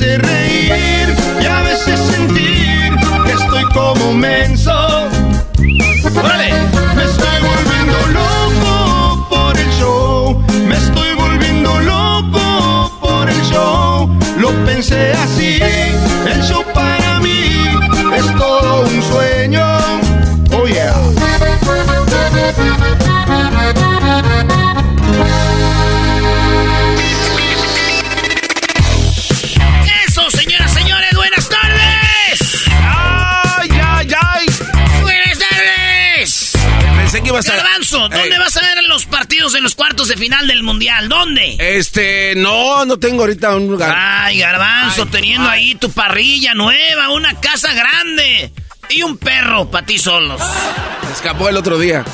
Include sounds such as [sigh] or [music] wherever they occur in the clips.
hace reír y a veces sentir que estoy como menso. ¡Órale! Me estoy volviendo loco por el show, me estoy volviendo loco por el show. Lo pensé así, el show para mí es todo un sueño. Oh yeah. Pensé que iba a estar. Garbanzo, ¿dónde Ey, vas a ver los partidos en los cuartos de final del Mundial? ¿Dónde? Este, no, no tengo ahorita un lugar. Ay, Garbanzo, Ay, teniendo ay. ahí tu parrilla nueva, una casa grande y un perro para ti solos. Se escapó el otro día.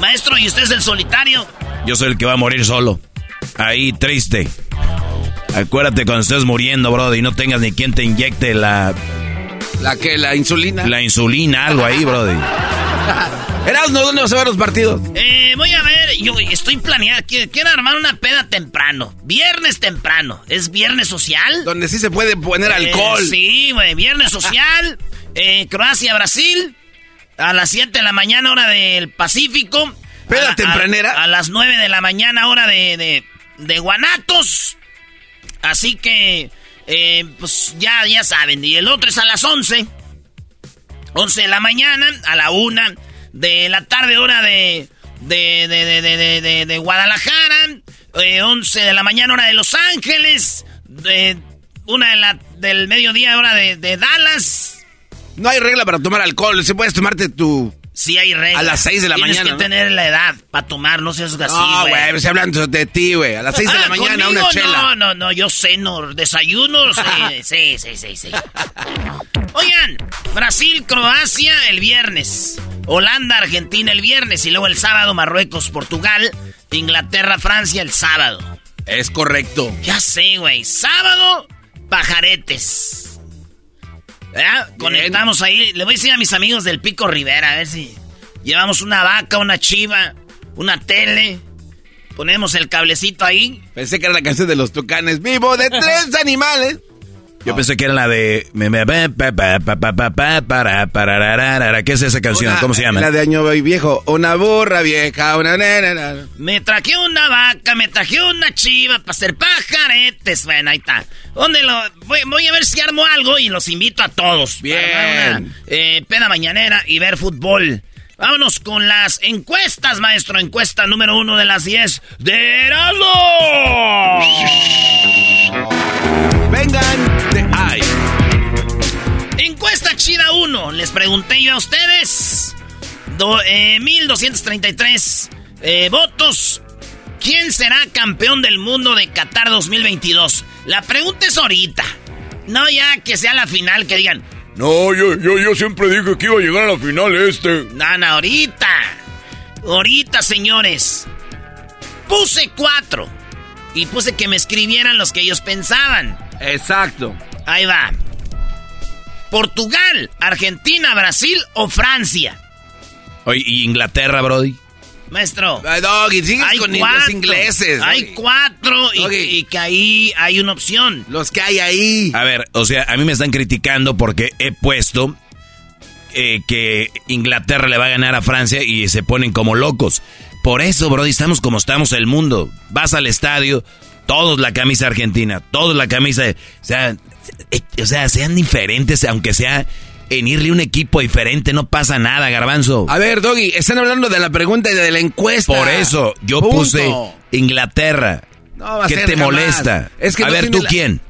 Maestro, ¿y usted es el solitario? Yo soy el que va a morir solo. Ahí, triste. Acuérdate cuando estés muriendo, bro, y no tengas ni quien te inyecte la, ¿La que? ¿La insulina? la insulina, algo ahí, bro. [laughs] Erasmo, ¿dónde vas a ver los partidos? Eh, voy a ver, yo estoy planeando, quiero, quiero armar una peda temprano. Viernes temprano. ¿Es viernes social? Donde sí se puede poner alcohol. Eh, sí, güey, viernes social. eh, Croacia, Brasil. A las 7 de la mañana, hora del Pacífico. ¿Peda A tempranera? A, a las 9 de la mañana, hora de, de, de Guanatos. Así que, eh, pues ya, ya saben. Y el otro es a las 11. 11 de la mañana, a la 1 de la tarde, hora de, de, de, de, Guadalajara. eh, 11 de la mañana, hora de Los Ángeles. De, una de la, del mediodía, hora de, de Dallas. No hay regla para tomar alcohol. Si puedes tomarte tu. Sí hay reglas. A las 6 de la Tienes mañana, que ¿no? tener la edad para tomar, no seas así, no, güey. güey, se hablan de ti, güey. A las 6 de la Ah, mañana, una chela. No, no, no, yo ceno, desayuno, [laughs] sí, sí, sí, sí, sí. Oigan, Brasil, Croacia el viernes. Holanda, Argentina el viernes. Y luego el sábado, Marruecos, Portugal. Inglaterra, Francia el sábado. Es correcto. Ya sé, güey. Sábado, pajaretes. ¿Verdad? Conectamos ahí. Le voy a decir a mis amigos del Pico Rivera, a ver si llevamos una vaca, una chiva, una tele. Ponemos el cablecito ahí. Pensé que era la canción de los tucanes. Vivo de [laughs] tres animales. Yo pensé que era la de... ¿Qué es esa canción? ¿Cómo se llama? La de Año Viejo. Una burra vieja, una nena. Me traje una vaca, me traje una chiva para hacer pajaretes. Bueno, ahí está. ¿Dónde lo...? Voy, a ver si armo algo y los invito a todos. Bien. eh, peda mañanera y ver fútbol. Vámonos con las encuestas, maestro. Encuesta número uno de las 10 de Erasmo. Vengan 1. Les pregunté yo a ustedes. 1233 eh, eh, votos. ¿Quién será campeón del mundo de Qatar 2022? La pregunta es ahorita. No ya que sea la final, que digan, no, yo, yo, yo siempre dije que iba a llegar a la final este. Nana, ahorita. Ahorita, señores. Puse cuatro. Y puse que me escribieran los que ellos pensaban. Exacto. Ahí va. Portugal, Argentina, Brasil o Francia. Oye, ¿y Inglaterra, Brody? Maestro. Doggy, hay con los ingleses. Hay cuatro y, que ahí hay una opción. Los que hay ahí. A ver, o sea, a mí me están criticando porque he puesto eh, que Inglaterra le va a ganar a Francia y se ponen como locos. Por eso, Brody, estamos como estamos el mundo. Vas al estadio, todos la camisa argentina, todos la camisa... o sea, o sea, sean diferentes, aunque sea en irle a un equipo diferente no pasa nada, garbanzo. A ver, Doggy, están hablando de la pregunta y de la encuesta. Por eso, yo puse Inglaterra. No, ¿Qué te molesta? Es que a ver, ¿tú quién?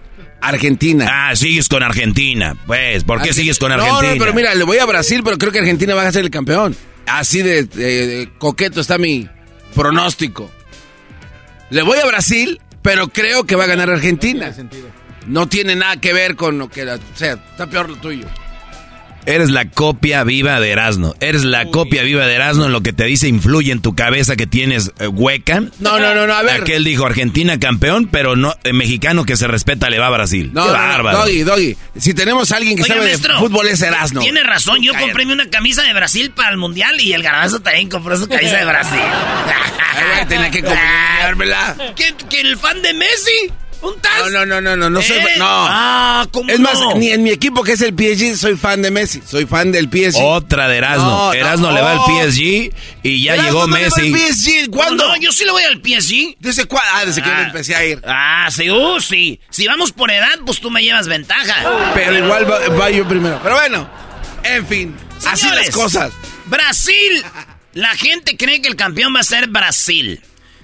Argentina. Ah, sigues con Argentina. Pues, ¿por qué sigues con Argentina? No, no, pero mira, le voy a Brasil, pero creo que Argentina va a ser el campeón. Así de, coqueto está mi pronóstico. Le voy a Brasil, pero creo que va a ganar Argentina. No tiene nada que ver con lo que... O sea, está peor lo tuyo. Eres la copia viva de Erasmo. Eres la copia viva de Erasmo en lo que te dice influye en tu cabeza que tienes eh, hueca. No, no, no, no, a ver. Aquel dijo Argentina campeón, pero no eh, mexicano que se respeta le va a Brasil. No, Qué bárbaro. Doggy, Doggy. Si tenemos a alguien que sabe de fútbol es Erasmo. Tiene razón, yo compré una camisa de Brasil para el Mundial y el garbanzo también compró su camisa de Brasil. [laughs] Tenía que [laughs] comprármela. ¿Que el fan de Messi? No, no, no, no, no, soy. ¿Eh? No. Ah, ¿cómo Es más, ni en mi equipo que es el PSG soy fan de Messi. Soy fan del PSG. Otra de Erasmo. Erasmo le va al PSG y ya llegó Messi. Le va al PSG. ¿Cuándo? No, yo sí le voy al PSG. ¿Desde cuándo? Ah, desde que yo ah. empecé a ir. Ah, sí, uh, sí. Si vamos por edad, pues tú me llevas ventaja. Pero igual va, yo primero. Pero bueno, en fin. así las cosas. Brasil. La gente cree que el campeón va a ser Brasil.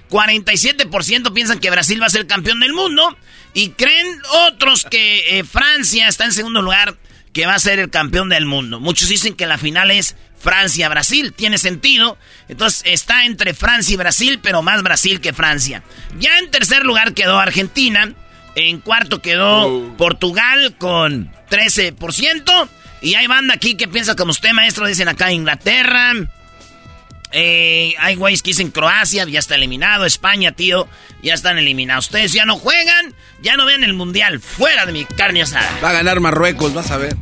47% piensan que Brasil va a ser campeón del mundo. Y creen otros que eh, Francia está en segundo lugar, que va a ser el campeón del mundo. Muchos dicen que la final es Francia-Brasil. Tiene sentido. Entonces está entre Francia y Brasil, pero más Brasil que Francia. Ya en tercer lugar quedó Argentina. En cuarto quedó oh. Portugal con 13%. Y hay banda aquí que piensa como usted, maestro. Dicen acá Inglaterra. Eh, hay güeyes que dicen Croacia, ya está eliminado. España, tío, ya están eliminados. Ustedes ya no juegan, ya no ven el mundial. Fuera de mi carne asada. Va a ganar Marruecos, vas a ver.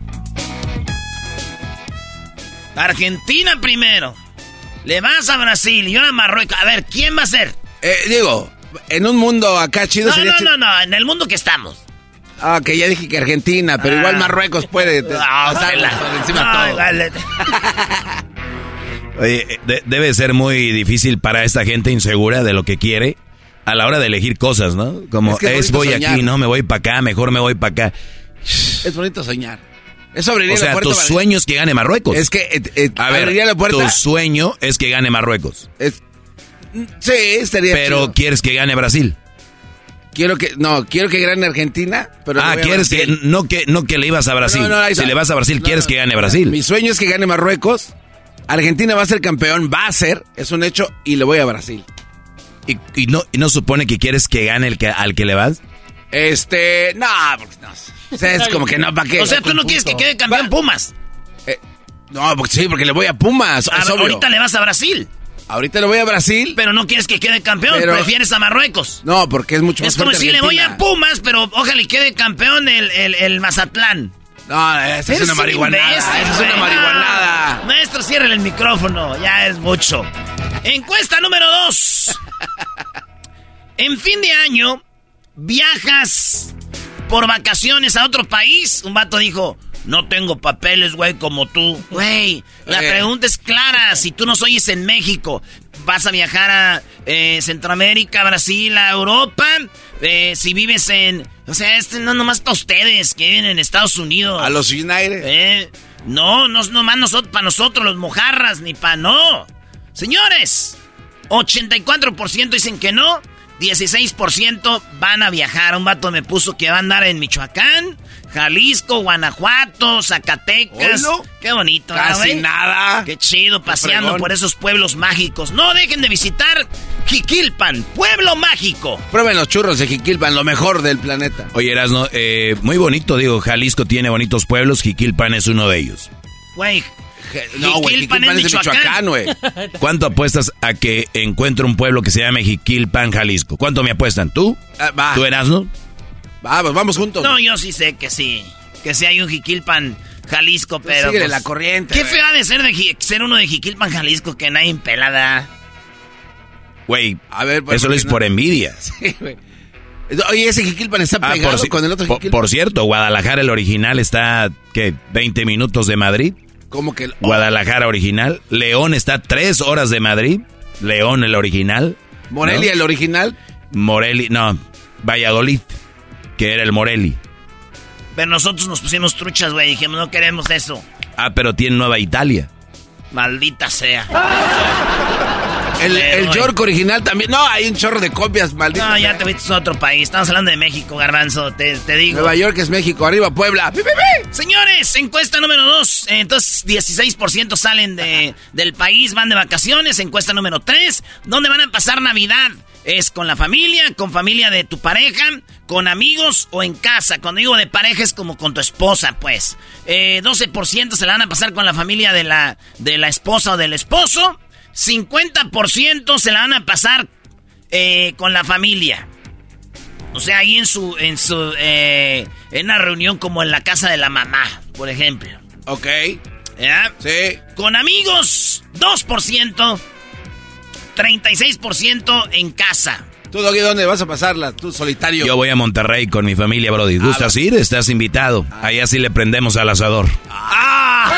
Argentina primero. Le vas a Brasil y yo a Marruecos. A ver, ¿quién va a ser? Eh, digo, en un mundo acá chido. No, no, no, no, en el mundo que estamos. Ah, que ya dije que Argentina, pero igual ah. Marruecos puede. Ah, encima todo. [laughs] Oye, debe ser muy difícil para esta gente insegura de lo que quiere a la hora de elegir cosas, ¿no? Como es, voy aquí, no, me voy para acá, mejor me voy para acá. Es bonito soñar. Eso abriría o sea, la tu sueño es que gane Marruecos. Es que eh, eh, a ver, la puerta. Tu sueño es que gane Marruecos. sí, estaría Pero quieres que gane Brasil. Quiero que no, quiero que gane Argentina, pero Ah, quieres que no que no que le ibas a Brasil. si le vas a Brasil, quieres que gane Brasil. Mi sueño es que gane Marruecos Argentina va a ser campeón, va a ser, es un hecho, y le voy a Brasil. ¿Y, no, no supone que quieres que gane el que, al que le vas? Este, no, porque no. O sea, es como que no, ¿para qué? O sea, tú no quieres que quede campeón Pumas. Eh, no, porque sí, porque le voy a Pumas. ahorita le vas a Brasil. Ahorita le voy a Brasil. Pero no quieres que quede campeón, prefieres a Marruecos. No, porque es mucho más Es como si le voy a Pumas, pero ojalá y quede campeón el, el, el Mazatlán. No, esa es una marihuanada. Esa es una marihuanada. Maestro, cierre el micrófono. Ya es mucho. Encuesta número dos. en fin de año, viajas por vacaciones a otro país. Un vato dijo, no tengo papeles, güey, como tú. Güey, la Eh. pregunta es clara. Si tú nos oyes en México, vas a viajar a eh, Centroamérica, Brasil, a Europa. Eh, si vives en... O sea, este no nomás para ustedes que viven en Estados Unidos. A los United. Eh, no, no es nomás nosotros, para nosotros los mojarras, ni para no. Señores, 84% dicen que no, 16% van a viajar. Un vato me puso que va a andar en Michoacán, Jalisco, Guanajuato, Zacatecas. Oilo. Qué bonito, ¿verdad, Casi nada. Qué chido, paseando por esos pueblos mágicos. No dejen de visitar Jiquilpan, pueblo mágico. Prueben los churros de Jiquilpan, lo mejor del planeta. Oye, Erasno, eh, muy bonito, digo, Jalisco tiene bonitos pueblos, Jiquilpan es uno de ellos. Güey, No, güey, Jiquilpan Jiquilpan es es de Michoacán, güey. [laughs] ¿Cuánto apuestas a que encuentre un pueblo que se llame Jiquilpan, Jalisco? ¿Cuánto me apuestan? ¿Tú? Ah. ¿Tú, Erasno? Vamos, vamos juntos. No, yo sí sé que sí. Que sí hay un Jiquilpan, Jalisco, Tú pero. síguele pues, la corriente, Qué feo ha de ser, de ser uno de Jiquilpan, Jalisco, que nadie pelada. Güey, A ver, pues, eso lo ¿por es por envidia. [laughs] Sí, güey. Oye, ese Jiquilpan está Ah, pegado con el otro por, Jiquilpan. por cierto, Guadalajara, el original, está, ¿qué? ¿20 minutos de Madrid? ¿Cómo que el- Guadalajara original. León está a 3 horas de Madrid. León, el original. Morelia, ¿no? el original. Moreli, no, Valladolid, que era el Moreli. Pero nosotros nos pusimos truchas, güey. Dijimos, no queremos eso. Ah, pero tiene Nueva Italia. Maldita sea. [laughs] El, Pero, el güey. York original también. No, hay un chorro de copias, maldito. No, ya te viste a otro país. Estamos hablando de México, Garbanzo. Te, te digo. Nueva York es México, arriba Puebla. ¡Pi, pi, pi! Señores, encuesta número 2. Entonces, 16% salen de, del país, van de vacaciones. Encuesta número 3. ¿Dónde van a pasar Navidad? ¿Es con la familia, con familia de tu pareja, con amigos o en casa? Cuando digo de pareja es como con tu esposa, pues. Eh, 12% se la van a pasar con la familia de la, de la esposa o del esposo. 50% se la van a pasar eh, con la familia. O sea, ahí en su, en su, eh, en una reunión como en la casa de la mamá, por ejemplo. Ok, ¿Ya? sí. Con amigos, 2%. 36% en casa. ¿Tú, Doggy, dónde vas a pasarla? Tú, solitario. Yo voy a Monterrey con mi familia, Brody. ¿Gustas va. ir? Estás invitado. Allá sí le prendemos al asador. ¡Ay,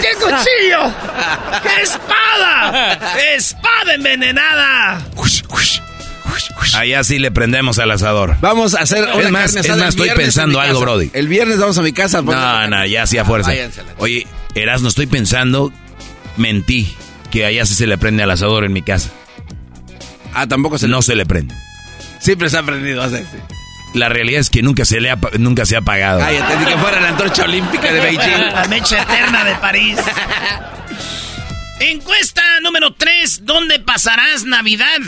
qué cuchillo! [laughs] ¡Qué espada! ¡Espada envenenada! Allá sí le prendemos al asador. Vamos a hacer una Es más, carne es más, estoy pensando algo. Brody. El viernes vamos a mi casa. la No, no, ya sí a fuerza. Oye, Erasno, estoy pensando, mentí, que allá sí se le prende al asador en mi casa. Ah, tampoco se No se le prende. Siempre se ha aprendido a hacer. sí. La realidad es que nunca se le ha, nunca se ha apagado. Cállate, ni que fuera la antorcha olímpica de Beijing. [laughs] La mecha eterna de París. Encuesta número 3. ¿Dónde pasarás Navidad?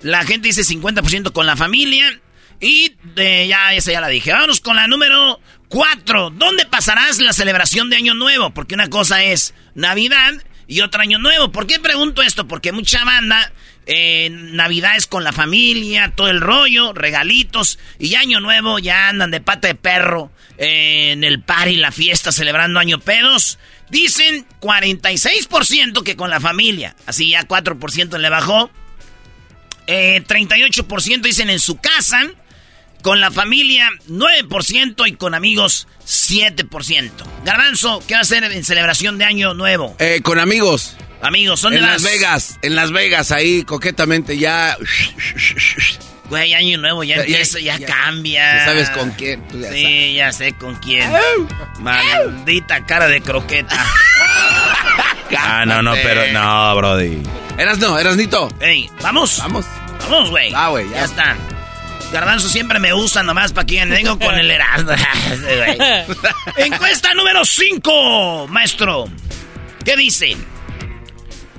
La gente dice 50% con la familia. Y eh, ya, esa ya la dije. Vámonos con la número 4. ¿Dónde pasarás la celebración de Año Nuevo? Porque una cosa es Navidad y otra Año Nuevo. ¿Por qué pregunto esto? Porque mucha banda, eh, Navidad es con la familia, todo el rollo, regalitos. Y Año Nuevo ya andan de pata de perro eh, en el party, la fiesta, celebrando Año Pedos. Dicen 46% que con la familia. Así ya 4% le bajó. Eh, 38% dicen en su casa. Con la familia, 9% y con amigos, 7%. Garbanzo, ¿qué va a hacer en celebración de Año Nuevo? Eh, con amigos. Amigos, ¿dónde En vas? Las Vegas. En Las Vegas, ahí coquetamente ya. Güey, Año Nuevo ya, Ya- ya- empieza, ya, ya- cambia. ya sabes con quién, tú ya sí, ya sé con quién. Maldita cara de croqueta. [laughs] Ah, no, no, pero no, Brody. Eras no, eras Nito. Ey, ¿vamos? Vamos. Vamos, güey. Ah, güey, ya. ya. está. Garbanzo siempre me usa nomás para que vengo con el Erasmo. [laughs] [laughs] Encuesta número 5, maestro. ¿Qué dice?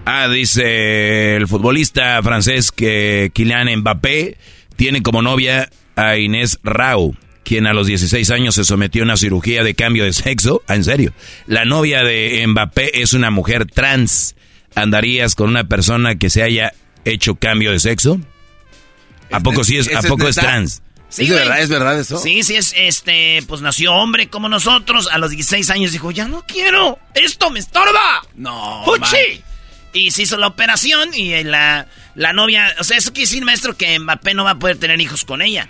Ah, dice el futbolista francés que Kylian Mbappé tiene como novia a Inés Rao, quien a los 16 años se sometió a una cirugía de cambio de sexo. Ah, en serio. La novia de Mbappé es una mujer trans. ¿Andarías con una persona que se haya hecho cambio de sexo? ¿A poco sí es, ¿Ese a poco es trans? Sí, ¿Es de verdad, es verdad eso? Sí, sí, es este, pues nació hombre como nosotros. A los 16 años dijo, ya no quiero, esto me estorba. No. ¡Fuchi! man. Y se hizo la operación y la, la novia, o sea, eso quiere decir, maestro, que Mbappé no va a poder tener hijos con ella.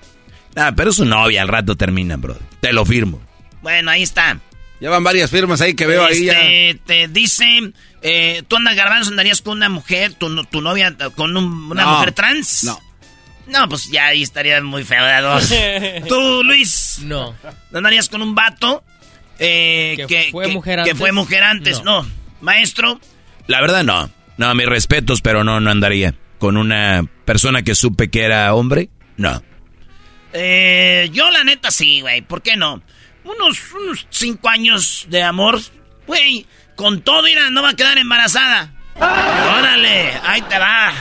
Ah, pero su novia, al rato termina, bro. Te lo firmo. Bueno, ahí está. Ya van varias firmas ahí que veo ahí ya. Este, Te dice, eh, ¿tú andas garbanzo, andarías con una mujer, tu, no- tu novia, con un- una No, mujer trans? no. No, pues ya ahí estaría muy feo de dos. [laughs] ¿Tú, Luis? No. ¿No andarías con un vato eh, Que que, fue que- mujer que antes? fue mujer antes? No. No. Maestro, La verdad, no. No, mis respetos, pero no, no andaría. Con una persona que supe que era hombre, no. eh, yo la neta sí, güey. ¿Por qué no? Unos, unos cinco años de amor, güey. Con todo, mira, no va a quedar embarazada. Órale, ahí te va.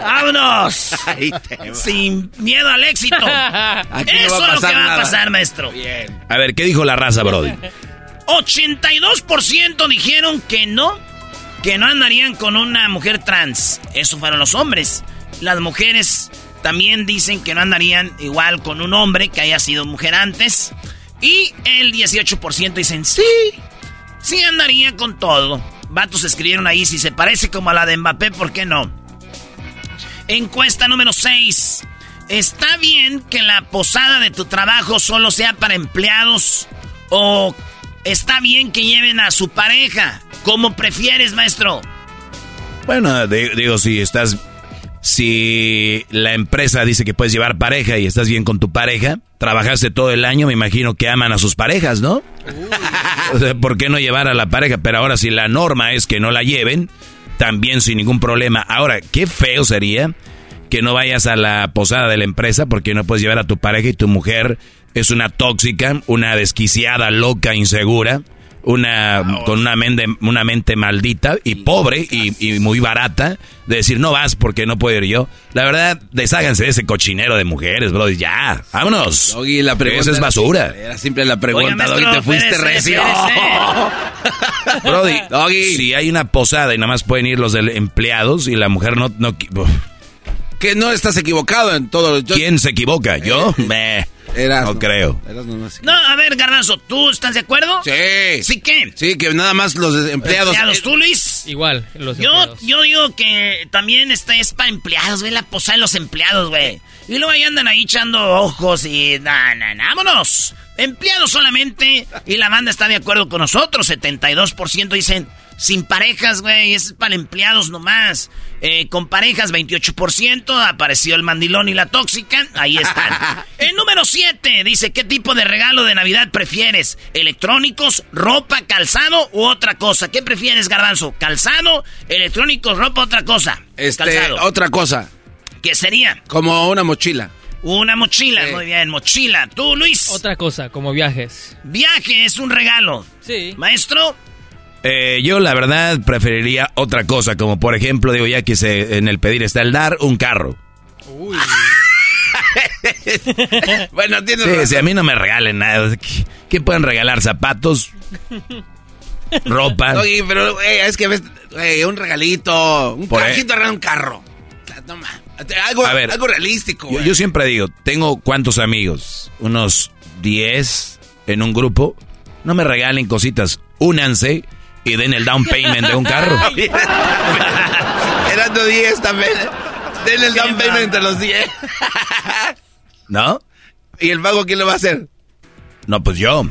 ¡Vámonos! [laughs] Sin miedo al éxito. Aquí no Eso va a es lo que pasar va a pasar, maestro. A ver, ¿qué dijo la raza, Brody? 82% dijeron que no, que no andarían con una mujer trans. Eso fueron los hombres. Las mujeres también dicen que no andarían igual con un hombre que haya sido mujer antes. Y el 18% dicen sí, sí andaría con todo. Vatos escribieron ahí, si se parece como a la de Mbappé, ¿por qué no? Encuesta número 6. ¿Está bien que la posada de tu trabajo solo sea para empleados? ¿O está bien que lleven a su pareja? ¿Cómo prefieres, maestro? Bueno, di- digo, si estás... Si la empresa dice que puedes llevar pareja y estás bien con tu pareja, trabajaste todo el año, me imagino que aman a sus parejas, ¿no? O sea, ¿por qué no llevar a la pareja? Pero ahora si la norma es que no la lleven, también sin ningún problema. Ahora, qué feo sería que no vayas a la posada de la empresa porque no puedes llevar a tu pareja y tu mujer es una tóxica, una desquiciada, loca, insegura, una con una mente, una mente maldita y pobre y, y muy barata de decir no vas porque no puedo ir yo. La verdad, desháganse de ese cochinero de mujeres, bro. Ya, vámonos. Doggy, la pregunta Esa es basura. simple, Era simple la pregunta, Doggy, te fuiste recio. [laughs] Brody, Doggy. si hay una posada y nada más pueden ir los del empleados y la mujer no... no uf, Que no estás equivocado en todo. Yo, ¿Quién se equivoca? ¿Yo? [laughs] Meh, Eras, no creo. Eras nomás- No, a ver, Garbanzo, ¿tú estás de acuerdo? Sí. ¿Sí qué? Sí, que nada más los empleados. Empleados, ¿tú, Luis? Igual, los Yo, empleados. yo digo que también esta es para empleados, güey, la posada de los empleados, güey. Y luego ahí andan ahí echando ojos y... na, na, na, vámonos. Empleados solamente. Y la banda está de acuerdo con nosotros. 72% dicen sin parejas, güey. Es para empleados nomás. Eh, con parejas, 28%. Apareció el mandilón y la tóxica. Ahí están. [laughs] El número 7 dice, ¿qué tipo de regalo de Navidad prefieres? ¿Electrónicos, ropa, calzado u otra cosa? ¿Qué prefieres, Garbanzo? ¿Calzado, electrónicos, ropa, otra cosa? Este, calzado. otra cosa, ¿Qué sería? como una mochila. Una mochila. Sí. Muy bien, mochila. ¿Tú, Luis? Otra cosa, como viajes. Viaje es un regalo. Sí. Maestro, Eh, yo la verdad preferiría otra cosa, como por ejemplo, digo ya que se, en el pedir está el dar, un carro. [laughs] bueno, tienes Sí, razón. si a mí no me regalen nada, ¿qué, qué pueden regalar? ¿Zapatos? ¿Ropa? Doggy, pero güey, es que ves, güey, un regalito, un carrito regala un carro. No, ma, algo, A ver, algo realístico, Yo, güey. yo siempre digo, tengo cuántos amigos, unos 10 en un grupo, no me regalen cositas, únanse y den el down payment de un carro. Eran de 10 también. Denle el down ¿Quién payment entre los 10. ¿No? ¿Y el pago quién lo va a hacer? No, pues yo.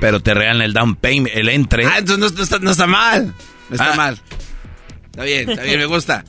Pero te regalan el down payment, el entre. Ah, entonces no, no está, no está mal. No está Ah. mal. Está bien, está bien, me gusta.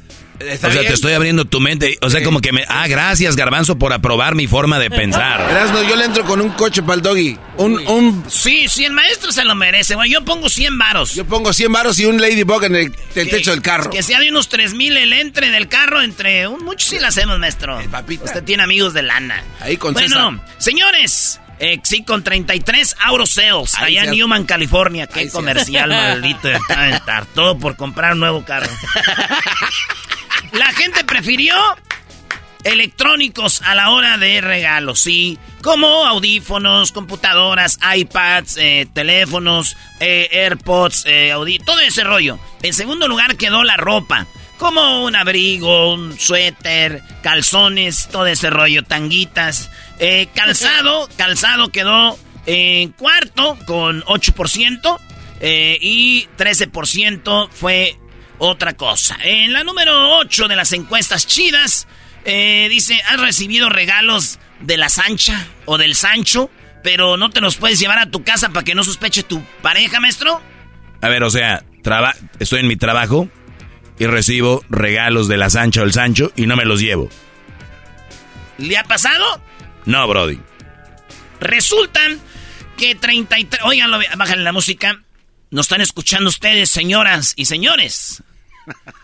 Está o sea, bien. te estoy abriendo tu mente. O sea, Sí. como que me... Ah, gracias, Garbanzo, por aprobar mi forma de pensar. [laughs] Erasmo, yo le entro con un coche para el doggy. Un, un, sí, sí, el maestro se lo merece, güey. Yo pongo 100 varos. yo pongo 100 varos y un ladybug en el, el techo del carro. Que sea de unos 3 mil el entre del carro, entre un mucho sí lo hacemos, maestro. Eh, papita. Usted tiene amigos de lana. Ahí con Bueno, señores, eh, sí, con 33 Aurosales, Ahí allá en Newman, California. Qué Ahí comercial, [laughs] maldito. estar todo por comprar un nuevo carro. [laughs] La gente prefirió electrónicos a la hora de regalos, sí, como audífonos, computadoras, iPads, eh, teléfonos, eh, AirPods, eh, audi- todo ese rollo. En segundo lugar quedó la ropa, como un abrigo, un suéter, calzones, todo ese rollo, tanguitas. Calzado, [laughs] calzado quedó en cuarto con 8% eh, y 13% fue otra cosa. En la número 8 de las encuestas chidas, eh, dice, ¿has recibido regalos de la Sancha o del Sancho, pero no te los puedes llevar a tu casa para que no sospeche tu pareja, maestro? A ver, o sea, estoy en mi trabajo y recibo regalos de la Sancha o el Sancho y no me los llevo. ¿Le ha pasado? No, Brody. Resultan que 33... Oiganlo, bájale la música. Nos están escuchando ustedes, señoras y señores.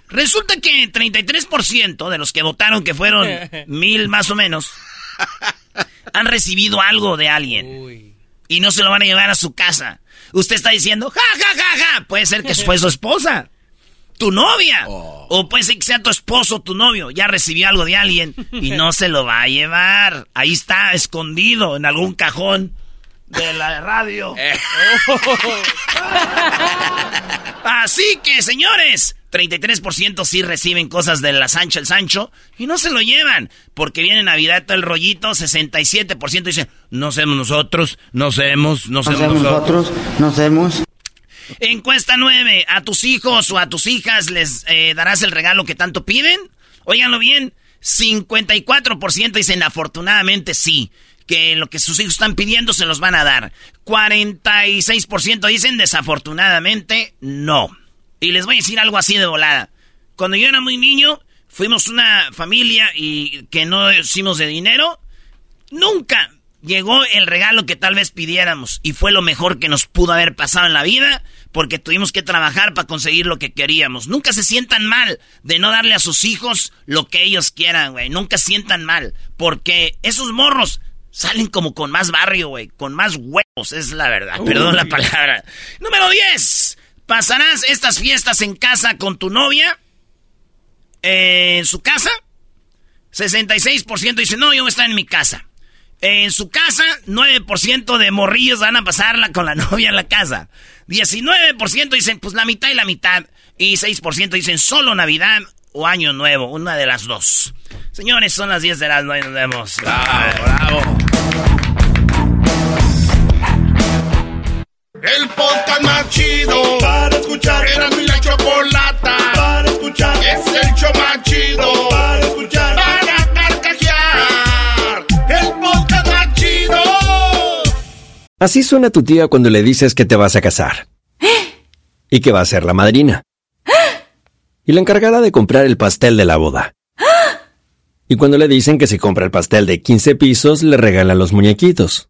Resulta que 33% de los que votaron, que fueron [laughs] mil más o menos, han recibido algo de alguien. Y no se lo van a llevar a su casa. Usted está diciendo, ja, ja, ja, ja. Puede ser que fue su esposa. Tu novia. Oh. O puede ser que sea tu esposo, tu novio. Ya recibió algo de alguien y no se lo va a llevar. Ahí está, escondido en algún cajón de la radio. Eh. [laughs] [laughs] Así que, señores, 33% sí reciben cosas de la Sancha el Sancho y no se lo llevan porque viene Navidad todo el rollito, 67% dicen, no somos nosotros, no somos, no somos nosotros. no somos. Encuesta 9, ¿a tus hijos o a tus hijas les eh, darás el regalo que tanto piden? Óiganlo bien, 54% dicen afortunadamente sí que lo que sus hijos están pidiendo se los van a dar. 46% dicen desafortunadamente no. Y les voy a decir algo así de volada. Cuando yo era muy niño, fuimos una familia y que no hicimos de dinero. Nunca llegó el regalo que tal vez pidiéramos y fue lo mejor que nos pudo haber pasado en la vida porque tuvimos que trabajar para conseguir lo que queríamos. Nunca se sientan mal de no darle a sus hijos lo que ellos quieran, güey. Nunca sientan mal porque esos morros salen como con más barrio, güey, con más huevos, es la verdad. Perdón la palabra. Número 10. ¿Pasarás estas fiestas en casa con tu novia? ¿En su casa? 66% dice, no, yo voy a estar en mi casa. En su casa, 9% de morrillos van a pasarla con la [laughs] novia en la casa. 19% dicen, pues la mitad y la mitad. Y 6% dicen, solo Navidad o Año Nuevo, una de las dos. Señores, son las 10 de las 9 nos vemos. Bravo, bravo. El podcast más chido para escuchar. Era mi la chocolata para escuchar. Es el show más chido para escuchar. Para carcajear. El podcast más chido. Así suena tu tía cuando le dices que te vas a casar. [gasps] Y que va a ser la madrina. [gasps] Y la encargada de comprar el pastel de la boda. [gasps] Y cuando le dicen que si compra el pastel de 15 pisos, le regalan los muñequitos.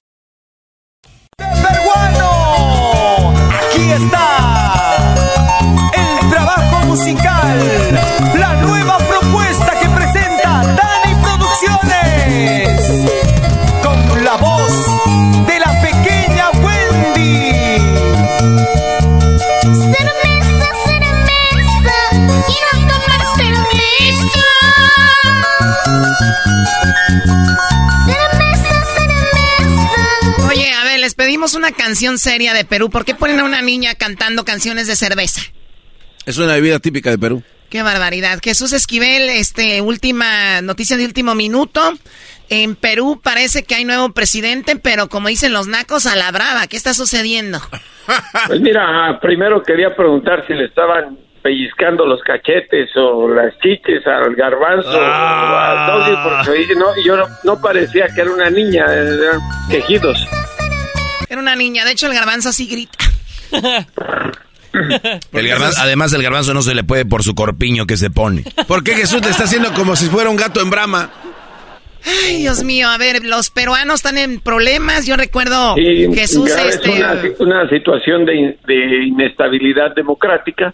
Peruano, una canción seria de Perú. ¿Por qué ponen a una niña cantando canciones de cerveza? Es una bebida típica de Perú. Qué barbaridad. Jesús Esquivel, este, última noticia de último minuto. En Perú parece que hay nuevo presidente, pero como dicen los nacos, a la brava. ¿Qué está sucediendo? [laughs] Pues mira, primero quería preguntar si le estaban pellizcando los cachetes o las chiches al garbanzo o a Doggy, porque no, yo no, no parecía que era una niña, eran quejidos. Era una niña, de hecho el garbanzo sí grita. [laughs] El garbanzo- además, el garbanzo no se le puede por su corpiño que se pone. ¿Por qué Jesús te está haciendo como si fuera un gato en brama? Ay, Dios mío, a ver, los peruanos están en problemas. Yo recuerdo Sí, Jesús, este. una, una situación de, in- de inestabilidad democrática,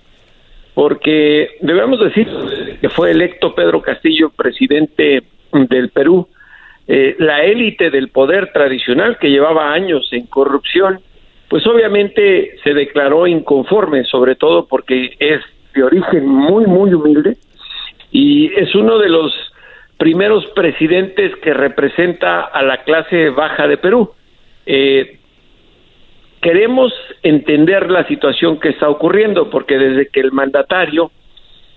porque debemos decir que fue electo Pedro Castillo presidente del Perú, eh, la élite del poder tradicional que llevaba años en corrupción, pues obviamente se declaró inconforme, sobre todo porque es de origen muy, muy humilde y es uno de los primeros presidentes que representa a la clase baja de Perú. Eh, queremos entender la situación que está ocurriendo, porque desde que el mandatario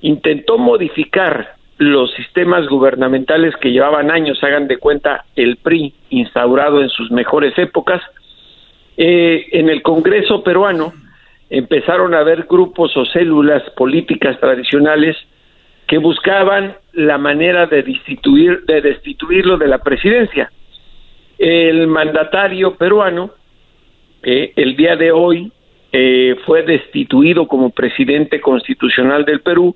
intentó modificar los sistemas gubernamentales que llevaban años, hagan de cuenta, el PRI instaurado en sus mejores épocas, eh, en el Congreso peruano empezaron a haber grupos o células políticas tradicionales que buscaban la manera de destituir, de destituirlo de la presidencia. El mandatario peruano, eh, el día de hoy, eh, fue destituido como presidente constitucional del Perú,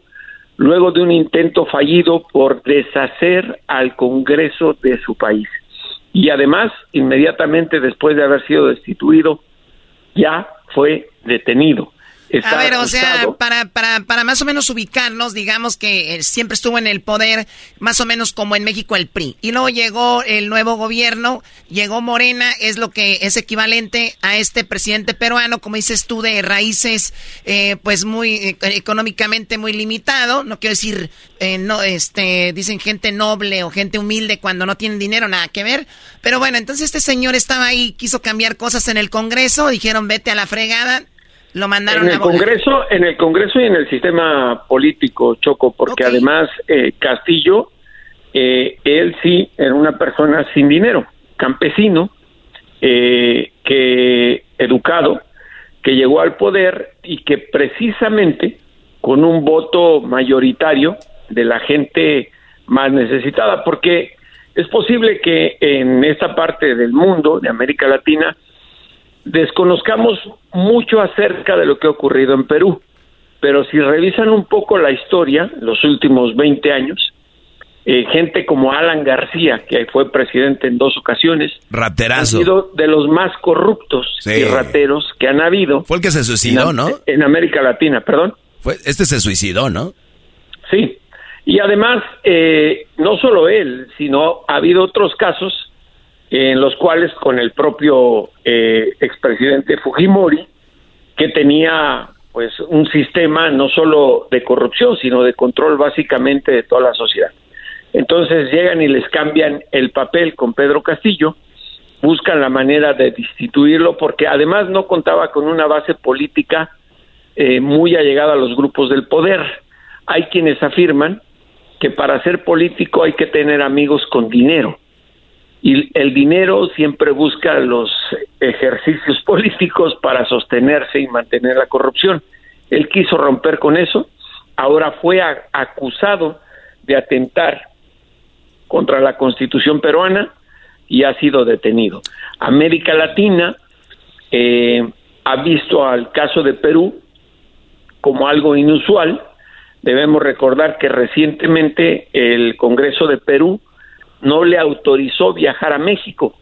luego de un intento fallido por deshacer al Congreso de su país. Y además, inmediatamente después de haber sido destituido, ya fue detenido. Está A ver, o sea, para, para, para más o menos ubicarnos, digamos que eh, siempre estuvo en el poder, más o menos como en México el PRI. Y luego llegó el nuevo gobierno, llegó Morena, es lo que es equivalente a este presidente peruano, como dices tú, de raíces, eh, pues muy eh, económicamente muy limitado. No quiero decir, eh, no, este, dicen gente noble o gente humilde cuando no tienen dinero, nada que ver. Pero bueno, entonces este señor estaba ahí, quiso cambiar cosas en el Congreso, dijeron vete a la fregada. Lo mandaron en el. Congreso, en el Congreso y en el sistema político, Choco, porque además eh, Castillo, eh, él sí era una persona sin dinero, campesino, eh, que educado, que llegó al poder y que precisamente con un voto mayoritario de la gente más necesitada, porque es posible que en esta parte del mundo, de América Latina, desconozcamos mucho acerca de lo que ha ocurrido en Perú, pero si revisan un poco la historia, los últimos 20 años, eh, gente como Alan García, que fue presidente en dos ocasiones, ha Raterazo. sido de los más corruptos Sí. y rateros que han habido Fue el que se suicidó, en, ¿no? en América Latina, perdón. Fue, este se suicidó, ¿no? Sí, y además, eh, no solo él, sino ha habido otros casos en los cuales con el propio eh, expresidente Fujimori, que tenía pues un sistema no solo de corrupción, sino de control básicamente de toda la sociedad. Entonces llegan y les cambian el papel con Pedro Castillo, buscan la manera de destituirlo porque además no contaba con una base política eh, muy allegada a los grupos del poder. Hay quienes afirman que para ser político hay que tener amigos con dinero. Y el dinero siempre busca los ejercicios [laughs] políticos para sostenerse y mantener la corrupción. Él quiso romper con eso, ahora fue acusado de atentar contra la constitución peruana y ha sido detenido. América Latina eh, ha visto al caso de Perú como algo inusual. Debemos recordar que recientemente el Congreso de Perú no le autorizó viajar a México,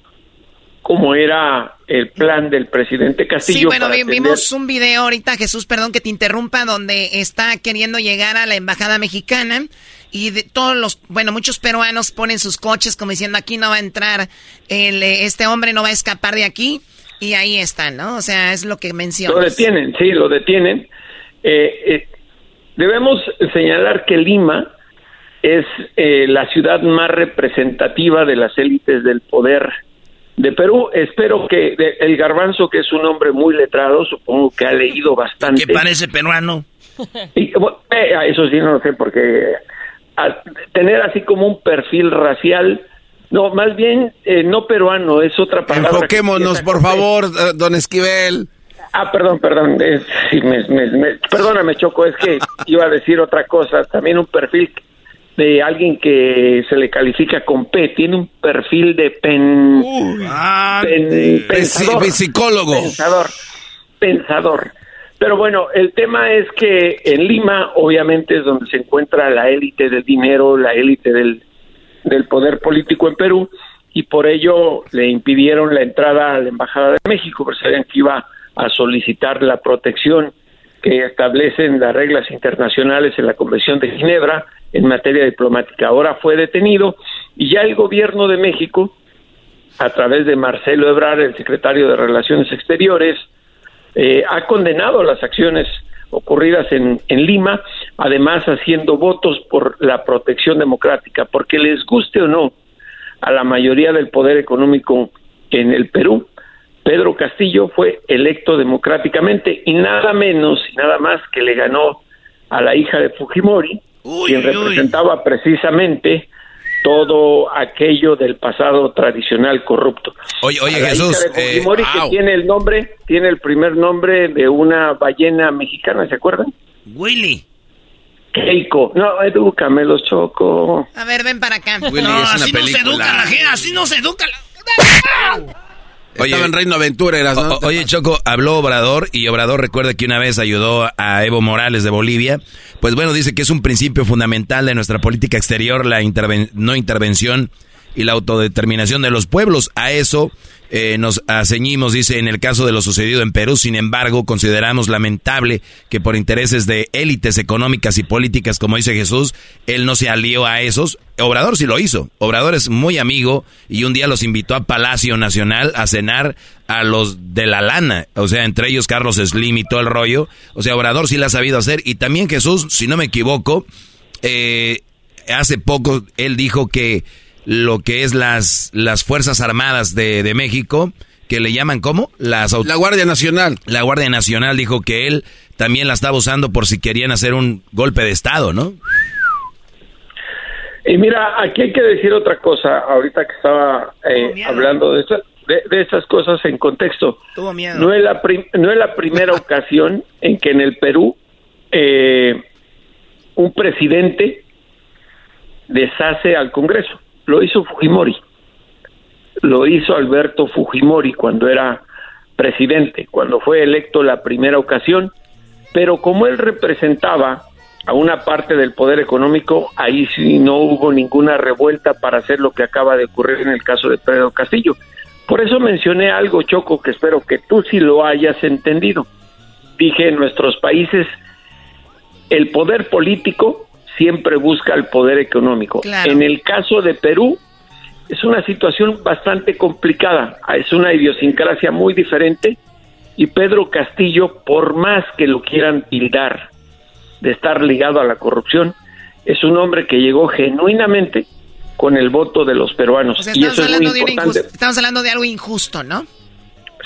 como era el plan del presidente Castillo. Sí, bueno, vi- vimos un video ahorita, Jesús, perdón que te interrumpa, donde está queriendo llegar a la embajada mexicana y de todos los, bueno, muchos peruanos ponen sus coches como diciendo aquí no va a entrar, el, eh, este hombre no va a escapar de aquí y ahí están, ¿no? O sea, es lo que mencionas. Lo detienen, sí, lo detienen. Eh, eh, debemos señalar que Lima es eh, la ciudad más representativa de las élites del poder de Perú. Espero que de- el garbanzo, que es un hombre muy letrado, supongo que ha leído bastante. ¿Qué parece peruano? [laughs] Y, bueno, eh, eso sí, no lo sé, porque al tener así como un perfil racial, no, más bien eh, no peruano, es otra palabra. que Enfoquémonos, por favor, eh, don Esquivel. Ah, perdón, perdón. es- sí, me- me- me- perdóname, Choco, es que iba a decir otra cosa. También un perfil de alguien que se le califica con P. Tiene un perfil de pen, pen- pensador. Psi- psicólogo. Pensador. Pensador. Pero bueno, el tema es que en Lima, obviamente, es donde se encuentra la élite del dinero, la élite del, del poder político en Perú, y por ello le impidieron la entrada a la Embajada de México, porque sabían que iba a solicitar la protección que establecen las reglas internacionales en la Convención de Ginebra en materia diplomática. Ahora fue detenido y ya el gobierno de México, a través de Marcelo Ebrard, el secretario de Relaciones Exteriores, eh, ha condenado las acciones ocurridas en, en Lima, además haciendo votos por la protección democrática, porque les guste o no a la mayoría del poder económico en el Perú, Pedro Castillo fue electo democráticamente y nada menos y nada más que le ganó a la hija de Fujimori, quien representaba precisamente todo aquello del pasado tradicional corrupto. Oye, oye, la Jesús, hija de eh, Fujimori, que tiene el nombre, tiene el primer nombre de una ballena mexicana, ¿se acuerdan? Willy. Keiko. No, edúcame los choco. A ver, ven para acá. Willy no, es una así no se educa la gente, así no se educa la... Estaba en Reino Aventura, eras, ¿no? O- oye, Choco, habló Obrador y Obrador recuerda que una vez ayudó a Evo Morales de Bolivia. Pues bueno, dice que es un principio fundamental de nuestra política exterior, la interven- no intervención y la autodeterminación de los pueblos. A eso eh, nos ceñimos, dice, en el caso de lo sucedido en Perú. Sin embargo, consideramos lamentable que por intereses de élites económicas y políticas, como dice Jesús, él no se alió a esos. Obrador sí lo hizo. Obrador es muy amigo y un día los invitó a Palacio Nacional a cenar a los de la lana. O sea, entre ellos Carlos Slim y todo el rollo. O sea, Obrador sí la ha sabido hacer. Y también Jesús, si no me equivoco, eh, hace poco él dijo que lo que es las, las Fuerzas Armadas de, de México, que le llaman ¿cómo? Las La Guardia Nacional. La Guardia Nacional dijo que él también la estaba usando por si querían hacer un golpe de Estado, ¿no? Y mira, aquí hay que decir otra cosa, ahorita que estaba eh, hablando de, esta- de, de estas cosas en contexto. Tuvo miedo. No es la, prim- no es la primera [laughs] ocasión en que en el Perú eh, un presidente deshace al Congreso. Lo hizo Fujimori. Lo hizo Alberto Fujimori cuando era presidente, cuando fue electo la primera ocasión. Pero como él representaba a una parte del poder económico, ahí sí no hubo ninguna revuelta para hacer lo que acaba de ocurrir en el caso de Pedro Castillo. Por eso mencioné algo, Choco, que espero que tú sí lo hayas entendido. Dije, en nuestros países el poder político siempre busca el poder económico. Claro. En el caso de Perú es una situación bastante complicada, es una idiosincrasia muy diferente y Pedro Castillo, por más que lo quieran tildar de estar ligado a la corrupción, es un hombre que llegó genuinamente con el voto de los peruanos O sea, y eso es muy importante. estamos hablando de algo injusto, ¿no?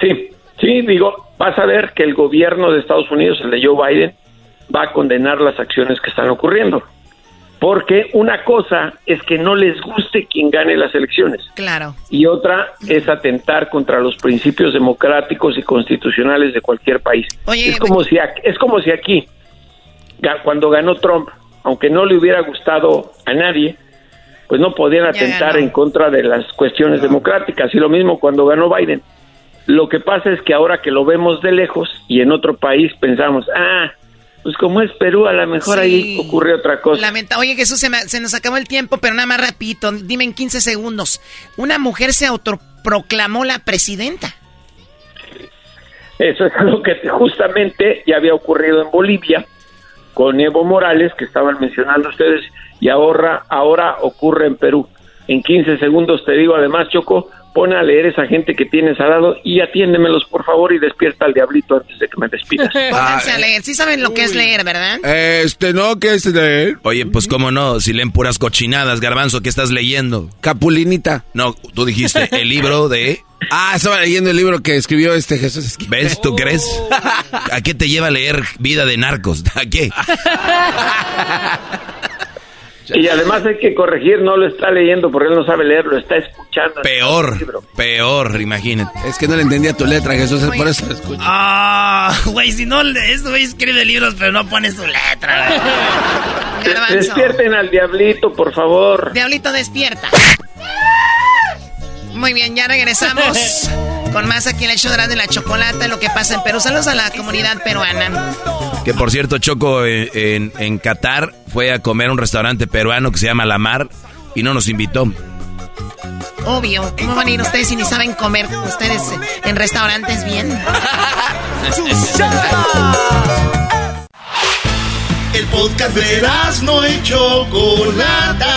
Sí, sí, digo, vas a ver que el gobierno de Estados Unidos, el de Joe Biden, va a condenar las acciones que están ocurriendo. Porque una cosa es que no les guste quien gane las elecciones Claro. y otra es atentar contra los principios democráticos y constitucionales de cualquier país. Oye, es como si ac- es como si aquí cuando ganó Trump, aunque no le hubiera gustado a nadie, pues no podían atentar en contra de las cuestiones democráticas y lo mismo cuando ganó Biden. Lo que pasa es que ahora que lo vemos de lejos y en otro país pensamos, ah, pues como es Perú, a lo mejor Sí. ahí ocurre otra cosa. Lamenta Oye, Jesús, se, me- se nos acabó el tiempo, pero nada más rapidito. Dime en 15 segundos. Una mujer se autoproclamó la presidenta. Eso es algo que justamente ya había ocurrido en Bolivia con Evo Morales, que estaban mencionando ustedes, y ahora, ahora ocurre en Perú. En 15 segundos te digo, además, Choco, pon a leer esa gente que tienes al lado y atiéndemelos, por favor, y despierta al diablito antes de que me despidas. [laughs] Pónganse a leer. Sí saben lo que es leer, ¿verdad? Este, no, ¿qué es de Oye, pues cómo no, si leen puras cochinadas, garbanzo, ¿qué estás leyendo? Capulinita. No, tú dijiste [laughs] el libro de... Ah, estaba leyendo el libro que escribió este Jesús Esquivel. ¿Ves? ¿Tú crees? ¿A qué te lleva a leer Vida de Narcos? ¿A qué? [laughs] Y además hay que corregir, no lo está leyendo porque él no sabe leer, lo está escuchando. Peor, peor, imagínate. Es que no le entendía tu letra, Jesús, es por eso lo escucho. Ah, güey, si no, este güey escribe libros, pero no pone su letra. Despierten al diablito, por favor. Diablito, despierta. Muy bien, ya regresamos con más aquí en el show de la- de la chocolata, lo que pasa en Perú. Saludos a la comunidad peruana. Que por cierto, Choco eh, en, en Qatar fue a comer a un restaurante peruano que se llama La Mar y no nos invitó. Obvio, ¿cómo van a ir ustedes si ni saben comer ustedes en restaurantes bien? El podcast de no y Chocolata.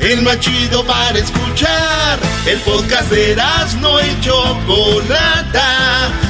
El más chido para escuchar. El podcast de no y Chocolata.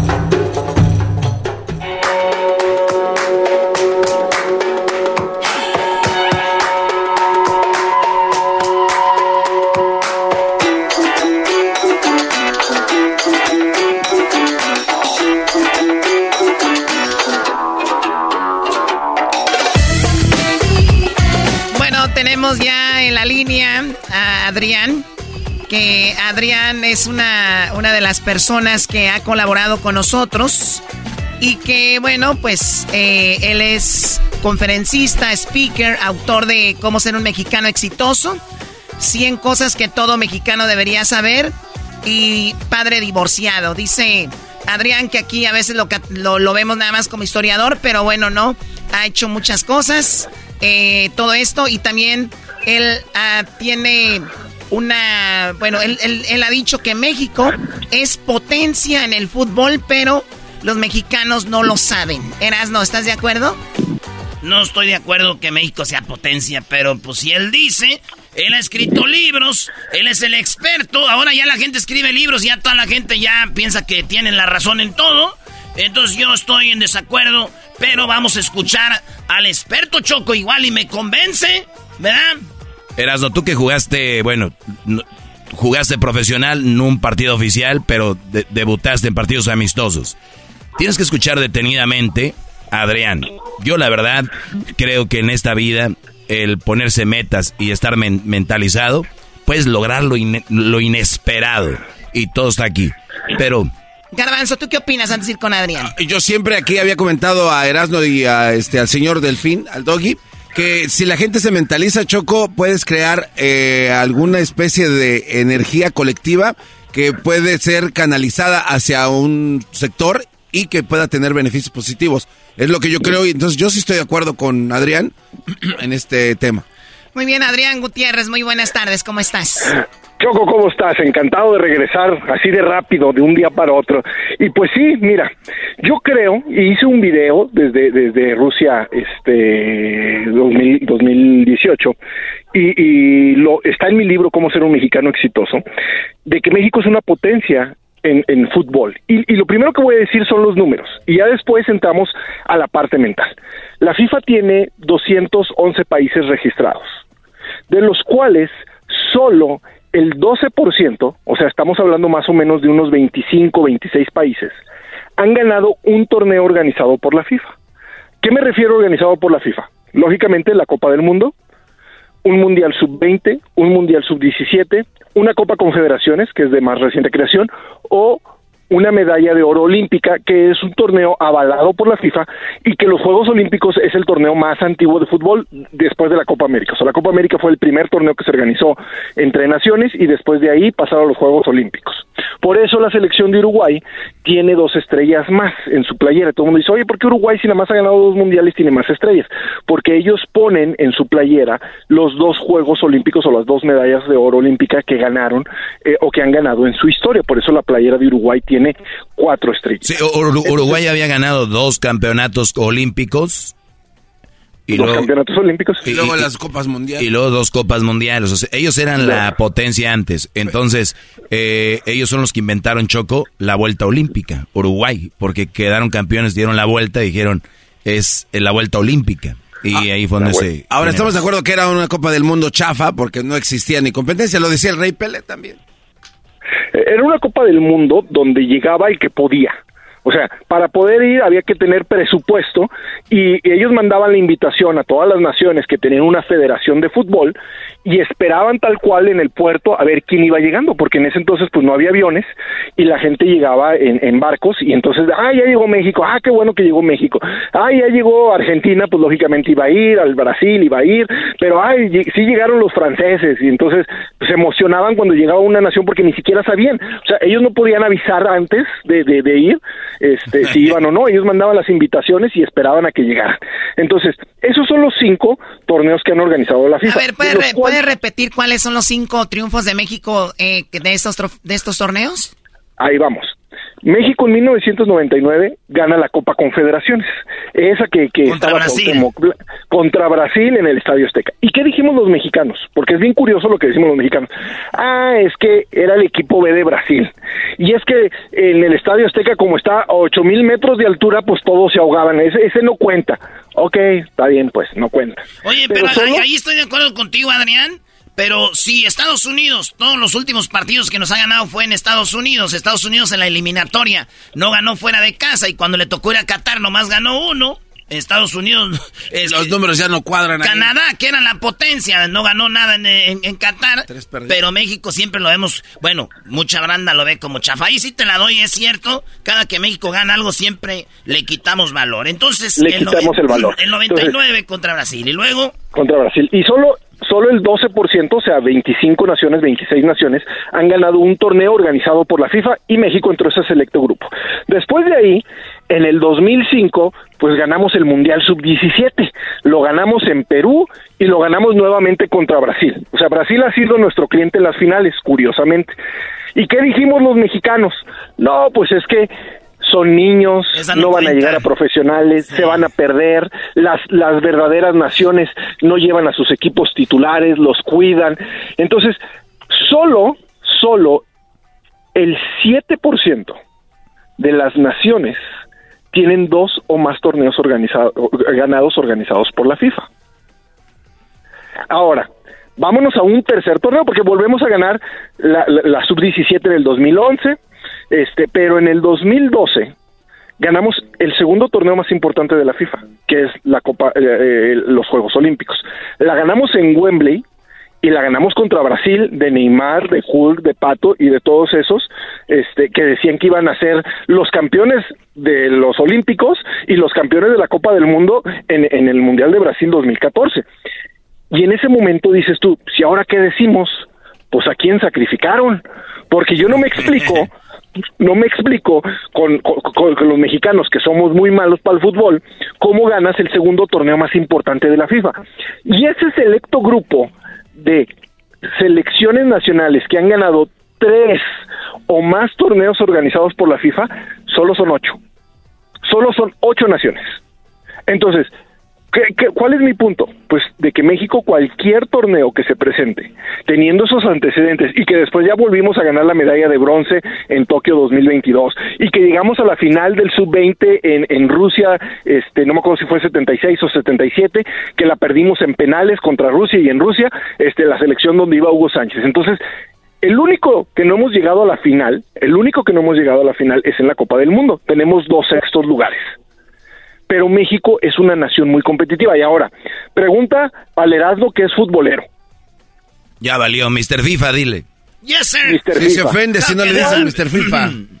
Ya en la línea a Adrián, que Adrián es una, una de las personas que ha colaborado con nosotros y que, bueno, pues eh, él es conferencista, speaker, autor de Cómo ser un mexicano exitoso, 100 cosas que todo mexicano debería saber y padre divorciado. Dice Adrián que aquí a veces lo, lo, lo vemos nada más como historiador, pero bueno, no, ha hecho muchas cosas, eh, todo esto y también él ah, tiene una, bueno, él, él- ha dicho que México es potencia en el fútbol, pero los mexicanos no lo saben. Erasno, ¿estás de acuerdo? No estoy de acuerdo que México sea potencia, pero pues si él dice, él ha escrito libros, él es el experto, ahora ya la gente escribe libros ya toda la gente ya piensa que tienen la razón en todo. Entonces yo estoy en desacuerdo, pero vamos a escuchar al experto Choco igual y me convence, ¿verdad? Erasno, tú que jugaste, bueno, no- jugaste profesional, no un partido oficial, pero de- debutaste en partidos amistosos. Tienes que escuchar detenidamente a Adrián. Yo la verdad creo que en esta vida el ponerse metas y estar men- mentalizado, puedes lograr lo, lo inesperado. Y todo está aquí. Pero Garbanzo, ¿tú qué opinas antes de ir con Adrián? Yo siempre aquí había comentado a Erasno y a, este, al señor Delfín, al Doggy, que si la gente se mentaliza, Choco, puedes crear eh, alguna especie de energía colectiva que puede ser canalizada hacia un sector y que pueda tener beneficios positivos. Es lo que yo creo y entonces yo sí estoy de acuerdo con Adrián en este tema. Muy bien, Adrián Gutiérrez, muy buenas tardes, ¿cómo estás? Choco, ¿cómo estás? Encantado de regresar así de rápido, de un día para otro. Y pues sí, mira, yo creo, y hice un video desde, desde Rusia este 2000 2018, y, y lo, está en mi libro Cómo ser un mexicano exitoso, de que México es una potencia en, fútbol. Y, y lo primero que voy a decir son los números, y ya después entramos a la parte mental. La FIFA tiene 211 países registrados de los cuales solo el 12%, o sea, estamos hablando más o menos de unos 25, 26 países, han ganado un torneo organizado por la FIFA. ¿Qué me refiero organizado por la FIFA? Lógicamente la Copa del Mundo, un Mundial Sub-20, un Mundial Sub-17, una Copa Confederaciones, que es de más reciente creación, o una medalla de oro olímpica, que es un torneo avalado por la FIFA y que los Juegos Olímpicos es el torneo más antiguo de fútbol después de la Copa América. O sea, la Copa América fue el primer torneo que se organizó entre naciones y después de ahí pasaron los Juegos Olímpicos. Por eso la selección de Uruguay tiene dos estrellas más en su playera. Todo el mundo dice, oye, ¿por qué Uruguay si nada más ha ganado dos mundiales tiene más estrellas? Porque ellos ponen en su playera los dos Juegos Olímpicos o las dos medallas de oro olímpica que ganaron eh, o que han ganado en su historia. Por eso la playera de Uruguay tiene cuatro estrellas. Sí, Ur- Uruguay había ganado dos campeonatos olímpicos. Y Dos luego, campeonatos olímpicos. Y luego las copas mundiales. y luego dos copas mundiales. O sea, ellos eran la potencia antes. Entonces, eh, ellos son los que inventaron, Choco, la vuelta olímpica. Uruguay, porque quedaron campeones, dieron la vuelta y dijeron, es la vuelta olímpica. Y ahí fue donde se... Ahora estamos de acuerdo que era una Copa del Mundo chafa porque no existía ni competencia. Lo decía el Rey Pelé también. Eh, Era una Copa del Mundo donde llegaba el que podía. O sea, para poder ir había que tener presupuesto y ellos mandaban la invitación a todas las naciones que tenían una federación de fútbol y esperaban tal cual en el puerto a ver quién iba llegando, porque en ese entonces pues no había aviones y la gente llegaba en, en barcos y entonces, ah, ya llegó México, ah, qué bueno que llegó México, ah, ya llegó Argentina, pues lógicamente iba a ir, al Brasil iba a ir, pero ay, sí llegaron los franceses y entonces pues, se emocionaban cuando llegaba una nación porque ni siquiera sabían, o sea, ellos no podían avisar antes de, de, de ir, este, si iban o no, ellos mandaban las invitaciones y esperaban a que llegaran. Entonces, esos son los cinco torneos que han organizado la A FIFA. ver, ¿puede, re- puede repetir cuáles son los cinco triunfos de México eh, de, estos de estos torneos? Ahí vamos. México en 1999 gana la Copa Confederaciones, esa que, que estaba Brasil. como- contra Brasil en el Estadio Azteca. ¿Y qué dijimos los mexicanos? Porque es bien curioso lo que decimos los mexicanos. Ah, es que era el equipo B de Brasil. Y es que en el Estadio Azteca, como está a 8 mil metros de altura, pues todos se ahogaban. Ese, ese no cuenta. Ok, está bien, pues no cuenta. Oye, Pero pero, solo- ahí, ahí estoy de acuerdo contigo, Adrián. Pero si Estados Unidos, todos los últimos partidos que nos ha ganado fue en Estados Unidos. Estados Unidos en la eliminatoria no ganó fuera de casa y cuando le tocó ir a Qatar nomás ganó uno. Estados Unidos. [laughs] es- Los números ya no cuadran ahí. Canadá, que era la potencia, no ganó nada en, en- en Qatar. Pero México siempre lo vemos. Bueno, mucha banda lo ve como chafa. Ahí sí te la doy, es cierto. Cada que México gana algo, siempre le quitamos valor. Entonces, Le quitamos el valor. El 99 contra Brasil. Y luego. contra Brasil. Y solo, solo el 12%, o sea, 25 naciones, 26 naciones, han ganado un torneo organizado por la FIFA y México entró ese selecto grupo. Después de ahí, en el 2005, pues ganamos el Mundial Sub-17. Lo ganamos en Perú y lo ganamos nuevamente contra Brasil. O sea, Brasil ha sido nuestro cliente en las finales, curiosamente. ¿Y qué dijimos los mexicanos? No, pues es que son niños, Esa no, no van a llegar a profesionales, se van a perder, las, las verdaderas naciones no llevan a sus equipos titulares, los cuidan. Entonces, solo, solo el 7% de las naciones tienen dos o más torneos organizados, ganados organizados por la FIFA. Ahora, vámonos a un tercer torneo porque volvemos a ganar la, la- la sub-17 en el 2011, este, pero en el 2012 ganamos el segundo torneo más importante de la FIFA, que es la Copa, eh, eh, los Juegos Olímpicos. La ganamos en Wembley y la ganamos contra Brasil de Neymar, de Hulk, de Pato y de todos esos este, que decían que iban a ser los campeones de los Olímpicos y los campeones de la Copa del Mundo en, en el Mundial de Brasil 2014. Y en ese momento dices tú, si ahora qué decimos, pues a quién sacrificaron, porque yo no me explico, [laughs] no me explico con, los mexicanos que somos muy malos para el fútbol, cómo ganas el segundo torneo más importante de la FIFA. Y ese selecto grupo de selecciones nacionales que han ganado tres o más torneos organizados por la FIFA, solo son ocho. Solo son ocho naciones. Entonces, ¿qué, qué, cuál es mi punto? Pues de que México cualquier torneo que se presente, teniendo esos antecedentes y que después ya volvimos a ganar la medalla de bronce en Tokio 2022 y que llegamos a la final del sub-20 en, en Rusia, este, no me acuerdo si fue 76 o 77, que la perdimos en penales contra Rusia y en Rusia, este, la selección donde iba Hugo Sánchez. Entonces, El único que no hemos llegado a la final, el único que no hemos llegado a la final es en la Copa del Mundo. Tenemos dos sextos lugares. Pero México es una nación muy competitiva. Y ahora, pregunta al Erasmo que es futbolero. Ya valió, Mr. FIFA, dile. Yes, sir. Mr. Si se ofende si no le dicen Mr. FIFA. [clears throat]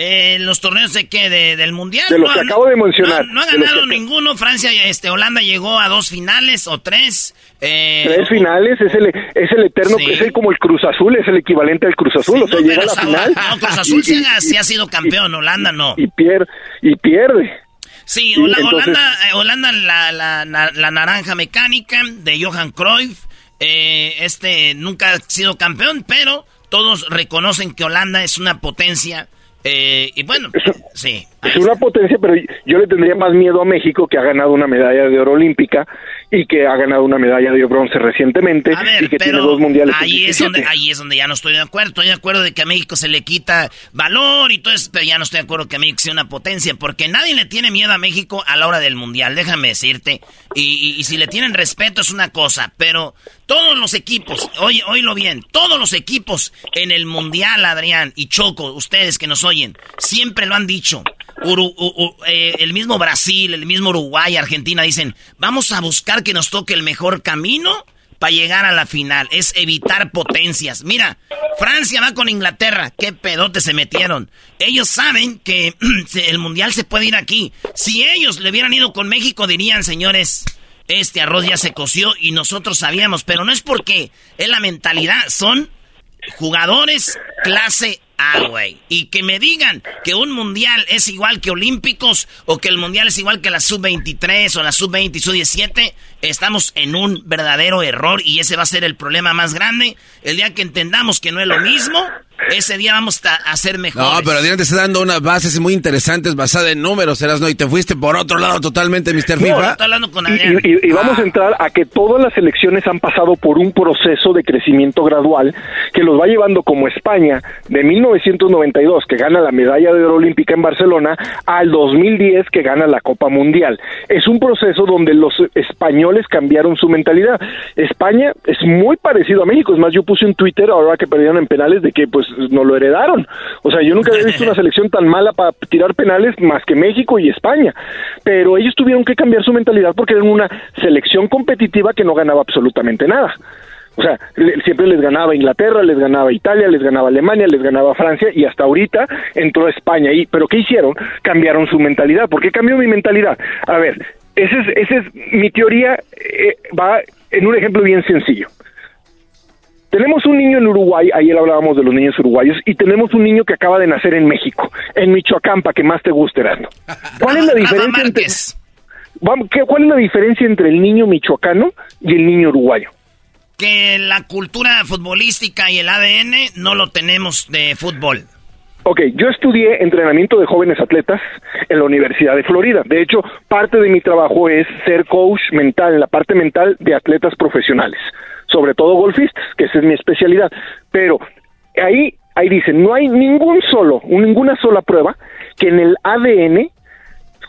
Eh, los torneos de qué, de, del mundial. De los No que acabo de mencionar. No, no ha ganado ninguno. Francia, este, Holanda llegó a dos finales o tres. Eh, Tres finales, es el, es el eterno, Sí. es el, como el Cruz Azul, es el equivalente al Cruz Azul, o sea, no, llega a la final no, Cruz Azul y- sí, y- ha, sí ha sido campeón, Holanda no. y pierde, y pierde. Sí, Sí, Hola- entonces- Holanda, eh, Holanda la, la, la- la naranja mecánica de Johan Cruyff. eh, este nunca ha sido campeón, pero todos reconocen que Holanda es una potencia. Eh, y bueno, sí. Es una potencia, pero yo le tendría más miedo a México que ha ganado una medalla de oro olímpica y que ha ganado una medalla de bronce recientemente A ver, y que tiene dos mundiales. ahí es 17. donde ahí es donde ya no estoy de acuerdo. Estoy de acuerdo de que a México se le quita valor y todo eso, pero ya no estoy de acuerdo que México sea una potencia, porque nadie le tiene miedo a México a la hora del mundial, déjame decirte. Y, y- y si le tienen respeto es una cosa, pero todos los equipos, oye, oílo bien, todos los equipos en el mundial, Adrián y Choco, ustedes que nos oyen, siempre lo han dicho. Uru- eh, el mismo Brasil, el mismo Uruguay, Argentina dicen, vamos a buscar que nos toque el mejor camino para llegar a la final. Es evitar potencias. Mira, Francia va con Inglaterra. ¿Qué pedote se metieron? Ellos saben que [clears throat] el mundial se puede ir aquí. Si ellos le hubieran ido con México, dirían, señores, este arroz ya se coció y nosotros sabíamos. Pero no es porque es la mentalidad, son jugadores clase A, güey. Y que me digan que un mundial es igual que olímpicos o que el mundial es igual que la sub-23 o la sub-20 y sub-17, estamos en un verdadero error y ese va a ser el problema más grande. El día que entendamos que no es lo mismo, ese día vamos a, ser mejores. No, pero Adrián te está dando unas bases muy interesantes basadas en números, ¿no? Y te fuiste por otro lado totalmente, Mr. No, FIFA. Estoy hablando con Y, Adrián. y- y vamos a entrar a que todas las elecciones han pasado por un proceso de crecimiento gradual que los va llevando como España de 1992 que gana la medalla de oro olímpica en Barcelona al 2010 que gana la Copa Mundial. Es un proceso donde los españoles cambiaron su mentalidad. España es muy parecido a México, es más yo puse un Twitter ahora que perdieron en penales de que pues no lo heredaron. O sea, yo nunca había visto una [laughs] selección tan mala para tirar penales más que México y España. Pero ellos tuvieron que cambiar su mentalidad porque eran una selección competitiva que no ganaba absolutamente nada. O sea, siempre les ganaba Inglaterra, les ganaba Italia, les ganaba Alemania, les ganaba Francia y hasta ahorita entró España. Y, ¿Pero qué hicieron? Cambiaron su mentalidad. ¿Por qué cambió mi mentalidad? A ver, ese es, ese es mi teoría, eh, va en un ejemplo bien sencillo. Tenemos un niño en Uruguay, ayer hablábamos de los niños uruguayos, y tenemos un niño que acaba de nacer en México, en Michoacán, para que más te guste, Erasmo. ¿Cuál es la [laughs] diferencia entre, Vamos, ¿qué- ¿Cuál es la diferencia entre el niño michoacano y el niño uruguayo? Que la cultura futbolística y el ADN no lo tenemos de fútbol. Ok, yo estudié entrenamiento de jóvenes atletas en la Universidad de Florida. De hecho, parte de mi trabajo es ser coach mental, en la parte mental de atletas profesionales, sobre todo golfistas, que esa es mi especialidad. Pero ahí, ahí dicen, no hay ningún solo, ninguna sola prueba que en el ADN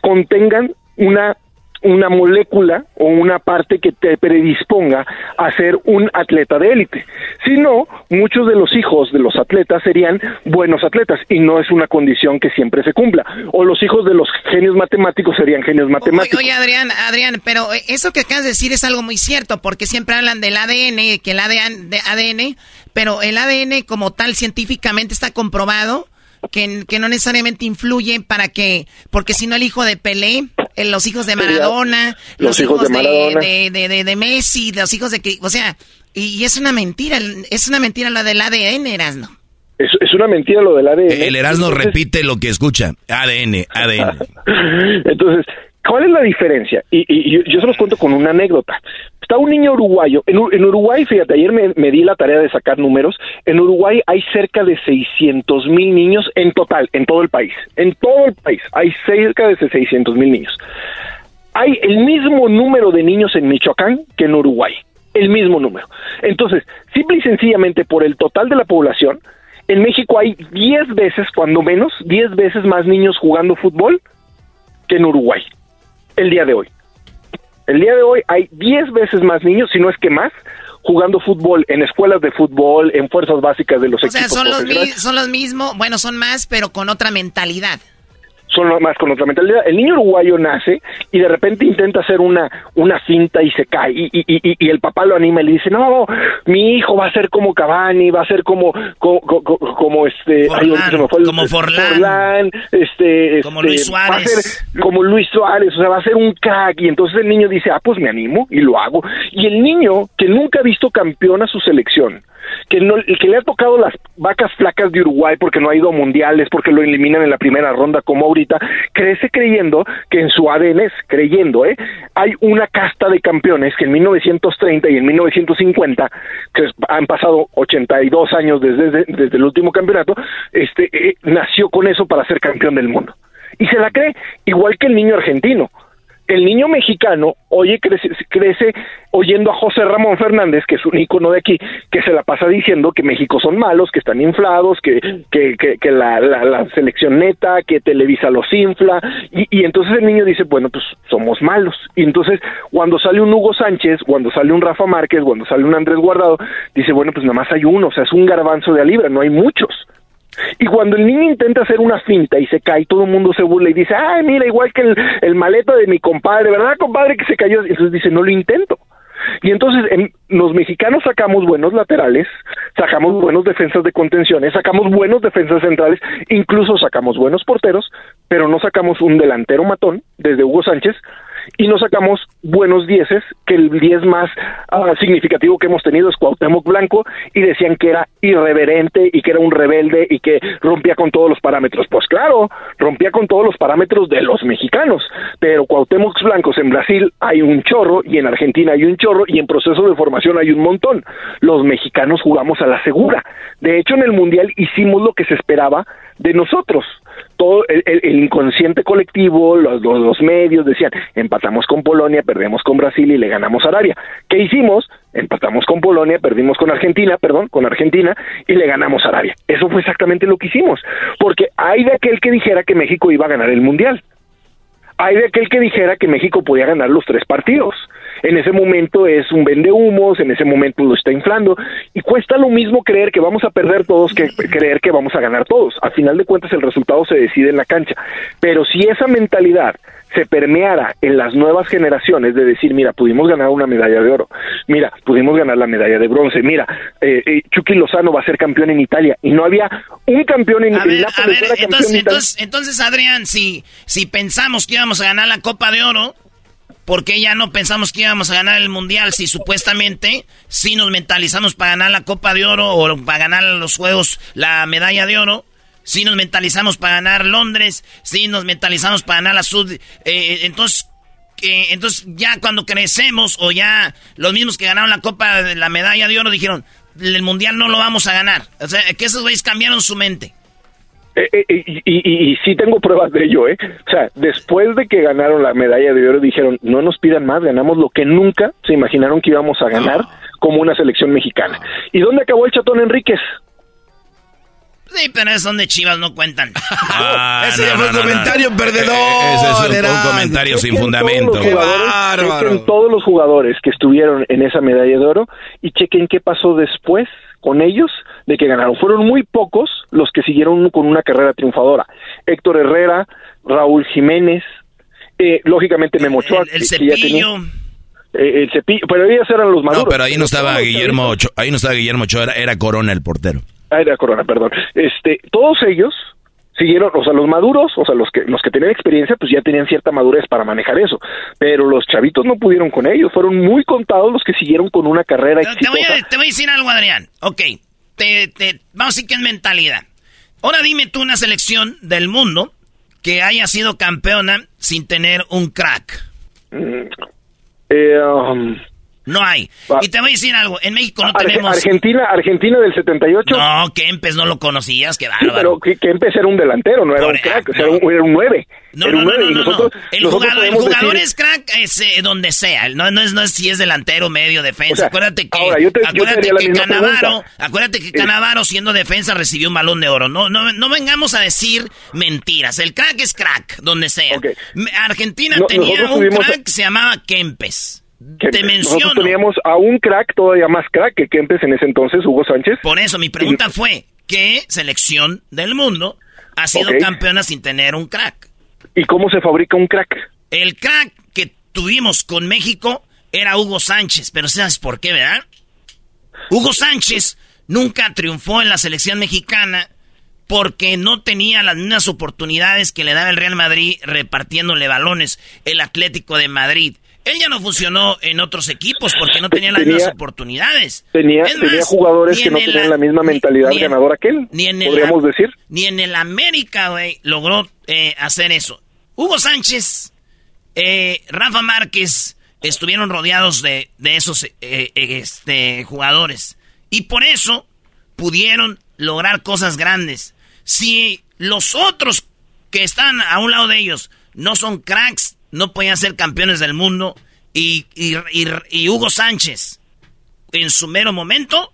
contengan una una molécula o una parte que te predisponga a ser un atleta de élite. Si no, muchos de los hijos de los atletas serían buenos atletas y no es una condición que siempre se cumpla. O los hijos de los genios matemáticos serían genios matemáticos. Oye, Adrián, Adrián, pero eso que acabas de decir es algo muy cierto, porque siempre hablan del ADN, que el ADN, de ADN, pero el ADN como tal científicamente está comprobado que, que no necesariamente influye para que, porque si no el hijo de Pelé, los hijos de Maradona, los, hijos, de, Maradona. de, de, de, de Messi, los hijos de, que- o sea, y, y es una mentira, es una mentira lo del ADN, Erasno. Es, es una mentira lo del ADN. El Erasmo repite lo que escucha. ADN, ADN. [laughs] Entonces, ¿cuál es la diferencia? Y, y- yo, se los cuento con una anécdota. Está un niño uruguayo. En, Ur- en Uruguay, fíjate, ayer me, me di la tarea de sacar números. En Uruguay hay cerca de 600 mil niños en total, en todo el país. En todo el país hay cerca de 600 mil niños. Hay el mismo número de niños en Michoacán que en Uruguay. El mismo número. Entonces, simple y sencillamente por el total de la población, en México hay 10 veces, cuando menos, 10 veces más niños jugando fútbol que en Uruguay, el día de hoy. El día de hoy hay 10 veces más niños, si no es que más, jugando fútbol en escuelas de fútbol, en fuerzas básicas de los O sea, equipos son los, son los mismos, bueno, son más, pero con otra mentalidad. Son más con otra mentalidad. El niño uruguayo nace y de repente intenta hacer una, una cinta y se cae y, y, y- y el papá lo anima y le dice, no, mi hijo va a ser como Cavani, va a ser como, como, como, como este, ay, ahorita se me fue el- como Forlán. Forlán, este, Como este, Luis va a Suárez. ser como Luis Suárez, o sea, va a ser un crack y entonces el niño dice, ah, pues me animo y lo hago. Y el niño que nunca ha visto campeón a su selección, que no que le ha tocado las vacas flacas de Uruguay porque no ha ido a mundiales, porque lo eliminan en la primera ronda como ahorita, crece creyendo que en su ADN es creyendo, ¿eh? Hay una casta de campeones que en 1930 y en 1950, que han pasado 82 años desde, desde, desde el último campeonato, este eh, nació con eso para ser campeón del mundo. Y se la cree, igual que el niño argentino el niño mexicano oye crece, crece oyendo a José Ramón Fernández, que es un ícono de aquí, que se la pasa diciendo que México son malos, que están inflados, que, que, la, la, la selección neta, que Televisa los infla, y, y entonces el niño dice, bueno, pues somos malos. Y entonces cuando sale un Hugo Sánchez, cuando sale un Rafa Márquez, cuando sale un Andrés Guardado, dice, bueno, pues nada más hay uno, o sea, es un garbanzo de a libra, no hay muchos. Y cuando el niño intenta hacer una finta y se cae, todo el mundo se burla y dice, ay, mira, igual que el, el maleta de mi compadre, ¿verdad, compadre, que se cayó? Entonces dice, no lo intento. Y entonces em, los mexicanos sacamos buenos laterales, sacamos buenos defensas de contenciones, sacamos buenos defensas centrales, incluso sacamos buenos porteros, pero no sacamos un delantero matón desde Hugo Sánchez y no sacamos buenos dieces, que el diez más ah, significativo que hemos tenido es Cuauhtémoc Blanco, y decían que era irreverente y que era un rebelde y que rompía con todos los parámetros. Pues claro, rompía con todos los parámetros de los mexicanos, pero Cuauhtémoc Blancos en Brasil hay un chorro y en Argentina hay un chorro y en proceso de formación hay un montón. Los mexicanos jugamos a la segura. De hecho, en el Mundial hicimos lo que se esperaba de nosotros todo el, el- inconsciente colectivo, los, los- los medios decían, empatamos con Polonia, perdemos con Brasil y le ganamos a Arabia. ¿Qué hicimos? Empatamos con Polonia, perdimos con Argentina, perdón, con Argentina y le ganamos a Arabia. Eso fue exactamente lo que hicimos, porque hay de aquel que dijera que México iba a ganar el Mundial. Hay de aquel que dijera que México podía ganar los tres partidos. En ese momento es un vende humos, en ese momento lo está inflando y cuesta lo mismo creer que vamos a perder todos que creer que vamos a ganar todos. Al final de cuentas el resultado se decide en la cancha. Pero si esa mentalidad se permeara en las nuevas generaciones de decir, mira, pudimos ganar una medalla de oro, mira, pudimos ganar la medalla de bronce, mira, eh, eh, Chucky Lozano va a ser campeón en Italia y no había un campeón en, A en a ver, entonces, entonces, entonces, Adrián, si, si pensamos que íbamos a ganar la Copa de Oro, ¿por qué ya no pensamos que íbamos a ganar el Mundial? Si supuestamente sí nos mentalizamos para ganar la Copa de Oro o para ganar los Juegos la medalla de oro, si nos mentalizamos para ganar Londres, si nos mentalizamos para ganar la Sud, eh, entonces... que entonces ya cuando crecemos o ya los mismos que ganaron la Copa, la medalla de oro dijeron, el Mundial no lo vamos a ganar. O sea, que esos güeyes cambiaron su mente. Eh, eh, y, y- y- y sí tengo pruebas de ello, ¿eh? O sea, después de que ganaron la medalla de oro, dijeron, no nos pidan más, ganamos lo que nunca se imaginaron que íbamos a ganar como una selección mexicana. ¿Y dónde acabó el Chatón Enríquez? Sí, pero es donde Chivas no cuentan. Ah, [laughs] Ese no, ya fue no, no, comentario no. perdedor, Eh, Ese es un- un, comentario sin fundamento. todos los jugadores- es que en todos los jugadores que estuvieron en esa medalla de oro y chequen qué pasó después con ellos de que ganaron. Fueron muy pocos los que siguieron con una carrera triunfadora. Héctor Herrera, Raúl Jiménez, eh, lógicamente Memo Ochoa, El, el que- que ya tenía- cepillo. eh, el cepillo, pero ellos eran los maduros. No, pero ahí no estaba Guillermo Ochoa, ahí no estaba Guillermo Ochoa, era, era Corona el portero. Ah, era Corona, perdón. Este, todos ellos siguieron, o sea, los maduros, o sea, los que los que tenían experiencia, pues ya tenían cierta madurez para manejar eso, pero los chavitos no pudieron con ellos, fueron muy contados los que siguieron con una carrera te, te voy, a, te voy a decir algo, Adrián. Ok, te, te, vamos a decir que es mentalidad. Ahora dime tú una selección del mundo que haya sido campeona sin tener un crack. Mm, eh, um, no hay. Y te voy a decir algo, en México no tenemos... Argentina, Argentina del 78. No, Kempes no lo conocías, qué Sí, bárbaro. pero Kempes era un delantero, no era un crack, era un, era un nueve. No, era no, un no, El jugador, el jugador decir- es crack es, eh, donde sea. No, no, es, no es si es delantero, medio, defensa. O sea, acuérdate que, ahora, yo te- yo te acuérdate que Canavaro, acuérdate que. Canavaro siendo defensa recibió un balón de oro. No, no, no vengamos a decir mentiras. El crack es crack, donde sea. Argentina tenía un tuvimos- crack que se llamaba Kempes. Te Nosotros menciono. teníamos a un crack todavía más crack que Kempes en ese entonces, Hugo Sánchez. Por eso mi pregunta fue, ¿qué selección del mundo ha sido campeona sin tener un crack? ¿Y cómo se fabrica un crack? El crack que tuvimos con México era Hugo Sánchez, pero ¿sabes por qué, verdad? Hugo Sánchez nunca triunfó en la selección mexicana porque no tenía las mismas oportunidades que le daba el Real Madrid repartiéndole balones el Atlético de Madrid. Él ya no funcionó en otros equipos porque no tenía las Tenía- mismas oportunidades. Tenía, tenía jugadores que no tenían la misma mentalidad ni ganadora que él, ni en el- podríamos decir. Ni en el América, güey, logró eh, hacer eso. Hugo Sánchez, eh, Rafa Márquez estuvieron rodeados de, de esos eh, eh, este, jugadores. Y por eso pudieron lograr cosas grandes. Si los otros que están a un lado de ellos no son cracks, no podían ser campeones del mundo. Y, y- y- y Hugo Sánchez, en su mero momento,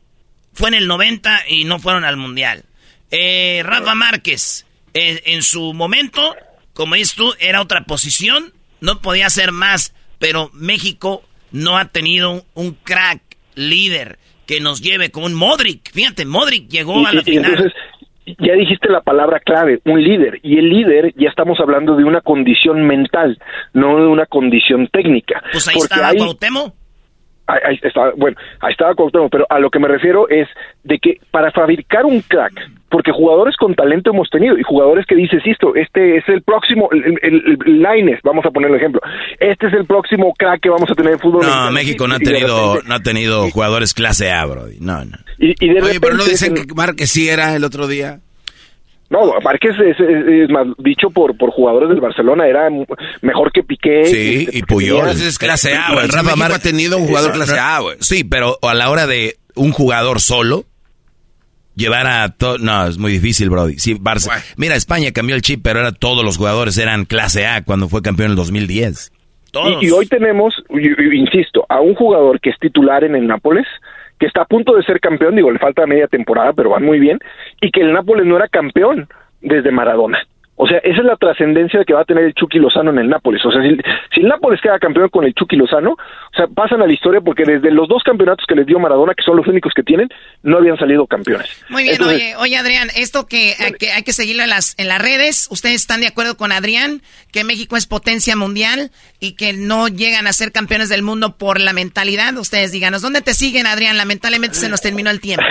fue en el 90 y no fueron al mundial. Eh, Rafa Márquez, eh, en su momento, como dices tú, era otra posición, no podía hacer más, pero México no ha tenido un crack líder que nos lleve como un Modric. Fíjate, Modric llegó a la final. entonces, ya dijiste la palabra clave, un líder. Y el líder, ya estamos hablando de una condición mental, no de una condición técnica. pues ahí estaba hay- Cuauhtémoc. Ahí, ahí estaba, bueno, ahí estaba Cuauhtémoc, pero a lo que me refiero es de que para fabricar un crack, porque jugadores con talento hemos tenido y jugadores que dices, esto, este es el próximo, el, el, el- Lainez, vamos a poner el ejemplo, este es el próximo crack que vamos a tener en fútbol. No, mexicano. México no ha tenido, repente- no ha tenido jugadores clase A, bro. No, no. y, y de Oye, pero no repente- dicen que Márquez sí era el otro día. No, Márquez es, es- es más dicho por por jugadores del Barcelona era mejor que Piqué. Sí, este, y Puyol. tenía- es clase A, güey. Rafa Mar- ha tenido un jugador clase A, güey. Sí, pero a la hora de un jugador solo, llevar a todo... No, es muy difícil, Brody. Sí, Barça-. Mira, España cambió el chip, pero era todos los jugadores eran clase A cuando fue campeón en el 2010. Todos. Y, y hoy tenemos, insisto, a un jugador que es titular en el Nápoles, que está a punto de ser campeón, digo, le falta media temporada, pero van muy bien, y que el Nápoles no era campeón desde Maradona. O sea, esa es la trascendencia que va a tener el Chucky Lozano en el Nápoles. O sea, si, si el Nápoles queda campeón con el Chucky Lozano, o sea, pasan a la historia porque desde los dos campeonatos que les dio Maradona, que son los únicos que tienen, no habían salido campeones. Muy bien, Entonces, oye, oye Adrián, esto que hay, que hay que seguirlo en las, en las redes, ¿ustedes están de acuerdo con Adrián que México es potencia mundial y que no llegan a ser campeones del mundo por la mentalidad? Ustedes díganos, ¿dónde te siguen Adrián? Lamentablemente se nos terminó el tiempo.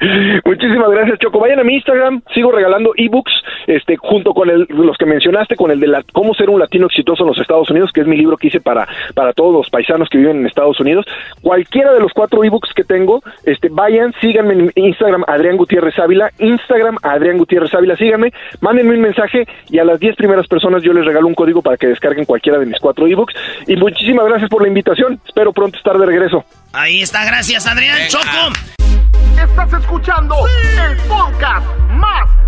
[laughs] Muchísimas gracias, Choco. Vayan a mi Instagram, sigo regalando ebooks, este, junto con el, los que mencionaste, con el de la, cómo ser un latino exitoso en los Estados Unidos, que es mi libro que hice para, para todos los paisanos que viven en Estados Unidos. Cualquiera de los cuatro ebooks que tengo, este, vayan, síganme en Instagram, Adrián Gutiérrez Ávila, Instagram, Adrián Gutiérrez Ávila, síganme, mándenme un mensaje y a las 10 primeras personas yo les regalo un código para que descarguen cualquiera de mis cuatro ebooks. Y muchísimas gracias por la invitación. Espero pronto estar de regreso. Ahí está, gracias Adrián. Choco. Estás escuchando el podcast más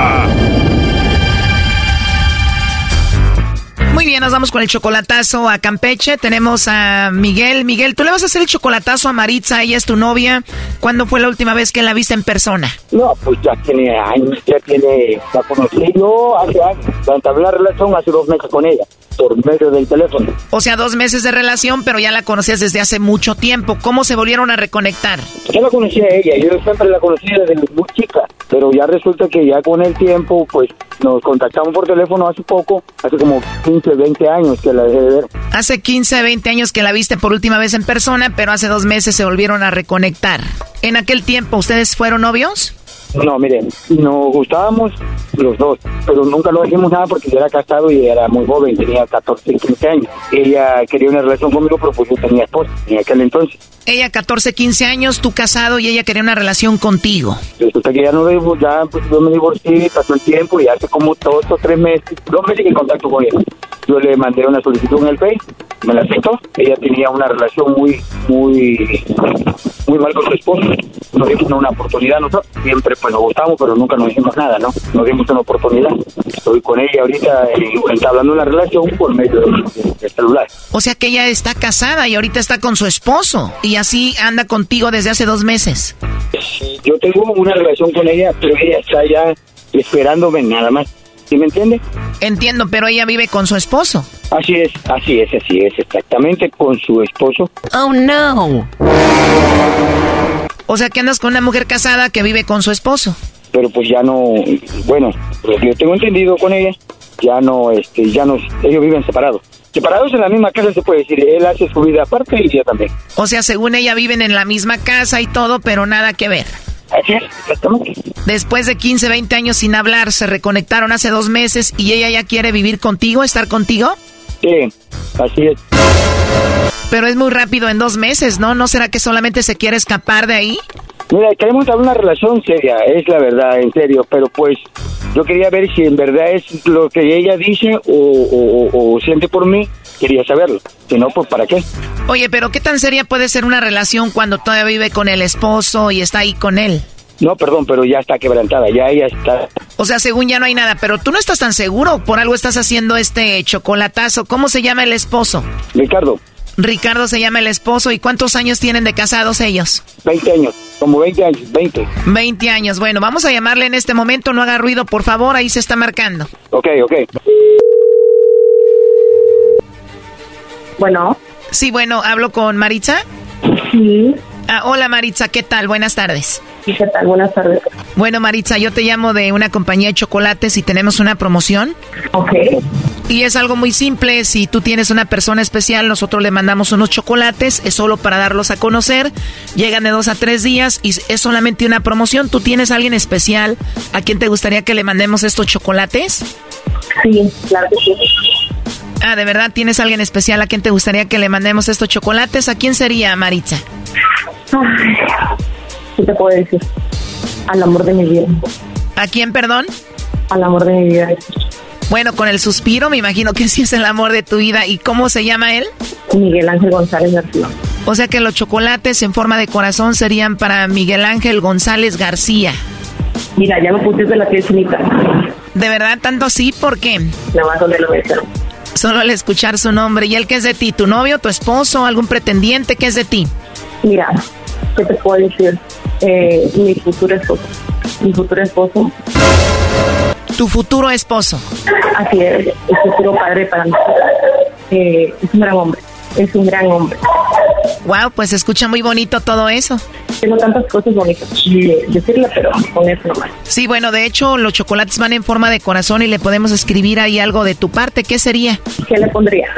muy nos vamos con el chocolatazo a Campeche. Tenemos a Miguel. Miguel, tú le vas a hacer el chocolatazo a Maritza, ella es tu novia. ¿Cuándo fue la última vez que la viste en persona? No, pues ya tiene años, ya tiene, la conocí yo hace años, entablé una relación hace dos meses con ella, por medio del teléfono. O sea, dos meses de relación, pero ya la conocías desde hace mucho tiempo. ¿Cómo se volvieron a reconectar? Yo la conocí a ella, yo siempre la conocí desde muy chica, pero ya resulta que ya con el tiempo, pues nos contactamos por teléfono hace poco, hace como 15, 20 años que la dejé de ver. Hace 15, 20 años que la viste por última vez en persona, pero hace dos meses se volvieron a reconectar. En aquel tiempo, ¿ustedes fueron novios? No, miren, nos gustábamos los dos, pero nunca lo dijimos nada porque yo era casado y era muy joven, tenía 14, 15 años. Ella quería una relación conmigo, pero pues yo tenía esposa en aquel entonces. Ella 14, 15 años, tú casado y ella quería una relación contigo. Resulta que ya no ya pues yo me divorcié, pasó el tiempo y hace como dos o tres meses, dos meses en contacto con ella. Yo le mandé una solicitud en el Face, me la aceptó. Ella tenía una relación muy, muy, muy mal con su esposo. Nos dimos una oportunidad nosotros. Siempre pues nos gustamos, pero nunca nos dijimos nada, ¿no? Nos dimos una oportunidad. Estoy con ella ahorita eh, entablando una relación por medio del del celular. O sea que ella está casada y ahorita está con su esposo y así anda contigo desde hace dos meses. Yo tengo una relación con ella, pero ella está ya esperándome nada más. ¿Sí me entiende? Entiendo, pero ella vive con su esposo. Así es, así es, así es, exactamente con su esposo. Oh no. O sea que andas con una mujer casada que vive con su esposo. Pero pues ya no, bueno, lo que yo tengo entendido con ella, ya no, este, ya no, ellos viven separados. Separados en la misma casa se puede decir, él hace su vida aparte y ella también. O sea, según ella viven en la misma casa y todo, pero nada que ver. Así es, exactamente. Después de 15, 20 años sin hablar, se reconectaron hace dos meses y ella ya quiere vivir contigo, estar contigo. Sí, así es. Pero es muy rápido en dos meses, ¿no? ¿No será que solamente se quiere escapar de ahí? Mira, queremos tener una relación seria, es la verdad, en serio, pero pues yo quería ver si en verdad es lo que ella dice o, o- o- o siente por mí, quería saberlo. Si no, pues ¿para qué? Oye, pero ¿qué tan seria puede ser una relación cuando todavía vive con el esposo y está ahí con él? No, perdón, pero ya está quebrantada, ya ella está... O sea, según ya no hay nada, pero tú no estás tan seguro, por algo estás haciendo este chocolatazo. ¿Cómo se llama el esposo? Ricardo, Ricardo se llama el esposo. ¿Y cuántos años tienen de casados ellos? 20 años, como 20 años, 20. 20 años. Bueno, vamos a llamarle en este momento. No haga ruido, por favor. Ahí se está marcando. Ok, ok. Bueno. Sí, bueno, hablo con Maritza. Sí. Ah, hola Maritza, ¿qué tal? Buenas tardes. ¿Qué tal? Buenas tardes. Bueno, Maritza, yo te llamo de una compañía de chocolates y tenemos una promoción. Ok. Y es algo muy simple. Si tú tienes una persona especial, nosotros le mandamos unos chocolates. Es solo para darlos a conocer. Llegan de dos a tres días y es solamente una promoción. ¿Tú tienes a alguien especial a quien te gustaría que le mandemos estos chocolates? Sí, claro que sí. Ah, ¿de verdad tienes a alguien especial a quien te gustaría que le mandemos estos chocolates? ¿A quién sería, Maritza? Ay, ¿Qué te puedo decir? Al amor de mi vida. ¿A quién, perdón? Al amor de mi vida. Bueno, con el suspiro me imagino que sí es el amor de tu vida. ¿Y cómo se llama él? Miguel Ángel González García. O sea que los chocolates en forma de corazón serían para Miguel Ángel González García. Mira, ya me pusiste la piel chinita. ¿De verdad tanto así? ¿Por qué? Nada más donde lo ves. Solo al escuchar su nombre. ¿Y él qué es de ti? ¿Tu novio, tu esposo, algún pretendiente? ¿Qué es de ti? Mira, ¿qué te puedo decir? Eh, mi futuro esposo. Mi futuro esposo. Tu futuro esposo. Así es, es futuro padre para mí. Eh, es un gran hombre, es un gran hombre. Wow, pues se escucha muy bonito todo eso. Tengo tantas cosas bonitas que decirle, pero con eso nomás. Sí, bueno, de hecho los chocolates van en forma de corazón y le podemos escribir ahí algo de tu parte. ¿Qué sería? ¿Qué le pondría?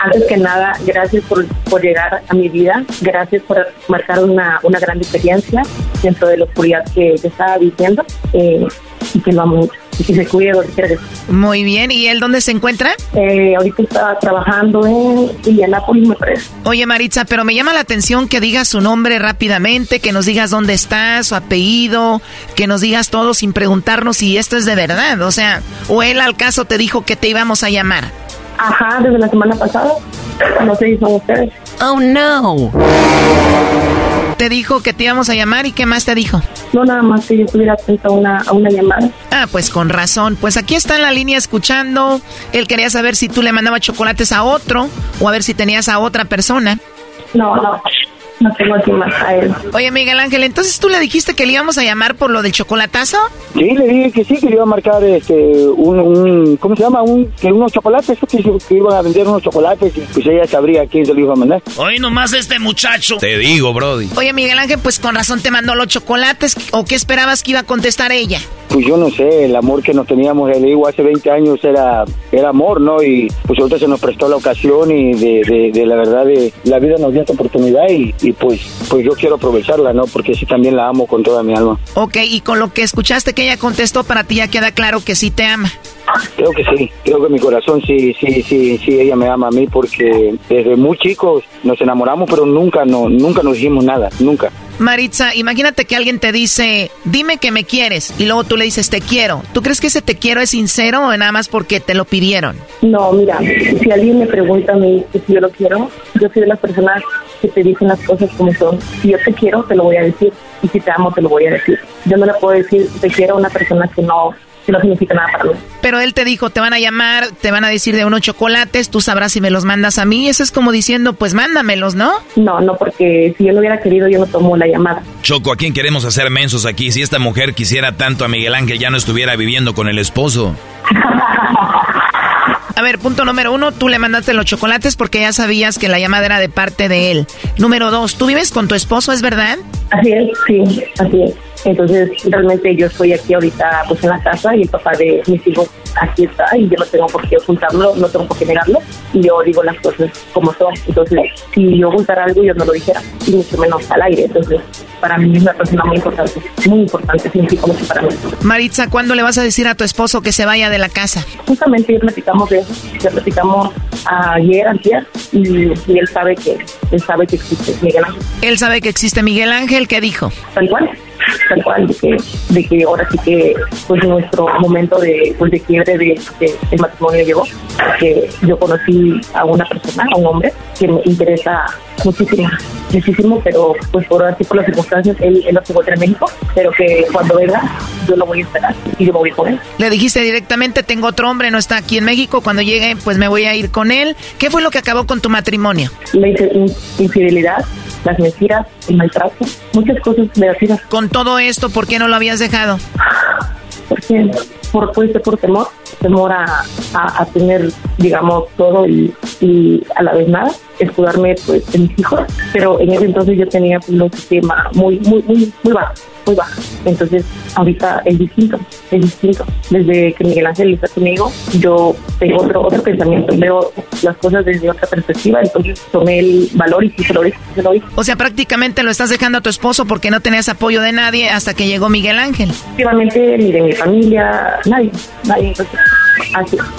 Antes que nada, gracias por, por llegar a mi vida, gracias por marcar una, una gran experiencia dentro de la oscuridad que, que estaba viviendo eh, y que lo amo mucho y que se cuide donde. Muy bien, ¿y él dónde se encuentra? Eh, ahorita está trabajando en Indianápolis, me parece. Oye, Maritza, pero me llama la atención que digas su nombre rápidamente, que nos digas dónde está, su apellido, que nos digas todo sin preguntarnos si esto es de verdad. O sea, o él al caso te dijo que te íbamos a llamar. Ajá, desde la semana pasada. No sé si son ustedes. Oh, no. Te dijo que te íbamos a llamar y qué más te dijo. No, nada más que yo estuviera atenta a una, a una llamada. Ah, pues con razón. Pues aquí está en la línea escuchando. Él quería saber si tú le mandabas chocolates a otro o a ver si tenías a otra persona. No, no. No tengo aquí más a él. Oye, Miguel Ángel, entonces tú le dijiste que le íbamos a llamar por lo del chocolatazo? Sí, le dije que sí, que le iba a marcar este, un, un ¿cómo se llama? Un, que unos chocolates, que, que iban a vender unos chocolates y pues ella sabría quién se lo iba a mandar. Hoy nomás este muchacho. Te digo, Brody. Oye, Miguel Ángel, pues con razón te mandó los chocolates. ¿O qué esperabas que iba a contestar ella? Pues yo no sé, el amor que nos teníamos, le digo, hace 20 años era, era amor, ¿no? Y pues ahorita se nos prestó la ocasión y de, de, de la verdad, de, la vida nos dio esta oportunidad y, y pues, pues yo quiero aprovecharla, ¿no? Porque sí también la amo con toda mi alma. Ok, y con lo que escuchaste que ella contestó, para ti ya queda claro que sí te ama. Creo que sí, creo que mi corazón sí, sí, sí, sí, ella me ama a mí porque desde muy chicos nos enamoramos, pero nunca, no, nunca nos dijimos nada, nunca. Maritza, imagínate que alguien te dice, dime que me quieres, y luego tú le dices, te quiero. ¿Tú crees que ese te quiero es sincero o nada más porque te lo pidieron? No, mira, si alguien me pregunta a mí si yo lo quiero, yo soy de las personas que te dicen las cosas como son. Si yo te quiero, te lo voy a decir. Y si te amo, te lo voy a decir. Yo no le puedo decir te quiero a una persona que no, que no significa nada para mí. Pero él te dijo, te van a llamar, te van a decir de unos chocolates, tú sabrás si me los mandas a mí. Eso es como diciendo, pues mándamelos, ¿no? No, no, porque si yo no hubiera querido, yo no tomo la llamada. Choco, ¿a quién queremos hacer mensos aquí? Si esta mujer quisiera tanto a Miguel Ángel, ya no estuviera viviendo con el esposo. [laughs] A ver, punto número uno, tú le mandaste los chocolates porque ya sabías que la llamada era de parte de él. Número dos, ¿tú vives con tu esposo, es verdad? Así es, sí, así es. Entonces, realmente yo estoy aquí ahorita pues en la casa y el papá de mis hijos aquí está y yo no tengo por qué ocultarlo, no tengo por qué negarlo y yo digo las cosas como son. Entonces, si yo ocultara algo, yo no lo dijera y mucho menos al aire. Entonces, para mí es una persona muy importante, muy importante, significa mucho para mí. Maritza, ¿cuándo le vas a decir a tu esposo que se vaya de la casa? Justamente ya platicamos de eso, ya platicamos ayer, ayer y, y él sabe que él sabe que existe Miguel Ángel. Él sabe que existe Miguel Ángel, ¿qué dijo? Tal cual, tal cual, de que, de que ahora sí que pues nuestro momento de, pues, de quiebre de, de- matrimonio llegó, que yo conocí a una persona, a un hombre, que me interesa muchísimo, muchísimo, pero pues por así por las circunstancias, él, él no se encuentra en México, pero que cuando venga yo lo voy a esperar y yo me voy con él. Le dijiste directamente, tengo otro hombre, no está aquí en México, cuando llegue pues me voy a ir con él. ¿Qué fue lo que acabó con tu matrimonio? La infi- in- infidelidad, las mentiras, el maltrato, muchas cosas negativas. Con todo esto, ¿por qué no lo habías dejado? porque por puede ser por temor temor a, a, a tener digamos todo y, y a la vez nada escudarme pues de mis hijos pero en ese entonces yo tenía pues, un sistema muy muy muy muy bajo muy bajo. Entonces ahorita es distinto es distinto. Desde que Miguel Ángel está conmigo yo tengo otro otro pensamiento veo las cosas desde otra perspectiva entonces tomé el valor y sí se lo dije sí se lo dije O sea, prácticamente lo estás dejando a tu esposo porque no tenías apoyo de nadie hasta que llegó Miguel Ángel. efectivamente ni de mi familia nadie nadie. entonces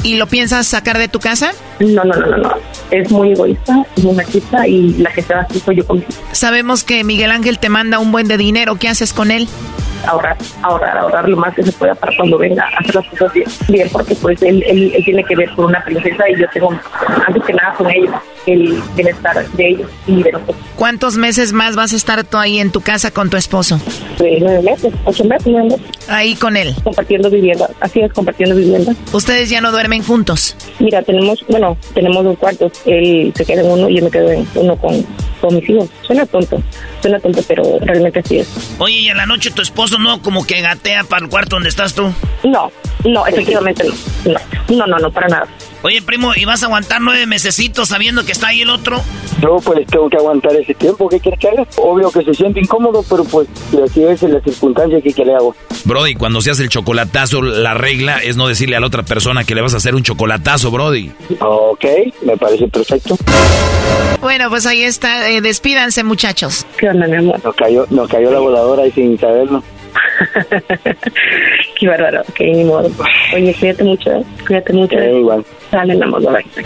¿Y lo piensas sacar de tu casa? No, no, no, no, no. Es muy egoísta, muy machista y la que se va así soy yo conmigo. Sabemos que Miguel Ángel te manda un buen de dinero. ¿Qué haces con él? Ahorrar, ahorrar, ahorrar lo más que se pueda para cuando venga a hacer las cosas bien. Bien, porque pues él, él, él tiene que ver con una princesa y yo tengo, antes que nada, con ellos, el bienestar de ellos y de nosotros. ¿Cuántos meses más vas a estar tú ahí en tu casa con tu esposo? De nueve meses, ocho meses, nueve meses. Ahí con él. Compartiendo vivienda, así es, compartiendo vivienda. Ustedes ya no duermen juntos. Mira, tenemos, bueno, tenemos dos cuartos. Él se queda en uno y yo me quedo en uno con, con mis hijos. Suena tonto, suena tonto, pero realmente así es. Oye, ¿y en la noche tu esposo no como que gatea para el cuarto donde estás tú? No, no, efectivamente no. No, no, no, no para nada. Oye, primo, ¿y vas a aguantar nueve mesecitos sabiendo que está ahí el otro? Yo pues tengo que aguantar ese tiempo, ¿qué quieres que haga? Obvio que se siente incómodo, pero pues así es la circunstancia que, que le hago. Brody, cuando se hace el chocolatazo, la regla es no decirle a la otra persona que le vas a hacer un chocolatazo, Brody. Ok, me parece perfecto. Bueno, pues ahí está. Eh, despídanse, muchachos. ¿Qué onda, mi amor? Nos cayó, nos cayó la voladora y sin saberlo. [laughs] Qué bárbaro, ok, ni modo. Oye, cuídate mucho, ¿eh? Cuídate mucho. Eh, igual. Dale, mi amor, bye.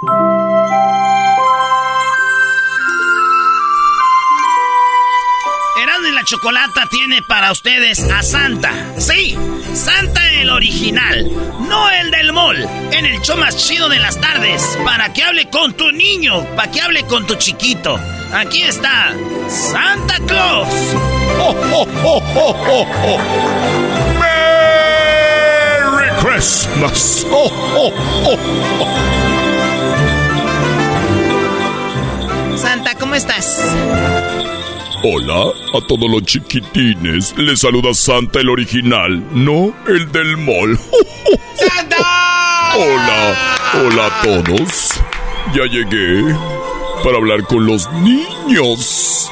Erasmo y la Chocolata tiene para ustedes a Santa. Sí, Santa el original, no el del mall. En el show más chido de las tardes, para que hable con tu niño, para que hable con tu chiquito. Aquí está Santa Claus. ¡Oh, oh, oh! ¡Merry Christmas! ¡Oh, oh, oh, oh! Santa, ¿cómo estás? Hola a todos los chiquitines. Les saluda Santa el original, no el del mall. [laughs] ¡Santa! Hola, hola a todos. Ya llegué para hablar con los niños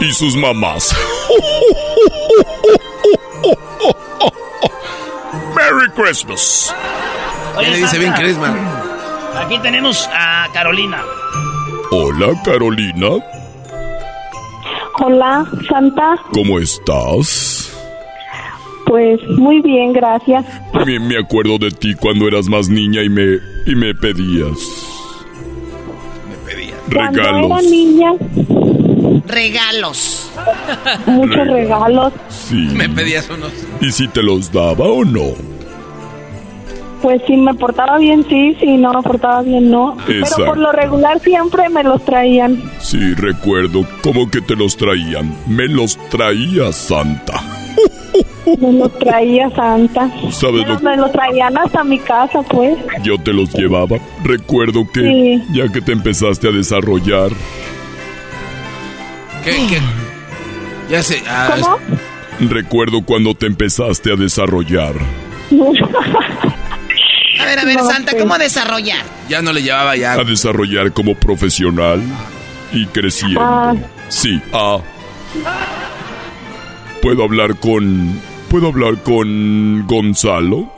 y sus mamás. [laughs] Merry Christmas. Oye, le dice bien Christmas. Aquí tenemos a Carolina. Hola Carolina, Hola, Santa. ¿cómo estás? Pues muy bien, gracias. Me, me acuerdo de ti cuando eras más niña y me y me pedías Cuando era regalos. niña, Regalos. muchos Regalos. regalos. Sí. Me pedías unos. ¿Y si te los daba o no? Pues si me portaba bien, sí, si no me portaba bien, no. Exacto. Pero por lo regular siempre me los traían. Sí, recuerdo. ¿Cómo que te los traían? Me los traía Santa. Me los traía Santa. ¿Sabes Me lo- me los traían hasta mi casa, pues. Yo te los llevaba. Recuerdo que Sí. ya que te empezaste a desarrollar, ¿Qué, qué? Ya sé. ah, ¿Cómo? recuerdo cuando te empezaste a desarrollar. [laughs] A ver, a ver, No, Santa, pues. ¿cómo desarrollar? es- ya no le llevaba ya. A desarrollar como profesional y creciendo. Ah. Sí, ah. ¿Puedo hablar con... ¿Puedo hablar con Gonzalo?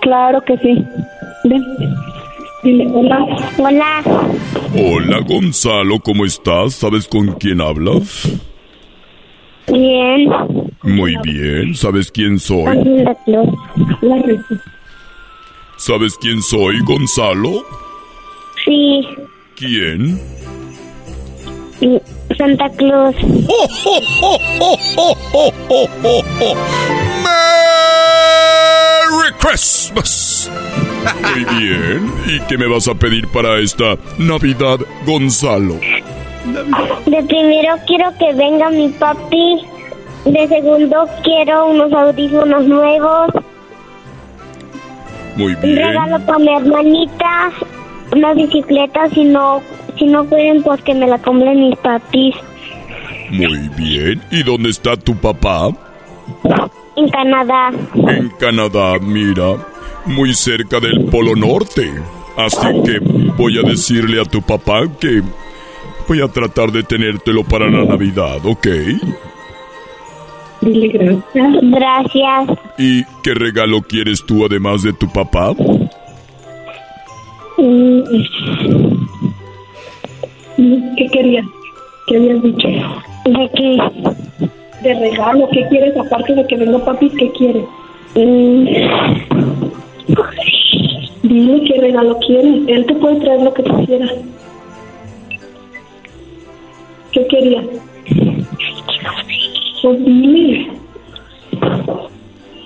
Claro que sí. Ven. Dile, hola. Hola. Hola Gonzalo, ¿cómo estás? ¿Sabes con quién hablas? Bien. Muy bien, ¿sabes quién soy? ¿Sabes quién soy, Gonzalo? Sí. ¿Quién? Santa Claus. ¡Oh, ¡Merry Christmas! Muy bien. ¿Y qué me vas a pedir para esta Navidad, Gonzalo? De primero quiero que venga mi papi. De segundo quiero unos audífonos nuevos. Muy Un regalo para mi hermanita. Una bicicleta si no, si no pueden pues que me la compren mis papis. Muy bien. ¿Y dónde está tu papá? En Canadá. En Canadá, mira. Muy cerca del Polo Norte. Así que voy a decirle a tu papá que voy a tratar de tenértelo para la Navidad, ¿ok? Dile gracias. Gracias. ¿Y qué regalo quieres tú además de tu papá? Mm, ¿Qué querías? ¿Qué habías dicho? ¿De qué? De regalo, ¿qué quieres? Aparte de que venga papi, ¿qué quieres? Mm, Dile qué regalo quieres. Él te puede traer lo que tú quieras. ¿Qué querías? Pues dile.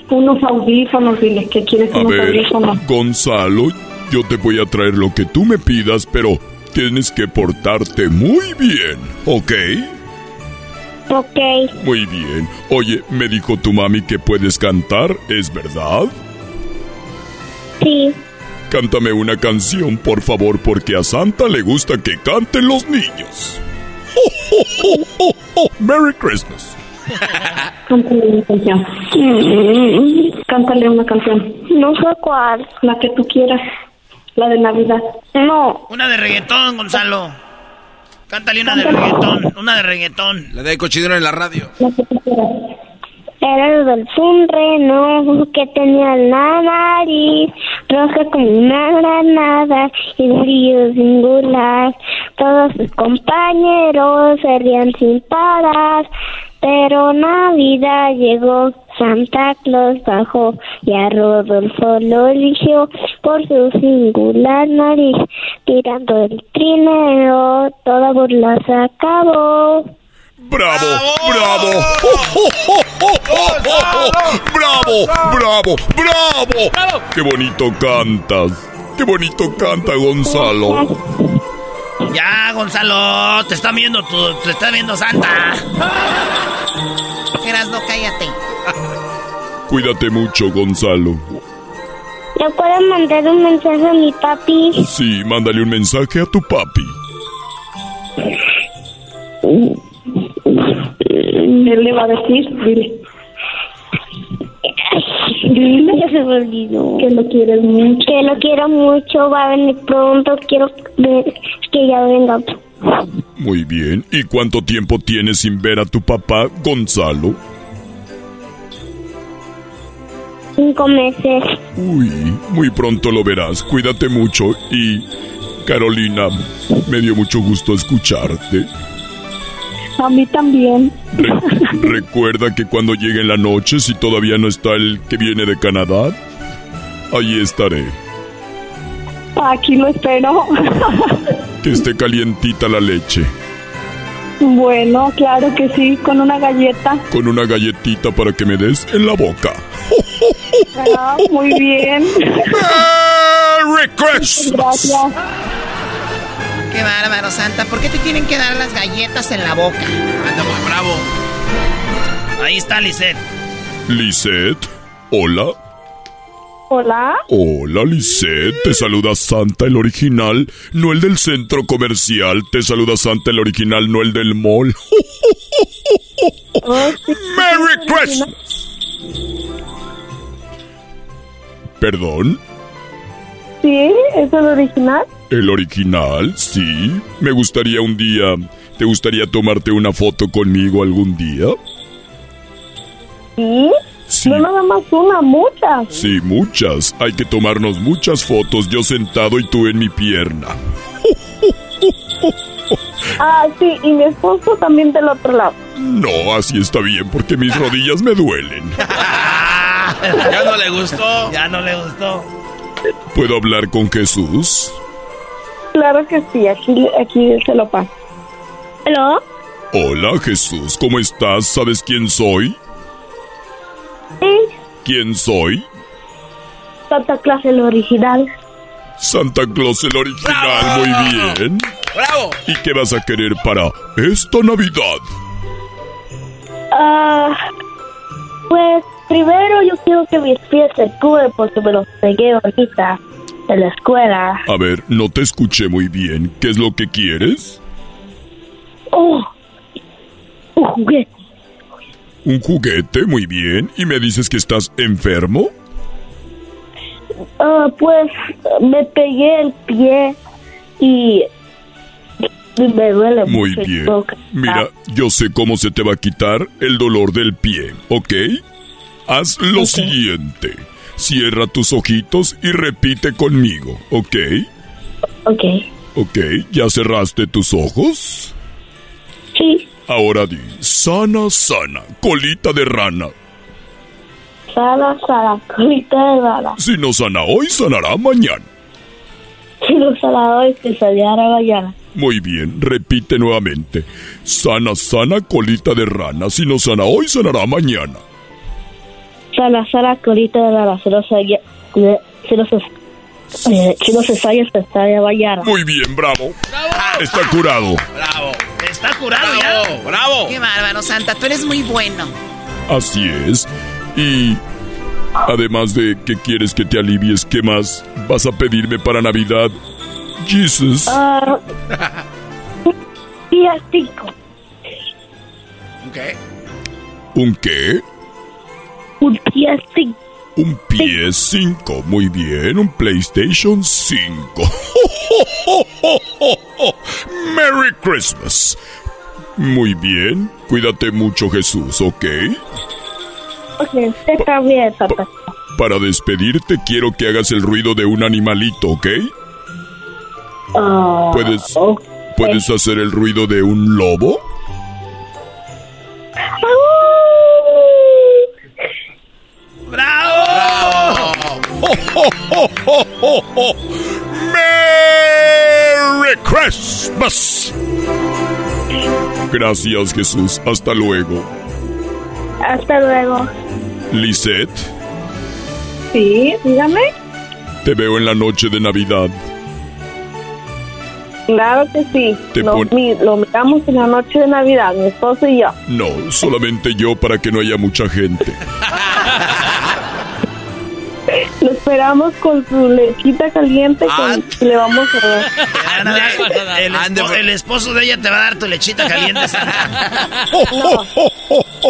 Unos audífonos, dile que quieres A unos ver, audífonos. Gonzalo, yo te voy a traer lo que tú me pidas, pero tienes que portarte muy bien, ¿ok? ok. Muy bien. Oye, me dijo tu mami que puedes cantar, ¿es verdad? Sí. Cántame una canción, por favor, porque a Santa le gusta que canten los niños. ¡Oh, oh, oh, oh, oh! ¡Merry Christmas! Cántale una canción. Cántale una canción. No sé cuál. La que tú quieras. La de Navidad. No. Una de reggaetón, Gonzalo. Cántale una de reggaetón. Una de reggaetón. La de cochidero en la radio. La que tú quieras. Era el del un reno que tenía la nariz roja como una granada y brillo singular. Todos sus compañeros se rían sin parar, pero Navidad llegó, Santa Claus bajó y a Rodolfo lo eligió por su singular nariz. Tirando el trineo, toda burla se acabó. ¡Bravo! ¡Bravo! ¡Oh, oh, oh, oh, oh, oh, oh! ¡Bravo! ¡Bravo! ¡Bravo! ¡Qué bonito cantas! ¡Qué bonito canta Gonzalo! Ya, Gonzalo. Te está viendo tu, te está viendo Santa. Eras no cállate. Cuídate mucho, Gonzalo. ¿Le puedo mandar un mensaje a mi papi? Sí, mándale un mensaje a tu papi. Él le va a decir, dile. Ya se me olvidó. que lo quieres mucho. Que lo quiero mucho, va a venir pronto, quiero ver que ya venga. Muy bien. ¿Y cuánto tiempo tienes sin ver a tu papá, Gonzalo? Cinco meses. Uy, muy pronto lo verás. Cuídate mucho y... Carolina, me dio mucho gusto escucharte. A mí también. Re- recuerda que cuando llegue la noche, si todavía no está el que viene de Canadá, allí estaré. Aquí lo espero. [laughs] Que esté calientita la leche, bueno, claro que sí, con una galleta. con una galletita para que me des en la boca. Ah, muy bien. [laughs] ¡Merry Christmas! Gracias. Qué bárbaro, Santa. ¿Por qué te tienen que dar las galletas en la boca? Anda muy bravo. Ahí está Lisette. Lisette, hola. Hola. Hola, Lisette. Te saluda Santa el original, no el del centro comercial. Te saluda Santa el original, no el del mall. ¡Merry Christmas! ¿Perdón? Sí, es el original. ¿El original? Sí. Me gustaría un día... ¿Te gustaría tomarte una foto conmigo algún día? Sí. Sí. No nada más una, muchas. Sí, muchas. Hay que tomarnos muchas fotos, yo sentado y tú en mi pierna. [laughs] Ah, sí, y mi esposo también del otro lado. No, así está bien porque mis rodillas me duelen. [laughs] Ya no le gustó. Ya no le gustó. ¿Puedo hablar con Jesús? Claro que sí, aquí, aquí se lo paso. ¿Aló? Hola Jesús, ¿cómo estás? ¿Sabes quién soy? Sí, ¿Quién soy? Santa Claus el original. Santa Claus el original, muy bien. ¡Bravo! ¿Y qué vas a querer para esta Navidad? Ah, pues primero yo quiero que mis pies se cubren porque me los pegué ahorita en la escuela. A ver, no te escuché muy bien. ¿Qué es lo que quieres? Oh, un juguete. Un juguete, muy bien. ¿Y me dices que estás enfermo? Ah, pues me pegué el pie y, me duele Muy mucho. bien. Mira, yo sé cómo se te va a quitar el dolor del pie, ¿ok? Haz lo siguiente. Cierra tus ojitos y repite conmigo, ¿ok? Ok. ¿Ok? ¿Ya cerraste tus ojos? Sí. Ahora di, sana, sana, colita de rana. Sala, sala, colita de bala. Si no sana hoy, sanará mañana. Si no sala hoy, que saliera mañana. Muy bien, repite nuevamente. Sana, sana, colita de rana. Si no sana hoy, sanará mañana. Sala, sala, colita de eh, si no se sale, se sale mañana. Muy bien, bravo. Está curado. ¡Bravo! ¡Está curado ya! ¡Bravo! Qué bárbaro, Santa. Tú eres muy bueno. Así es. Y además de que quieres que te alivies, ¿qué más vas a pedirme para Navidad? Jesus. Ah, día 5. ¿Qué? ¿Un qué? Un día 5. Un pie 5. Muy bien, un PlayStation 5. [laughs] Merry Christmas. Muy bien. Cuídate mucho, Jesús, ¿ok? Ok, usted está bien, Santa. Para despedirte quiero que hagas el ruido de un animalito, ¿ok? Ah, ¿Puedes, ¿Puedes hacer el ruido de un lobo? ¡Bravo! ¡Merry Christmas! Gracias, Jesús. Hasta luego. Hasta luego. Lisette, Sí, dígame. te veo en la noche de Navidad. Claro que sí. Te Lo, pon- mi- lo miramos en la noche de Navidad, mi esposo y yo. No, solamente yo para que no haya mucha gente. [laughs] Lo esperamos con su lechita caliente con- y le vamos a dar. [laughs] El, espo- el esposo de ella te va a dar tu lechita caliente, [laughs] Santa.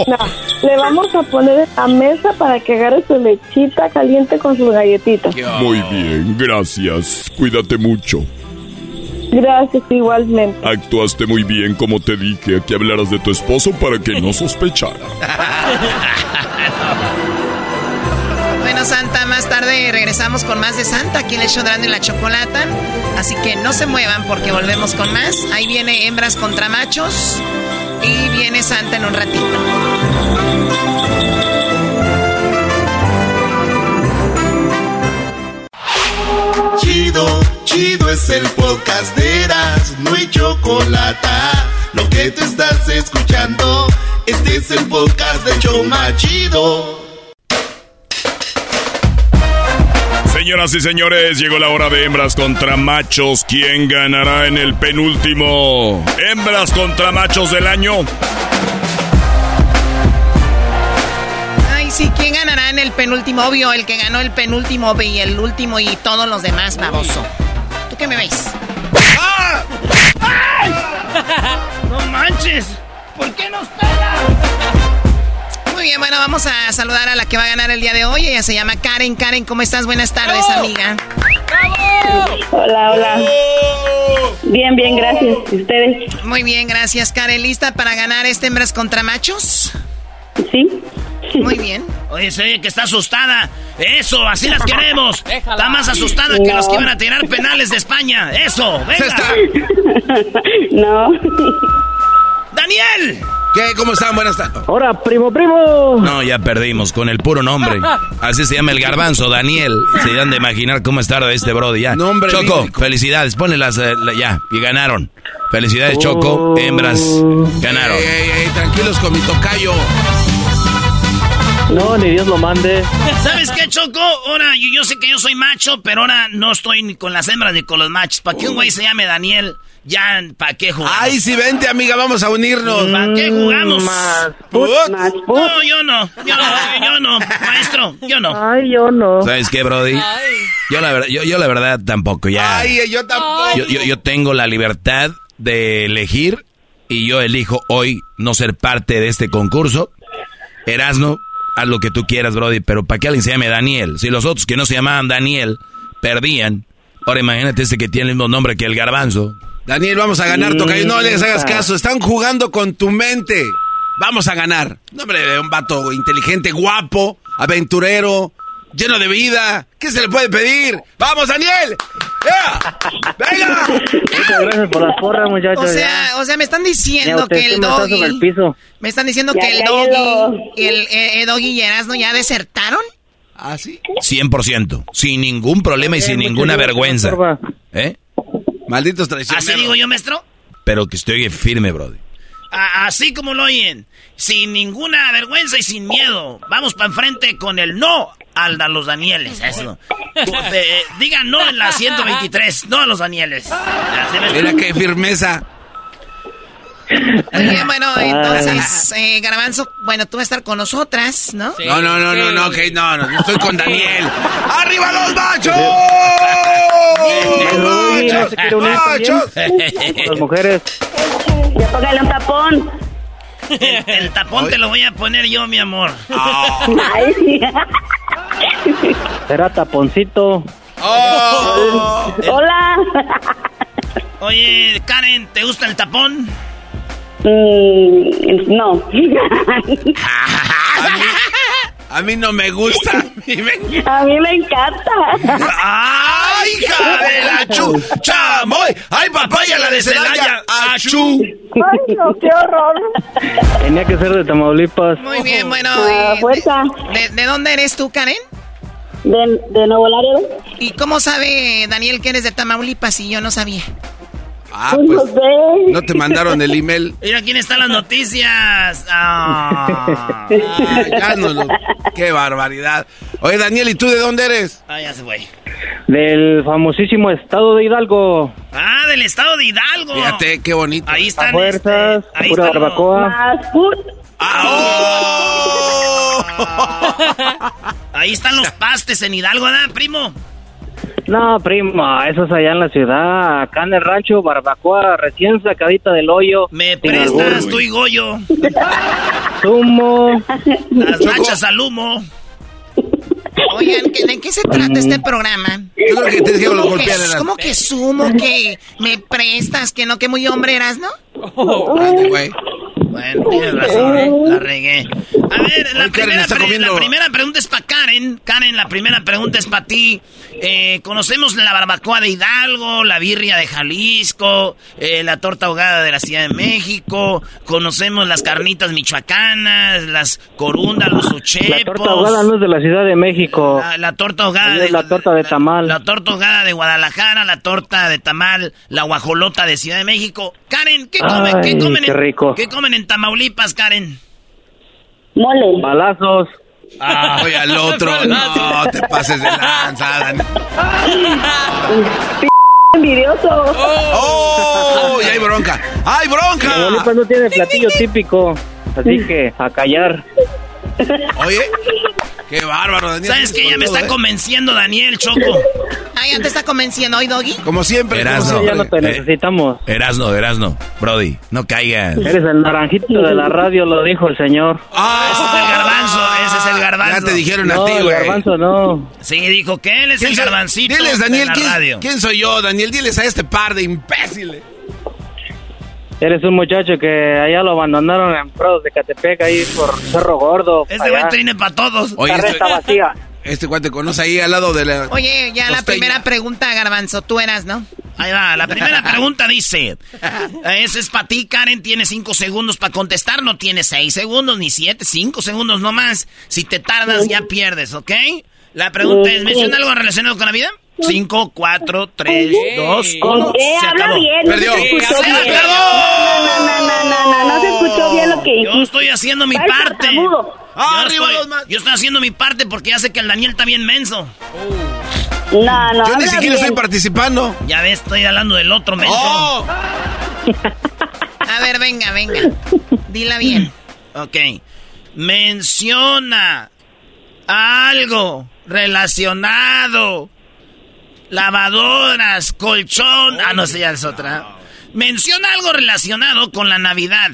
No, le vamos a poner en la mesa para que agarre su lechita caliente con sus galletitas. Muy bien, gracias. Cuídate mucho. Gracias, igualmente. Actuaste muy bien como te dije a que hablaras de tu esposo para que no sospechara. [laughs] Bueno, Santa, más tarde regresamos con más de Santa aquí en el show de Erasmo y la Chocolata. Así que no se muevan porque volvemos con más. Ahí viene hembras contra machos y viene Santa en un ratito. Chido, chido es el podcast de Eras, no hay chocolate. Lo que te estás escuchando, este es el podcast de Choma Chido. Señoras y señores, llegó la hora de hembras contra machos. ¿Quién ganará en el penúltimo? Hembras contra machos del año. Sí, ¿quién ganará en el penúltimo? Obvio, el que ganó el penúltimo y el último y todos los demás, baboso. ¿Tú qué me ves? ¡No manches! ¿Por qué nos pega? Muy bien, bueno, vamos a saludar a la que va a ganar el día de hoy. Ella se llama Karen. Karen, ¿cómo estás? Buenas tardes, amiga. Hola, hola. Bien, bien, gracias. ¿Y ustedes? Muy bien, gracias, Karen. ¿Lista para ganar este hembras contra machos? Sí. Muy bien. Oye, se oye que está asustada. Eso, así las queremos. [laughs] Está más asustada que los que iban a tirar penales de España. Eso, venga. [laughs] No. ¡Daniel! ¿Qué? ¿Cómo están? Buenas tardes. Hola, primo, primo. No, ya perdimos con el puro nombre. [laughs] Así se llama el garbanzo, Daniel. Se dan de imaginar cómo está de este brody ya. Nombre Choco, felicidades. Ponle las eh, la- ya. Y ganaron. Felicidades, Choco. Hembras ganaron. Ey, ey, ey, tranquilos con mi tocayo. No, ni Dios lo mande. ¿Sabes qué, Choco? Ahora, yo, yo sé que yo soy macho, pero ahora no estoy ni con las hembras ni con los machos. ¿Para qué un güey se llame Daniel? Ya, ¿para qué jugamos? Ay, sí, vente, amiga, vamos a unirnos. ¿Para qué jugamos? Put. No, yo no. Yo no, yo no. Maestro, yo no. Ay, yo no. ¿Sabes qué, Brody? Yo la, verdad, yo, yo la verdad tampoco, ya. Ay, yo tampoco. Yo, yo, yo tengo la libertad de elegir y yo elijo hoy no ser parte de este concurso. Erasno, haz lo que tú quieras, Brody, pero ¿para qué alguien se llame Daniel? Si los otros que no se llamaban Daniel perdían, ahora imagínate este que tiene el mismo nombre que el garbanzo. Daniel, vamos a ganar, tocayo. No les hagas caso. Están jugando con tu mente. Vamos a ganar. Nombre de un vato inteligente, guapo, aventurero, lleno de vida. ¿Qué se le puede pedir? ¡Vamos, Daniel! ¡Ya! ¡Venga! Muchas gracias por las porras, muchachos. O sea, o sea, me están diciendo que el el doggy. piso. Me están diciendo Ya, que el doggy. y el eh, eh, doggy y Erasmo ya desertaron. ¿Ah, sí? 100%, sin ningún problema y sin ninguna vergüenza. ¿Eh? Malditos traicioneros. ¿Así digo yo, maestro? Pero que estoy firme, Brody. A- así como lo oyen. Sin ninguna vergüenza y sin miedo. Vamos para enfrente con el no al a los Danieles. Eso. Eh, digan no en la 123. No a los Danieles. Mira qué firmeza. Oye, bueno, entonces, eh, Garbanzo, bueno, tú vas a estar con nosotras, ¿no? No, no, no, no, no, ok, no, no, yo estoy con Daniel. [laughs] ¡Arriba los machos! No ¡Machos! Con las mujeres. Ya póngale un tapón. El, el tapón te lo voy a poner yo, mi amor. Ay, sí. Será taponcito. Oh. Hola. Oye, Karen, ¿te gusta el tapón? Mm, no. [laughs] A mí, a mí no me gusta. A mí me, A mí me encanta. ¡Ay, hija de la chu! ¡Chamoy! ¡Ay, papaya, la de Celaya! ¡Achú! Ay, no, qué horror. Tenía que ser de Tamaulipas. Muy bien, bueno. Ah, y fuerza. de, de- de dónde eres tú, Karen? De, de Nuevo Laredo. ¿Y cómo sabe Daniel que eres de Tamaulipas y yo no sabía? Ah, Pues no pues no te mandaron el email. [laughs] Mira, ¿quién están las noticias? Ah, Ah, ya no lo- ¡Qué barbaridad! Oye, Daniel, ¿y tú de dónde eres? Ah, ya se fue. Del famosísimo estado de Hidalgo. Ah, del estado de Hidalgo. Fíjate, qué bonito. Ahí A están. fuerzas, este, ahí pura están barbacoa. ¡Oh! [laughs] Ahí están los pastes en Hidalgo, ¿verdad, primo? No, primo, eso es allá en la ciudad. Acá en el rancho, barbacoa recién sacadita del hoyo. Me prestas, tú y Goyo. Zumo. Las nachas al humo. Oigan, ¿qué- ¿de qué se trata este programa? Yo creo que te dije que lo ¿Cómo que, golpearan. ¿Cómo que sumo? ¿Que me prestas? ¿Que no? ¿Que muy hombre eras, no? Güey. Bueno, tienes razón, la regué. A ver, la, primera, está pre- comiendo- la primera pregunta es para Karen. Karen, la primera pregunta es para ti. Eh, conocemos la barbacoa de Hidalgo, la birria de Jalisco, eh, la torta ahogada de la Ciudad de México, conocemos las carnitas michoacanas, las corundas, los uchepos. La torta ahogada no es de la Ciudad de México. La, la torta ahogada de la torta de tamal. la torta ahogada de Guadalajara, la torta de tamal, la guajolota de Ciudad de México. Karen, ¿qué comen, Ay, ¿qué comen, qué en, rico. ¿qué comen en Tamaulipas, Karen? Mole. Balazos. Ah, oye, al otro. [laughs] No, te pases de lanza. [laughs] Envidioso. ¡Oh! Y hay bronca. ¡Hay bronca! Tamaulipas no tiene platillo típico. Así que a callar. Oye, qué bárbaro, Daniel. ¿Sabes qué? Ya me está ¿eh? convenciendo Daniel Choco. Ah, ya te está convenciendo hoy, Doggy. Como siempre, Erasno. Ya no te Eh. necesitamos. Erasno, Erasno. Brody, no caigas. Eres el naranjito de la radio, lo dijo el señor. Ah, Ese es el garbanzo, ese es el garbanzo. Ya te dijeron No, a ti, el güey. garbanzo no. Sí, dijo que él es el garbancito Diles, Daniel, de la ¿quién, radio. quién soy yo, Daniel? Diles a este par de imbéciles. Eres un muchacho que allá lo abandonaron en Prados de Catepec, ahí por Cerro Gordo. Ese güey trine para todos. Oye, La este, renta vacía. Este cuate conoce ahí al lado de la. Oye, ya la primera pregunta, Garbanzo, tú eras, ¿no? Ahí va, la primera pregunta dice, ese es para ti, Karen, tienes cinco segundos para contestar, no tienes seis segundos ni siete, cinco segundos nomás. Si te tardas ya pierdes, ¿ok? La pregunta es, ¿menciona algo relacionado con la vida? Cinco, cuatro, tres, dos, uno, Eh, se habla acabó. bien, no se escuchó ¡Se bien. acabó! No, no, no, no, no, no se escuchó bien lo que dijiste. Yo estoy haciendo mi parte. tartamudo. Yo estoy, yo estoy haciendo mi parte porque ya sé que el Daniel está bien menso. No, no, Yo ni siquiera bien. estoy participando. Ya ves, estoy hablando del otro menso. Oh. [laughs] A ver, venga, venga. Dila bien. [clears throat] Ok. Menciona algo relacionado. Lavadoras, colchón. Ah, no sé, ya es otra. Menciona algo relacionado con la Navidad.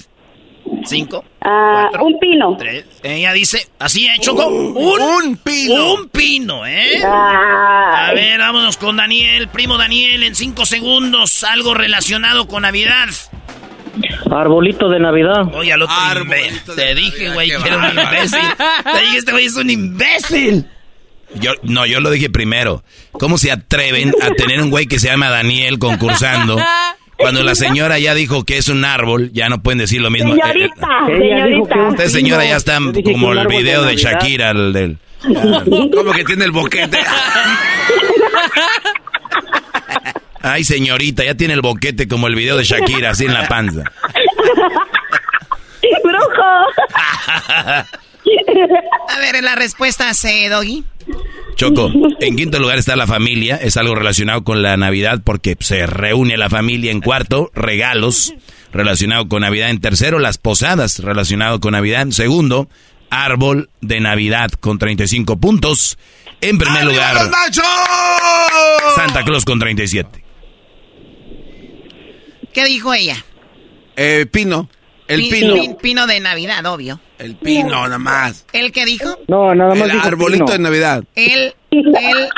Cinco. Ah, cuatro, un pino. tres. Ella dice, así, ¿eh, Choco? Un, un pino. Un pino, ¿eh? Ay. A ver, vámonos con Daniel, primo Daniel, en cinco segundos. Algo relacionado con Navidad. Arbolito de Navidad. Oye, al otro. Te dije, güey, que era un imbécil. Te dije, este güey es un imbécil. Yo, no, yo lo dije primero. ¿Cómo se atreven a tener un güey que se llama Daniel concursando? [laughs] Cuando la señora ya dijo que es un árbol, ya no pueden decir lo mismo. Señorita, Eh, señorita. Esta señora ya está como el de video de. Shakira, el del... Como que tiene el boquete. [laughs] Ay, señorita, ya tiene el boquete como el video de Shakira, así en la panza. ¡Brujo! [laughs] A ver, la respuesta, eh, Doggy. Choco, [laughs] en quinto lugar está la familia, es algo relacionado con la Navidad porque se reúne la familia en cuarto, regalos relacionado con Navidad en tercero, las posadas relacionado con Navidad en segundo, árbol de Navidad con 35 puntos. En primer ¡Arriba lugar! Santa Claus con 37. ¿Qué dijo ella? Eh, pino. El Pi- pino. pi- pino de Navidad, obvio. El pino, nada más. ¿Él qué dijo? No, nada más El dijo arbolito pino. de Navidad. Él, él,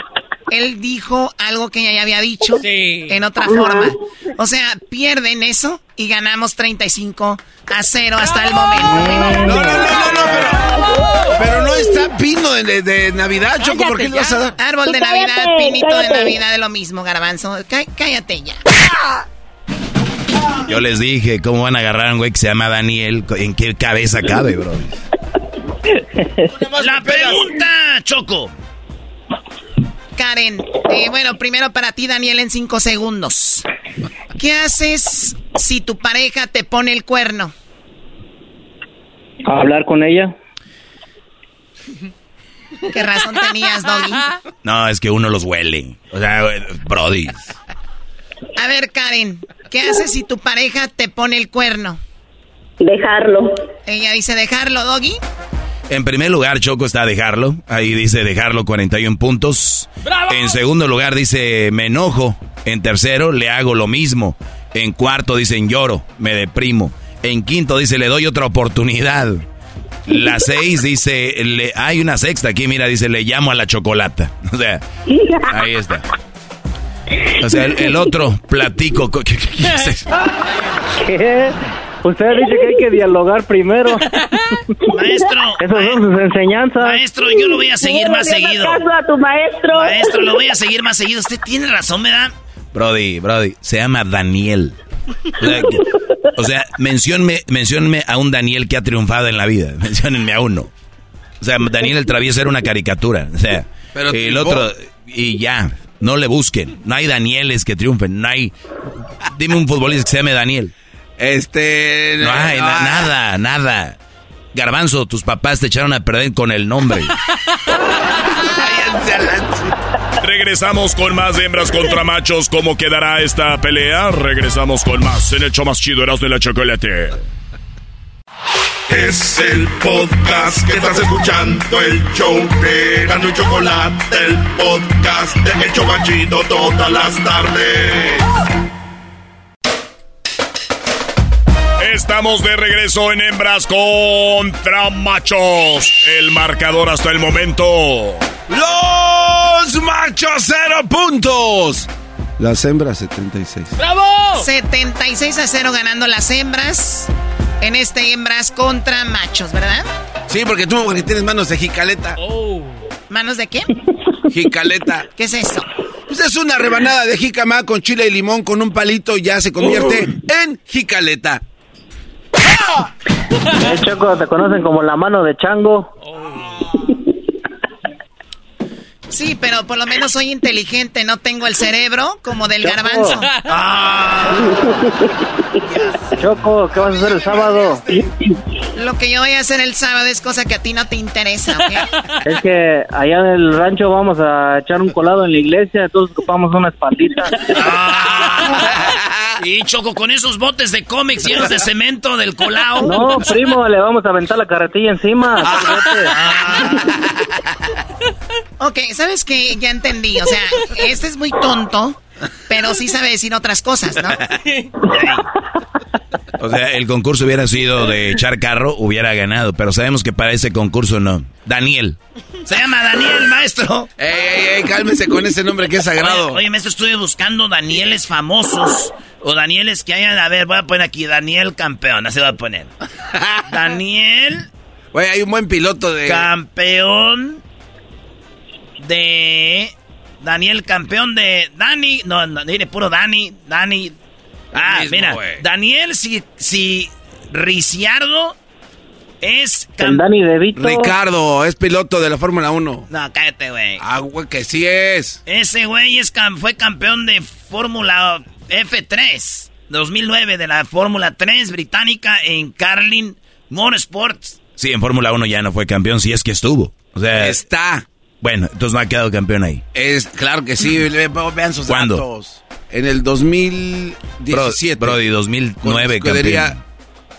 él dijo algo que ella ya había dicho en otra forma. O sea, pierden eso y ganamos 35 a 0 hasta el momento. No, no, no, no, no, pero, pero no está pino de, de Navidad, Choco, ¿por qué le vas a dar? Árbol de Navidad, pinito de. Navidad, de lo mismo, garbanzo. Cá- cállate ya. [laughs] Yo les dije, ¿cómo van a agarrar a un güey que se llama Daniel? ¿En qué cabeza cabe, bro? La pregunta, Choco. Karen, eh, bueno, primero para ti, Daniel, en 5 segundos. ¿Qué haces si tu pareja te pone el cuerno? Hablar con ella. ¿Qué razón tenías, Doggy? No, es que uno los huele. O sea, Brody. A ver, Karen, ¿qué haces si tu pareja te pone el cuerno? Dejarlo. Ella dice dejarlo, Doggy. En primer lugar, Choco está dejarlo. Ahí dice dejarlo 41 puntos. En segundo lugar dice me enojo. En tercero le hago lo mismo. En cuarto dicen lloro, me deprimo. En quinto dice le doy otra oportunidad. La [laughs] seis dice le, hay una sexta aquí, mira, dice le llamo a la chocolata. [laughs] O sea, ahí está. O sea, el, el otro platico. co- ¿qué- qué-. Usted dice que hay que dialogar primero. Maestro. Esas son sus enseñanzas. Maestro, yo lo voy a seguir más seguido. caso a tu maestro. Maestro, lo voy a seguir más seguido. Usted tiene razón, ¿verdad? Brody, Brody, se llama Daniel. O sea, menciónme, menciónme a un Daniel que ha triunfado en la vida. Menciónenme a uno. O sea, Daniel el travieso era una caricatura. O sea, Pero el otro, y ya, no le busquen. No hay Danieles que triunfen. No hay. Dime un futbolista que se llame Daniel. Este. No hay, na- ah, nada, nada. Garbanzo, tus papás te echaron a perder con el nombre. Regresamos con más hembras contra machos. ¿Cómo quedará esta pelea? Regresamos con más en el show más chido Erasmo y la Chocolate. Es el podcast que estás escuchando, el show de Erasmo y Chocolate, el podcast de El Chobachito todas las tardes. Estamos de regreso en hembras contra machos. El marcador hasta el momento. Los machos, cero puntos. Las hembras, 76. ¡Bravo! 76 a 0 ganando las hembras. En este hembras contra machos, ¿verdad? Sí, porque tú porque tienes manos de jicaleta. ¿Manos de qué? [laughs] Jicaleta. ¿Qué es eso? Pues es una rebanada de jícama con chile y limón con un palito y ya se convierte en jicaleta. Eh, Choco, te conocen como la mano de chango. Sí, pero por lo menos soy inteligente, no tengo el cerebro como del Choco. garbanzo. [laughs] Choco, ¿qué vas a hacer el sábado? Lo que yo voy a hacer el sábado es cosa que a ti no te interesa, ¿ok? [laughs] Es que allá en el rancho vamos a echar un colado en la iglesia, entonces ocupamos una espaldita. Y Choco, con esos botes de cómics llenos de cemento del colao. No, primo, le vamos a aventar la carretilla encima. Ok, ¿sabes qué? Ya entendí. O sea, este es muy tonto, pero sí sabe decir otras cosas, ¿no? [laughs] O sea, el concurso hubiera sido de echar carro, hubiera ganado, pero sabemos que para ese concurso no. Daniel. Se llama Daniel, maestro. Ey, ey, ey, cálmese con ese nombre que es sagrado. Oye, oye, maestro, estuve buscando Danieles famosos. O Danieles que hayan. A ver, voy a poner aquí Daniel campeón. Así voy a poner. [laughs] Daniel. Oye, hay un buen piloto de. Campeón de. Daniel campeón de. Dani. No, no, mire, puro Dani. Dani. Ah, mismo, mira. Daniel, si. Si. Ricciardo es. El Dani De Vito. Ricardo, es piloto de la Fórmula 1. No, cállate, güey. Ah, güey, que sí es. Ese güey es cam- fue campeón de Fórmula F3 2009 de la Fórmula 3 británica en Carlin Motorsports. Sí, en Fórmula 1 ya no fue campeón, si es que estuvo. O sea, Está. Bueno, entonces no ha quedado campeón ahí. Es, claro que sí, ve- vean sus ¿Cuándo? datos. En el 2017. Bro, Brody, 2009 Con escudería, campeón.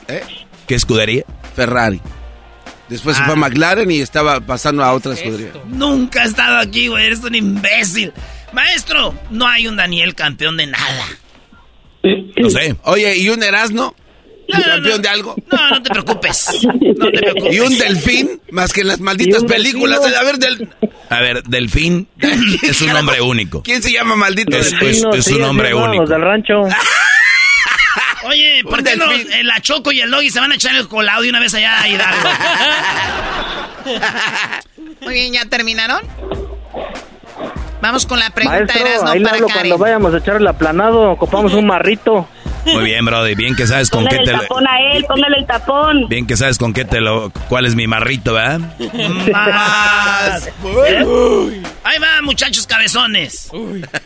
¿eh? ¿Qué escudería? Ferrari. Después se Ah. fue a McLaren y estaba pasando a otra escudería. Nunca ha estado aquí, güey, eres un imbécil. Maestro, no hay un Daniel campeón de nada. No sé. Oye, ¿y un Erasmo? ¿Campeón de algo? No, no te preocupes. No te preocupes. [laughs] ¿Y un delfín? Más que en las malditas ¿Y un películas. delfino? A ver, del... A ver, Delfín [laughs] es un nombre único. ¿quién se llama maldito Es- delfín? es- Sí, un así hombre no, único. Los del rancho. [laughs] Oye, ¿por qué no delfín. el Choco y el Logi se van a echar el colado de una vez allá a Hidalgo? Muy bien, ¿ya terminaron? Vamos con la pregunta, Maestro, Erasmo, ahí le para Karen. cuando vayamos a echar el aplanado, ocupamos un marrito. Muy bien, Brody, bien que sabes con qué Póngale te el tapón a él, póngale el tapón. Bien que sabes con qué te lo... ¿Cuál es mi marrito, verdad? Más. [laughs] Ahí va, muchachos cabezones.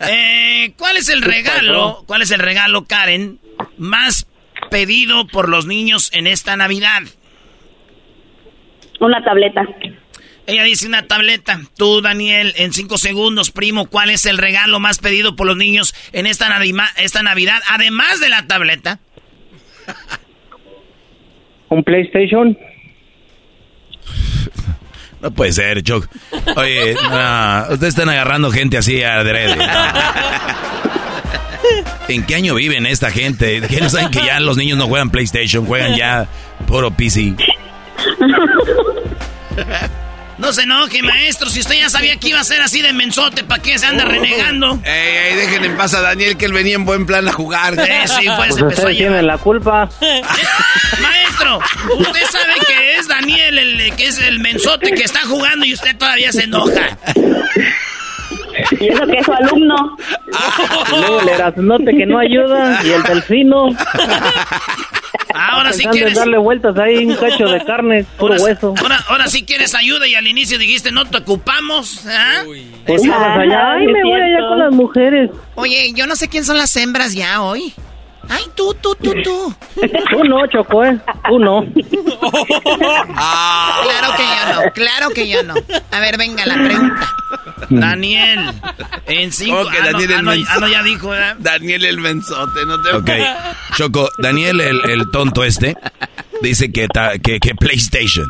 Eh, ¿Cuál es el regalo? ¿Cuál es el regalo, Karen, más pedido por los niños en esta Navidad? Una tableta. Ella dice una tableta. Tú, Daniel, en cinco segundos, primo, ¿cuál es el regalo más pedido por los niños en esta, Navima- esta Navidad? Además de la tableta. ¿Un PlayStation? No puede ser, Choc. Oye, no, ustedes están agarrando gente así a adrede. [laughs] ¿En qué año viven esta gente? ¿Qué no saben que ya los niños no juegan PlayStation? Juegan ya puro PC. [laughs] No se enoje, maestro. Si usted ya sabía que iba a ser así de mensote, ¿para qué se anda renegando? Ey, ey, dejen en paz a Daniel que él venía en buen plan a jugar. Eh, sí, pues, Pues ustedes llevar. tienen la culpa. [laughs] Maestro, usted sabe que es Daniel, el que es el mensote que está jugando y usted todavía se enoja. [laughs] Y eso que es su alumno. Luego el erasnote que no ayuda y el delfino. Ahora sí quieres. darle vueltas ahí un cacho de carne, puro Ahora, hueso. ahora, ahora sí quieres ayuda y al inicio dijiste no te ocupamos. ¿ah? Pues vamos allá. Ay, me voy allá con las mujeres. Oye, yo no sé quién son las hembras ya hoy. Ay, tú, tú, tú, tú. [laughs] Tú no, Choco, ¿eh? Tú no. Claro que yo no, claro que yo no. A ver, venga la pregunta. Daniel, en cinco. ¿Cómo que ah, no, Daniel ah, el no, mensote? ah, no, ya dijo, ¿verdad? Daniel el mensote, no te... Ok. Choco, Daniel, el, el tonto este, dice que, ta- que, que PlayStation.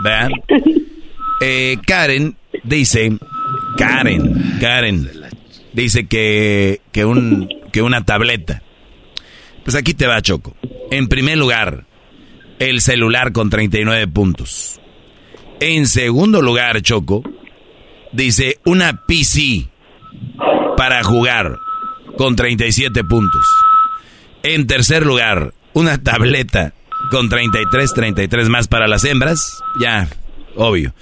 ¿Verdad? Eh, Karen dice. Karen, Karen. Dice que, que, un, que una tableta. Pues aquí te va, Choco. En primer lugar, el celular con 39 puntos. En segundo lugar, Choco, dice una PC para jugar con 37 puntos. En tercer lugar, una tableta con 33, 33 más para las hembras. Ya, obvio.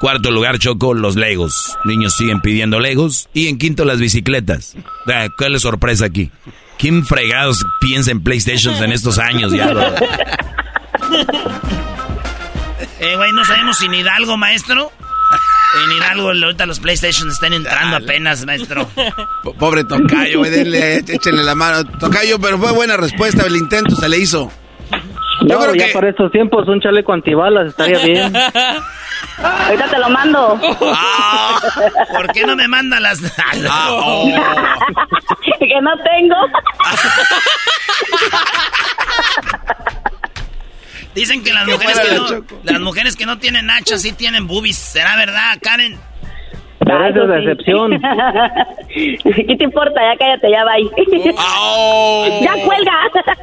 Cuarto lugar, Choco, los Legos. Niños siguen pidiendo Legos. Y en quinto, las bicicletas. Ah, ¿Cuál es sorpresa aquí? ¿Quién fregados piensa en PlayStations en estos años ya, bro? Eh, güey, no sabemos si en Hidalgo, maestro. En Hidalgo ahorita los PlayStations están entrando apenas, maestro. Po- Pobre Tocayo, güey, denle, échenle la mano. Tocayo, pero fue buena respuesta, el intento se le hizo. Yo No, creo ya que- para estos tiempos un chaleco antibalas estaría bien. [laughs] Ahorita te lo mando. ¿Por qué no me manda las... Ah, oh. [laughs] que no tengo. Dicen que las mujeres que, no, las mujeres que no tienen nachas sí tienen boobies. ¿Será verdad, Karen? Pero es la excepción. [laughs] ¿Qué te importa? Ya cállate, ya va. ¡Ya cuelga!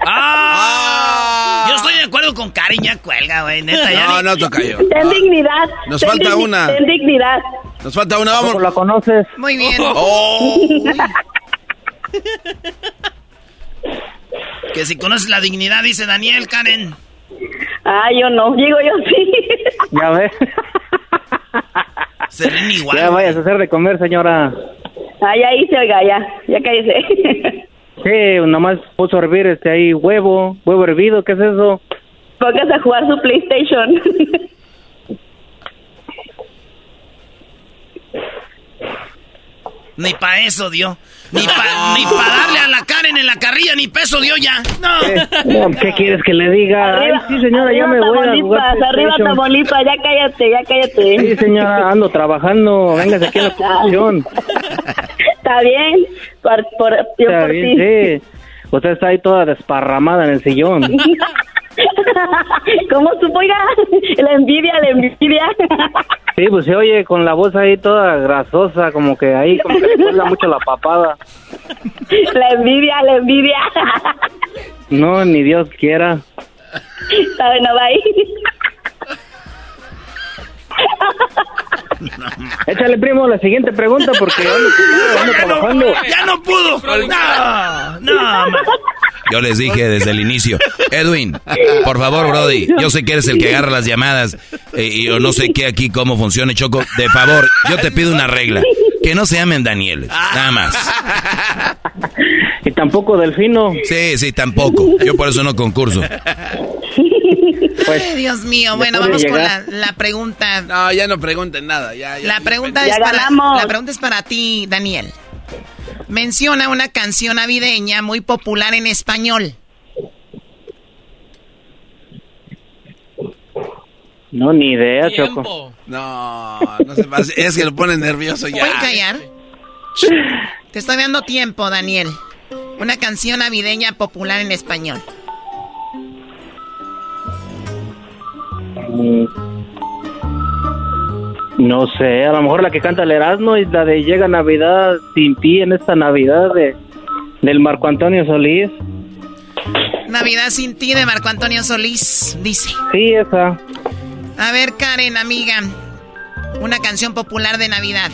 ¡Ah! Yo estoy de acuerdo con Karen, ya cuelga, güey. Neta, ya. No, ni- no, Tocayo. Ten dignidad. Nos Ten falta una. Ten dignidad. Nos falta una, vamos. ¿Cómo la conoces? Muy bien. Oh. [laughs] Que si conoces la dignidad, dice Daniel, Karen. Ah, yo no. Digo yo sí. Ya ves. [laughs] [laughs] Se ven igual. Ya vayas a hacer de comer, señora. Ah, ya hice, oiga, ya. Ya cállese. [laughs] Sí, nomás puso a hervir este ahí huevo, huevo hervido, ¿qué es eso? Póngase a jugar su PlayStation. [laughs] Ni pa' eso dio. Ni pa' ni pa darle a la Karen en la carrilla, ni peso dio ya. No. No, ¿Qué quieres que le diga? Arriba, Ay, sí, señora, ya me voy a jugar Arriba. Tamaulipas, ya cállate, ya cállate. Sí, señora, ando trabajando. Véngase aquí a la [laughs] producción. Está bien. Por, por, yo Está por bien, ti. sí. Usted está ahí toda desparramada en el sillón. [laughs] [laughs] ¿Cómo supo, oiga? La envidia, la envidia. Sí, pues se oye con la voz ahí toda grasosa, como que ahí como que le cuela mucho la papada. La envidia, la envidia. No, ni Dios quiera. Está bueno, bye. Échale, primo, la siguiente pregunta porque. [laughs] ¡Ya no pudo! ¡No! ¡No! Yo les dije desde el inicio, Edwin, por favor, Brody, yo sé que eres el que agarra las llamadas eh, y yo no sé qué aquí, cómo funciona, Choco. De favor, yo te pido una regla, que no se llamen Daniel, nada más. Y tampoco Delfino. Sí, sí, tampoco. Yo por eso no concurso. Pues, Ay, Dios mío. Bueno, vamos con la, pregunta. No, ya no pregunten nada. Ya, ya. La pregunta, Ya es para, ganamos. la pregunta es para ti, Daniel. Menciona una canción navideña muy popular en español. no, ni idea, Choco. No, no se pase. Es que lo pone nervioso ya. ¿Pueden callar? [laughs] Te estoy dando tiempo, Daniel. Una canción navideña popular en español. Mm. No sé, a lo mejor la que canta el Erasmo y la de Llega Navidad sin ti en esta Navidad de del Marco Antonio Solís. Navidad sin ti de Marco Antonio Solís, dice. Sí, esa. A ver, Karen, amiga. Una canción popular de Navidad.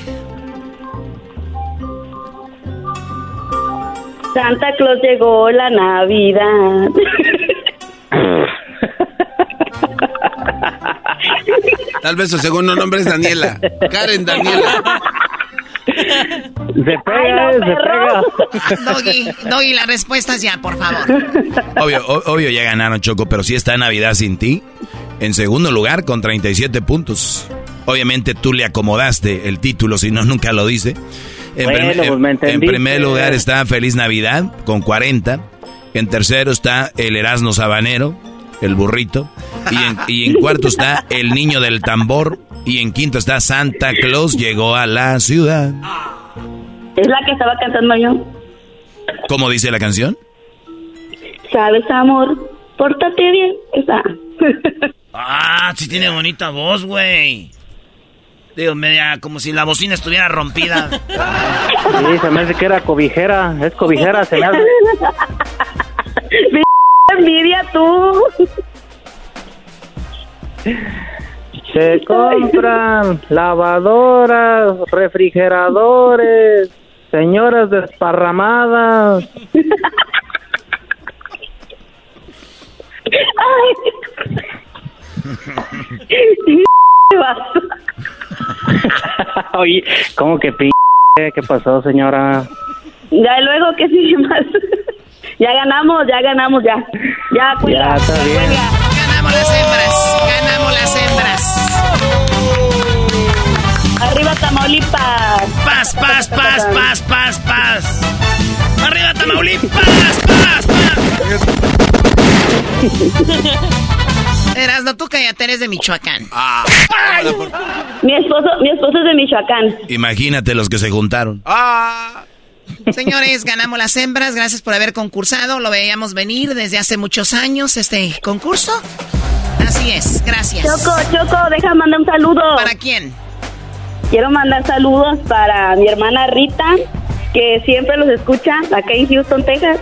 Santa Claus llegó la Navidad. [laughs] Tal vez su segundo nombre es Daniela. Karen Daniela. Se pega, Ay, no, se pega. Doggy, Doggy, las respuestas ya, por favor. Obvio, o- obvio ya ganaron, Choco, pero sí está Navidad sin ti. En segundo lugar, con 37 puntos. Obviamente tú le acomodaste el título, si no, nunca lo dice. En, Bueno, prim- pues en- primer lugar está Feliz Navidad, con 40. En tercero está el Erasmo Sabanero, el burrito. Y en, y en cuarto está el Niño del Tambor. Y en quinto está Santa Claus llegó a la ciudad. Es la que estaba cantando yo. ¿Cómo dice la canción? Sabes, amor, pórtate bien. Esa. Ah, sí tiene bonita voz, güey. Digo, media como si la bocina estuviera rompida. Sí, se me hace que era cobijera. Es cobijera, se me hace. [laughs] envidia tú. Se compran lavadoras, refrigeradores, señoras desparramadas. Ay. Oye, ¿cómo que p? ¿Qué pasó, señora? Ya luego, ¿qué sigue más? Ya ganamos, ya ganamos, ya. Ya, cuelga, Ya, está ya bien. cuelga. Ganamos las hembras, ganamos las hembras. Arriba Tamaulipas. Paz, paz, paz, paz, paz, paz. Arriba Tamaulipas, paz, paz. Erasno, tú cállate, eres de Michoacán. Mi esposo, mi esposo es de Michoacán. Imagínate los que se juntaron. Señores, ganamos las hembras. Gracias por haber concursado. Lo veíamos venir desde hace muchos años este concurso. Así es, gracias. Choco, Choco, deja mandar un saludo. ¿Para quién? Quiero mandar saludos para mi hermana Rita, que siempre los escucha acá en Houston, Texas.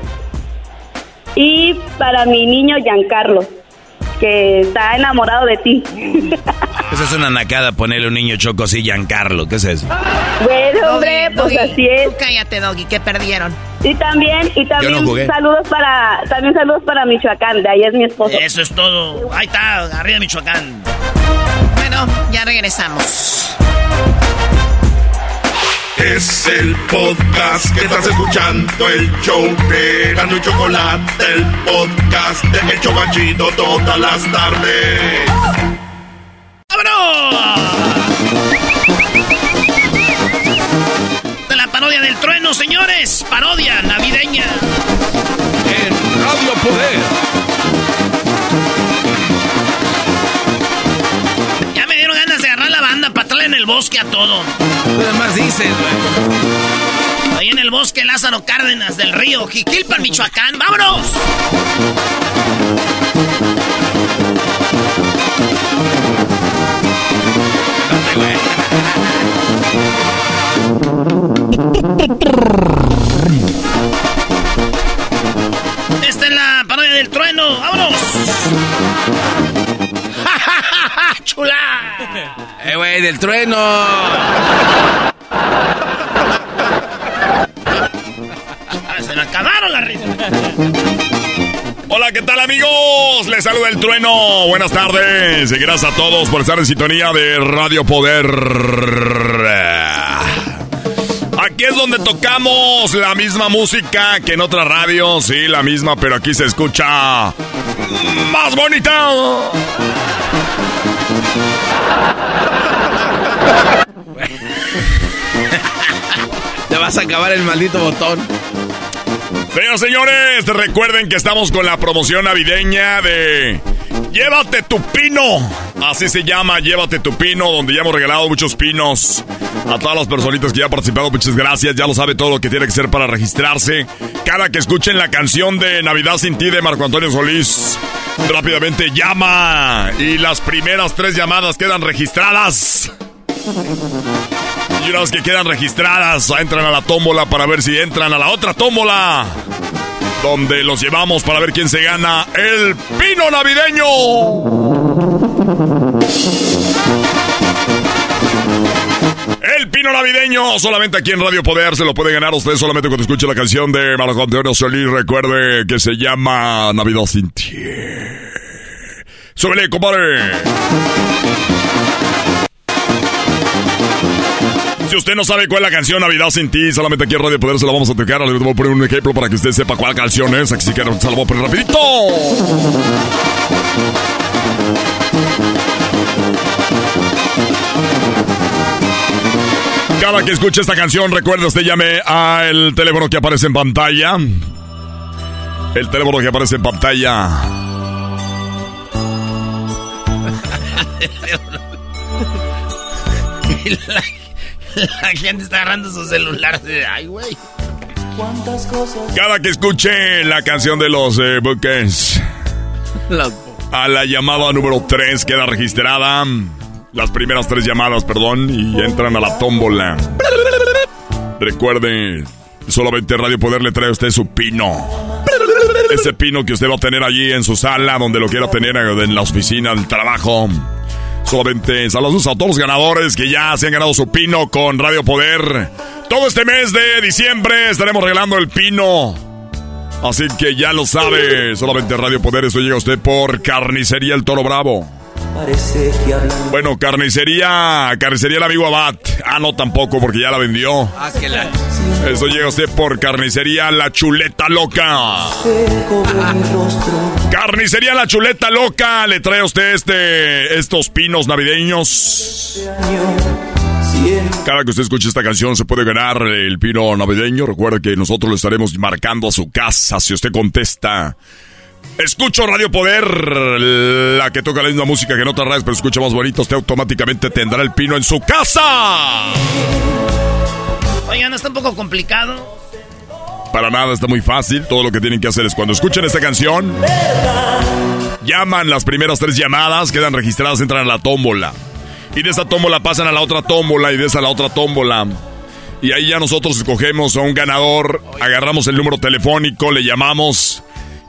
Y para mi niño Giancarlo, que está enamorado de ti. [laughs] Esa es una nacada ponerle un niño choco así, Giancarlo. ¿Qué es eso? bueno, hombre, Doggy, pues Doggy, así es. Tú cállate, Doggy, que perdieron. Y también, y también no jugué. saludos para, también saludos para Michoacán, de ahí es mi esposo. Eso es todo. Ahí está, arriba Michoacán. Bueno, ya regresamos. Es el podcast que estás escuchando, el show de Erasmo y Chocolate, el podcast de El Chobachito todas las tardes. De la parodia del trueno, señores. Parodia navideña. En Radio Poder. Traerle en el bosque a todo. Nada más dices, güey. Ahí en el bosque Lázaro Cárdenas del Río, Jiquilpan, Michoacán. ¡Vámonos! Esta es la parodia del trueno. ¡Vámonos! [laughs] ¡Chula! Eh, güey, del trueno. [laughs] Se me acabaron las risas. Hola, ¿qué tal amigos? Les saluda el trueno. Buenas tardes. Y gracias a todos por estar en sintonía de Radio Poder. Aquí es donde tocamos la misma música que en otra radio. Sí, la misma, pero aquí se escucha más bonita. [laughs] Te vas a acabar el maldito botón. Señoras señores, recuerden que estamos con la promoción navideña de Llévate tu pino. Así se llama, Llévate tu pino, donde ya hemos regalado muchos pinos a todas las personitas que ya han participado. Muchas gracias, ya lo sabe todo lo que tiene que ser para registrarse. Cada que escuchen la canción de Navidad sin ti de Marco Antonio Solís, rápidamente llama y las primeras tres llamadas quedan registradas. Y una que quedan registradas, entran a la tómbola para ver si entran a la otra tómbola. Donde los llevamos para ver quién se gana el pino navideño. El pino navideño, solamente aquí en Radio Poder se lo puede ganar usted solamente cuando escuche la canción de Marco Antonio Solís. Recuerde que se llama Navidad sin ti. Súbele, compadre. Si usted no sabe cuál es la canción Navidad sin ti, solamente aquí en Radio Poder se la vamos a tocar. Le voy a poner un ejemplo para que usted sepa cuál canción es. Así que se la voy a poner rapidito. Cada que escuche esta canción, recuerde usted llame al teléfono que aparece en pantalla. El teléfono que aparece en pantalla. [laughs] [laughs] [laughs] la, gente está agarrando su celular. Ay, güey. ¿Cuántas cosas? Cada que escuche la canción de los eh, Buckets. A la llamada número 3 queda registrada. Las primeras tres llamadas, perdón, y entran a la tómbola. Recuerde, solamente Radio Poder le trae a usted su pino. Ese pino que usted va a tener allí en su sala, donde lo quiera tener en la oficina, del trabajo. Solamente saludos a todos los ganadores que ya se han ganado su pino con Radio Poder. Todo este mes de diciembre estaremos regalando el pino. Así que ya lo sabe, solamente Radio Poder, esto llega a usted por Carnicería El Toro Bravo. Parece que hablan. Bueno, carnicería, carnicería el amigo Abad. Ah, no, tampoco, porque ya la vendió. Ah, que la... Eso llega usted por carnicería La Chuleta Loca. Carnicería La Chuleta Loca. Le trae a usted este, estos pinos navideños. Cada que usted escuche esta canción se puede ganar el pino navideño. Recuerde que nosotros le estaremos marcando a su casa si usted contesta. Escucho Radio Poder, la que toca la misma música que no te radios, pero escucha más bonito. Usted automáticamente tendrá el pino en su casa. Oigan, está un poco complicado. Para nada, está muy fácil. Todo lo que tienen que hacer es cuando escuchen esta canción, llaman las primeras tres llamadas, quedan registradas, entran a la tómbola. Y de esa tómbola pasan a la otra tómbola y de esa a la otra tómbola. Y ahí ya nosotros escogemos a un ganador, agarramos el número telefónico, le llamamos.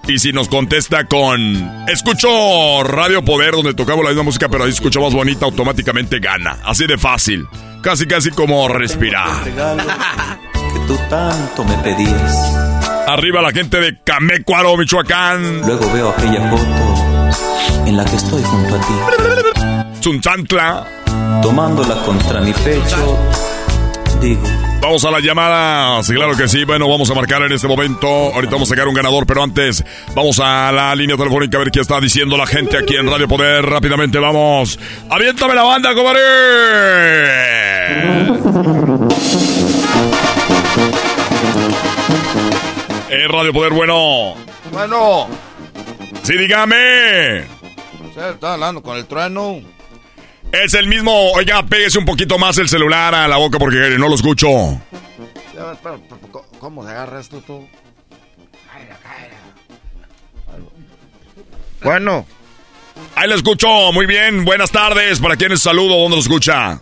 Y si nos contesta con Escucho Radio Poder, donde tocamos la misma música, pero ahí escucha más bonita, automáticamente gana. Así de fácil. Casi, casi como respirar. que tú tanto me pedías. Arriba la gente de Camecuaro, Michoacán. Luego veo aquella foto en la que estoy junto a ti. Zunzantla. Tomándola contra mi pecho, digo. Vamos a las llamadas, claro que sí. Bueno, vamos a marcar en este momento. Ahorita vamos a sacar un ganador, pero antes vamos a la línea telefónica a ver qué está diciendo la gente aquí en Radio Poder. Rápidamente vamos. ¡Aviéntame la banda, comadre! Eh, Radio Poder, bueno. Bueno. Sí, dígame. ¿Usted está hablando con el trueno? Es el mismo. Oiga, péguese un poquito más el celular a la boca porque no lo escucho. Ya, espera, ¿Cómo se agarra esto tú? Bueno. Ahí lo escucho. Muy bien. Buenas tardes. ¿Para quién es saludo? ¿Dónde lo escucha?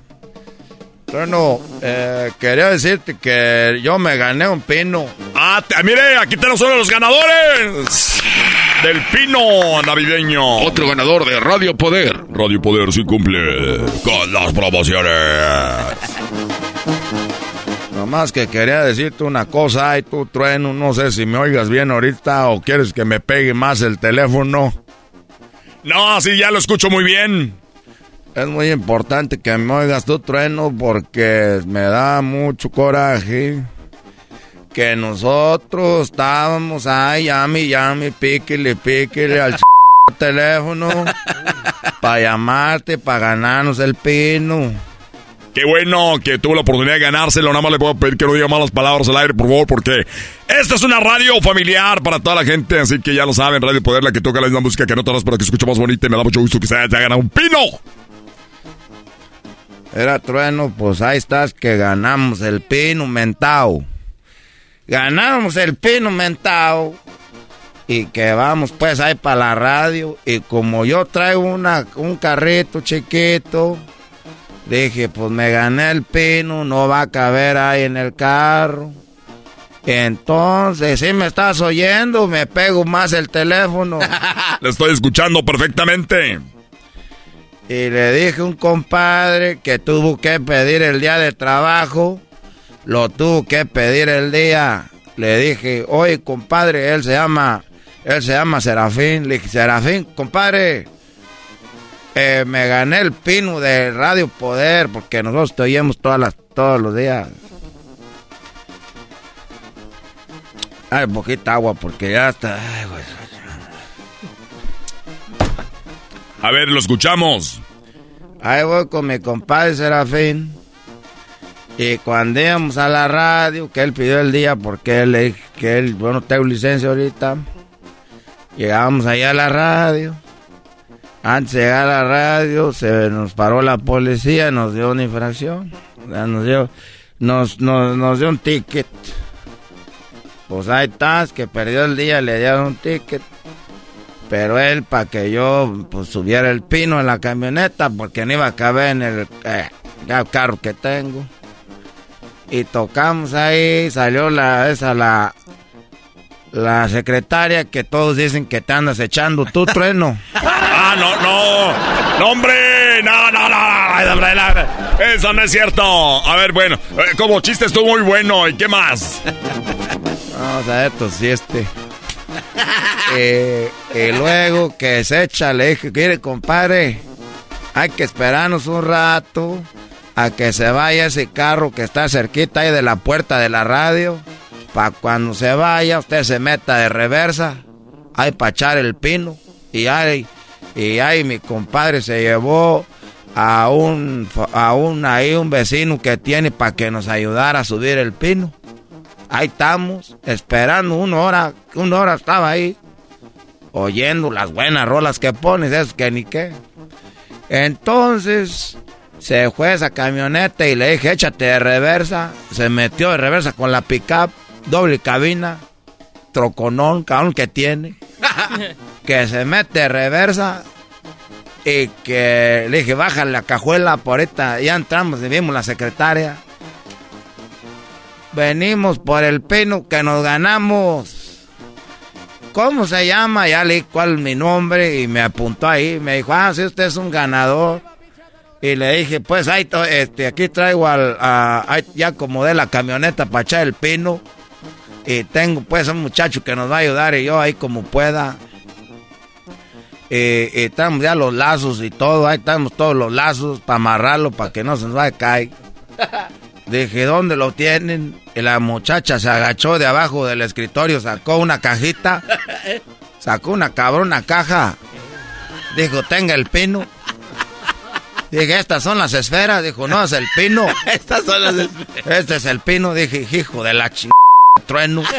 Bueno, eh, quería decirte que yo me gané un pino. Ah, mire, aquí tenemos uno de los ganadores del pino navideño. Otro ganador de Radio Poder. Radio Poder sí cumple con las promociones. Nomás que quería decirte una cosa, ay tú trueno, no sé si me oigas bien ahorita o quieres que me pegue más el teléfono. No, sí, ya lo escucho muy bien. Es muy importante que me oigas tú, trueno, porque me da mucho coraje que nosotros estábamos ahí, llame, llame, píquele, píquele al [laughs] teléfono para llamarte, para ganarnos el pino. Qué bueno que tuvo la oportunidad de ganárselo. Nada más le puedo pedir que no diga malas palabras al aire, por favor, porque esta es una radio familiar para toda la gente. Así que ya lo saben, Radio Poder, la que toca la misma música que no todas para que escuche más bonita. Y me da mucho gusto que se haya ganado un pino. Era trueno, pues ahí estás que ganamos el pino mentao. Ganamos el pino mentao. Y que vamos pues ahí para la radio. Y como yo traigo una, un carrito chiquito, dije, pues me gané el pino, no va a caber ahí en el carro. Entonces, si me estás oyendo, me pego más el teléfono. [laughs] Le estoy escuchando perfectamente. Y le dije a un compadre que tuvo que pedir el día de trabajo. Lo tuvo que pedir el día. Le dije, oye, compadre, él se llama, él se llama Serafín. Le dije, Serafín, compadre, eh, me gané el pino de Radio Poder porque nosotros te oímos todas las, todos los días. Ay, poquita agua porque ya está. Ay. A ver, lo escuchamos. Ahí voy con mi compadre Serafín. Y cuando íbamos a la radio, que él pidió el día porque él, que él, bueno, tengo licencia ahorita. Llegamos allá a la radio. Antes de llegar a la radio, se nos paró la policía, nos dio una infracción. Nos dio, nos, nos, nos dio un ticket. Pues ahí estás, que perdió el día, le dieron un ticket. Pero él, para que yo pues, subiera el pino en la camioneta, porque no iba a caber en el eh, carro que tengo. Y tocamos ahí, salió la, esa, la, la secretaria que todos dicen que te andas echando tu trueno. [laughs] ah, no, no, no, hombre, no, no, no, eso no es cierto. A ver, bueno, eh, como chiste estuvo muy bueno, ¿y qué más? Vamos a ver, si este. [laughs] Eh, y luego que se echa, le dije, quiere compadre, hay que esperarnos un rato a que se vaya ese carro que está cerquita ahí de la puerta de la radio. Para cuando se vaya, usted se meta de reversa. Hay para echar el pino. Y ahí, y mi compadre se llevó a un, a un, ahí un vecino que tiene para que nos ayudara a subir el pino. Ahí estamos, esperando una hora, una hora estaba ahí, oyendo las buenas rolas que pones, es que ni qué. Entonces, se fue esa camioneta y le dije, échate de reversa. Se metió de reversa con la pickup, doble cabina, troconón, cabrón que tiene. [laughs] que se mete de reversa y que le dije, baja la cajuela por esta. Ya entramos y vimos la secretaria. Venimos por el pino que nos ganamos. ¿Cómo se llama? Ya le dije cuál es mi nombre y me apuntó ahí. Me dijo, ah, si usted es un ganador. Y le dije, pues ahí, este, aquí traigo al, ya acomodé la camioneta para echar el pino. Y tengo pues un muchacho que nos va a ayudar y yo ahí como pueda. Y, estamos ya los lazos y todo, ahí estamos todos los lazos para amarrarlo para que no se nos vaya a caer. [laughs] Dije, ¿dónde lo tienen? Y la muchacha se agachó de abajo del escritorio, sacó una cajita, [laughs] sacó una cabrona caja. Dijo, tenga el pino. Dije, estas son las esferas. Dijo, no, es el pino. [laughs] estas son las esferas. Este es el pino. Dije, hijo de la ch... trueno. [laughs]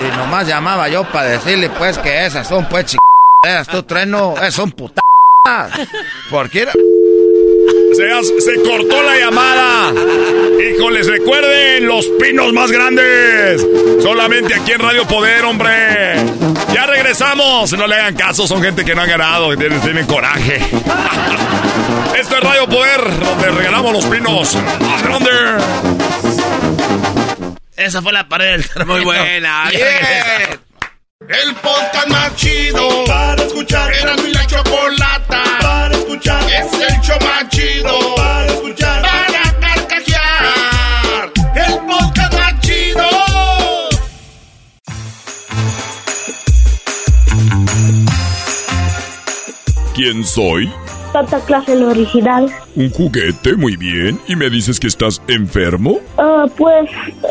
y nomás llamaba yo para decirle, pues, que esas son, pues, ch... tú trueno, es son putas. Porque era... Se, se, cortó la llamada. Híjoles, recuerden los pinos más grandes. Solamente aquí en Radio Poder, hombre. Ya regresamos. No le hagan caso, son gente que no ha ganado, que tienen, coraje. [laughs] Esto es Radio Poder, donde regalamos los pinos más grandes. Esa fue la pared del Muy buena. Bien. El podcast más chido para escuchar. Era mi la chocolata para escuchar. Es el show más chido para escuchar. Para carcajear. El podcast más chido. ¿Quién soy? Santa Claus el original. Un juguete, muy bien. ¿Y me dices que estás enfermo? Ah, pues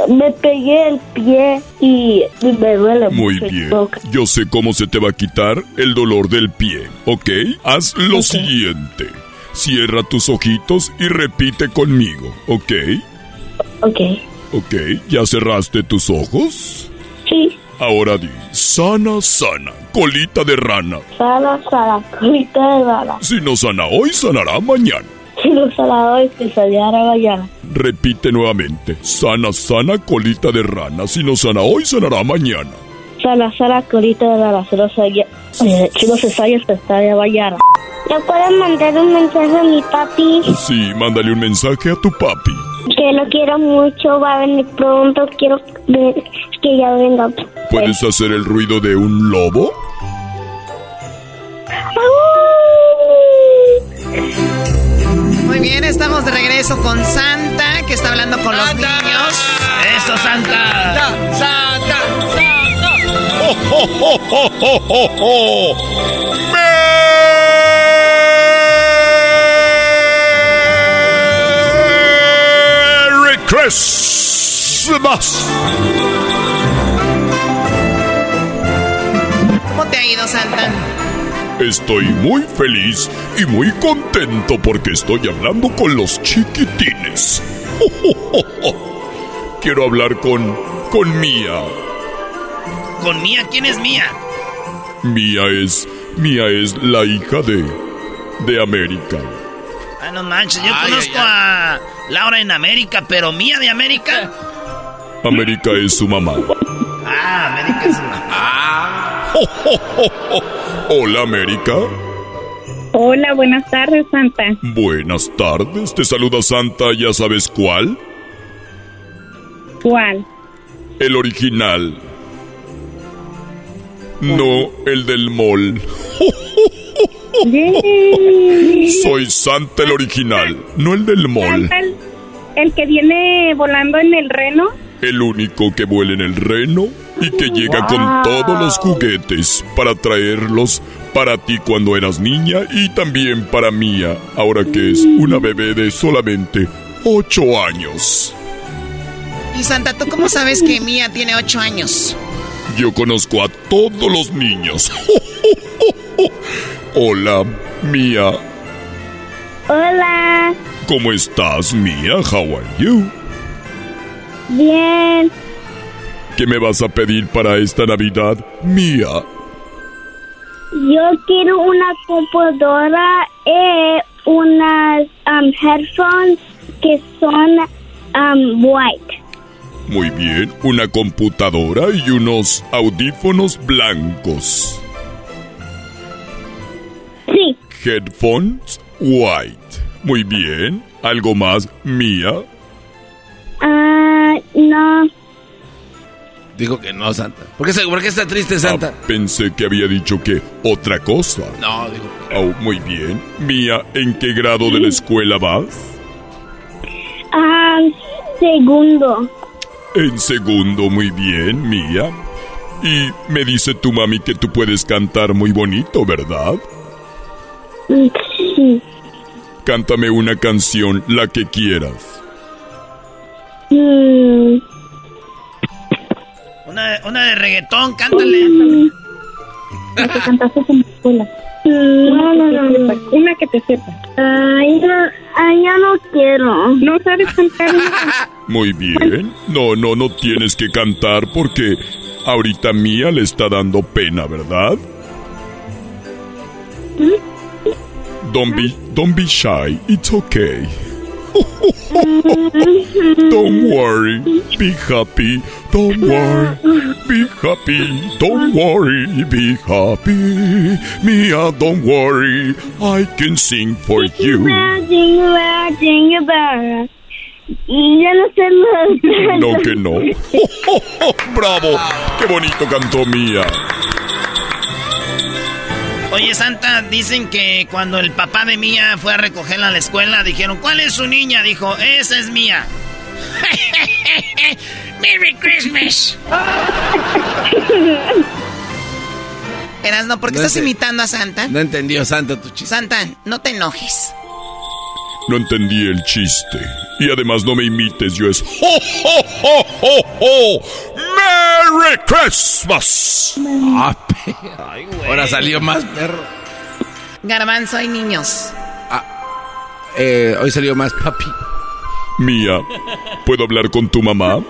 me pegué el pie y me duele Muy mucho. bien. Yo sé cómo se te va a quitar el dolor del pie, ¿ok? Haz lo siguiente. Cierra tus ojitos y repite conmigo, ¿ok? Ok. ¿Ok? ¿Ya cerraste tus ojos? Sí. Ahora di, sana, sana, colita de rana. Sana, sana, colita de rana. Si no sana hoy, sanará mañana. Si no sana hoy, te saliera mañana. Repite nuevamente, sana, sana, colita de rana. Si no sana hoy, sanará mañana. Sana, sana, colita de rana. Si no se, eh, si no se sale, te saliera mañana. ¿Le puedes mandar un mensaje a mi papi? Sí, mándale un mensaje a tu papi. Que lo quiero mucho, va a venir pronto, quiero que ya venga. ¿Puedes hacer el ruido de un lobo? Muy bien, estamos de regreso con Santa, que está hablando con los niños. ¡Eso, Santa! ¡Santa! ¡Santa! ¡Santa! ¡Oh, oh, oh, oh, oh, oh, oh! ¡Merry Christmas! ¿Cómo te ha ido, Santa? Estoy muy feliz y muy contento porque estoy hablando con los chiquitines. [laughs] Quiero hablar con. con Mía. ¿Con Mía? ¿Quién es Mía? Mía es. Mía es la hija de. de América. Ah, no manches, yo Ay, conozco ay, a Laura en América, pero Mía de América. [laughs] América es su mamá. Ah, América es una. [laughs] Hola, América. Hola, buenas tardes, Santa. Buenas tardes. Te saluda Santa, ¿ya sabes cuál? ¿Cuál? El original. No el del mall. [laughs] Soy Santa el original, no el del mall. Santa, el, el que viene volando en el reno. El único que vuela en el reno y que llega con todos los juguetes para traerlos Para ti cuando eras niña y también para Mía, ahora que es una bebé de solamente ocho años. Y Santa, ¿tú cómo sabes que Mía tiene ocho años? Yo conozco a todos los niños. [laughs] Hola, Mía. Hola. ¿Cómo estás, Mía? How are you? Bien. ¿Qué me vas a pedir para esta Navidad, Mía? Yo quiero una computadora y unas um, headphones que son um, white. Muy bien, una computadora y unos audífonos blancos. Sí. Headphones white. Muy bien. ¿Algo más, Mía? Ah, no. Dijo que no, Santa. ¿Por qué, se- por qué está triste, Santa? Ah, pensé que había dicho que otra cosa. No, dijo que Oh, muy bien. Mía, ¿en qué grado de la escuela vas? Um, segundo. En segundo, muy bien, Mía. Y me dice tu mami que tú puedes cantar muy bonito, ¿verdad? Sí. Cántame una canción, la que quieras. Mm, Una, una de reggaetón, cántale. La que cantaste en la escuela. No, no, no, no. Una que te sepa. Ay, no, ay, ya no quiero. No sabes cantar. Muy bien. No, no, no tienes que cantar porque ahorita Mía le está dando pena, ¿verdad? Don't be, don't be shy. It's okay. [laughs] [laughs] Don't worry. Be happy. Don't worry. Be happy. Don't worry. Be happy. Mia, don't worry. I can sing for you. Jingle bell, jingle bell. Ya no sé más. No que no. [laughs] [laughs] ¡Bravo! ¡Qué bonito cantó Mía! Oye, Santa, dicen que cuando el papá de Mía fue a recogerla a la escuela, dijeron, ¿cuál es su niña? Dijo, esa es Mía. [laughs] Merry Christmas. [laughs] Erasno, ¿por qué No estás imitando a Santa? No entendió Santa tu chiste. Santa, no te enojes. No entendí el chiste. Y además no me imites, yo es... ¡Ho, ho, ho, ho, ho! ¡Merry Christmas! Ah, pe- Ahora salió más perro. Garbanzo, hay niños. Eh, hoy salió más papi. Mía, ¿puedo hablar con tu mamá?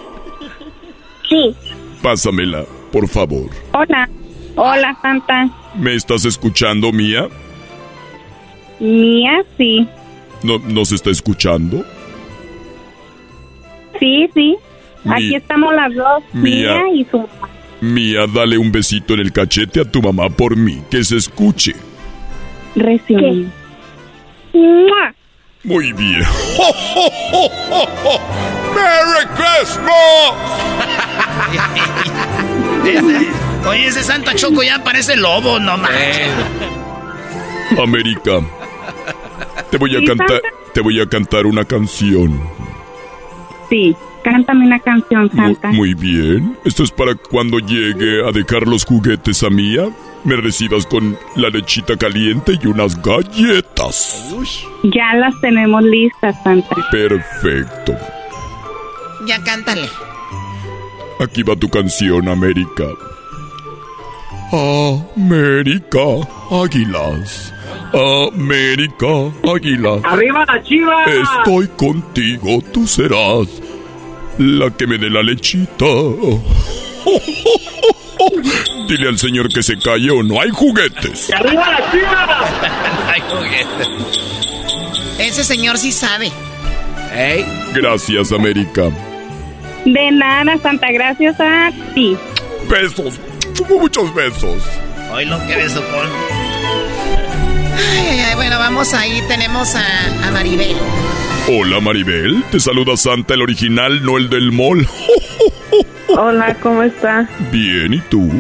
Sí. Pásamela, por favor. Hola. Hola, Santa. ¿Me estás escuchando, Mía? Mía, sí. ¿No, ¿Nos está escuchando? Sí, sí. Mi- Aquí estamos las dos. Mía. Mía y su mamá. Mía, dale un besito en el cachete a tu mamá por mí, que se escuche. Recién. Muy bien. ¡Ho, ho, ho, ho, ho! ¡Merry Christmas! [laughs] Oye, ese Santa Choco ya parece lobo, no manches. América, te voy a cantar, te voy a cantar una canción. Sí. Cántame una canción, Santa. Muy bien. Esto es para cuando llegue a dejar los juguetes a Mía. Me recibas con la lechita caliente y unas galletas. Ya las tenemos listas, Santa. Perfecto. Ya cántale. Aquí va tu canción, América. América, águilas. América, águilas. ¡Arriba la chiva! Estoy contigo, tú serás la que me dé la lechita. [laughs] Dile al señor que se calle o no hay juguetes. ¡Arriba la chiva! [laughs] Ay, juguete. Ese señor sí sabe. ¿Ey? Gracias, América. De nada, Santa. Gracias a ti. Besos. Muchos besos. Hoy lo que beso con. Ay, ay, ay, bueno, vamos ahí. Tenemos a, a Maribel. Hola, Maribel. Te saluda Santa, el original, no el del mall. [laughs] Hola, ¿cómo está? Bien, ¿y tú?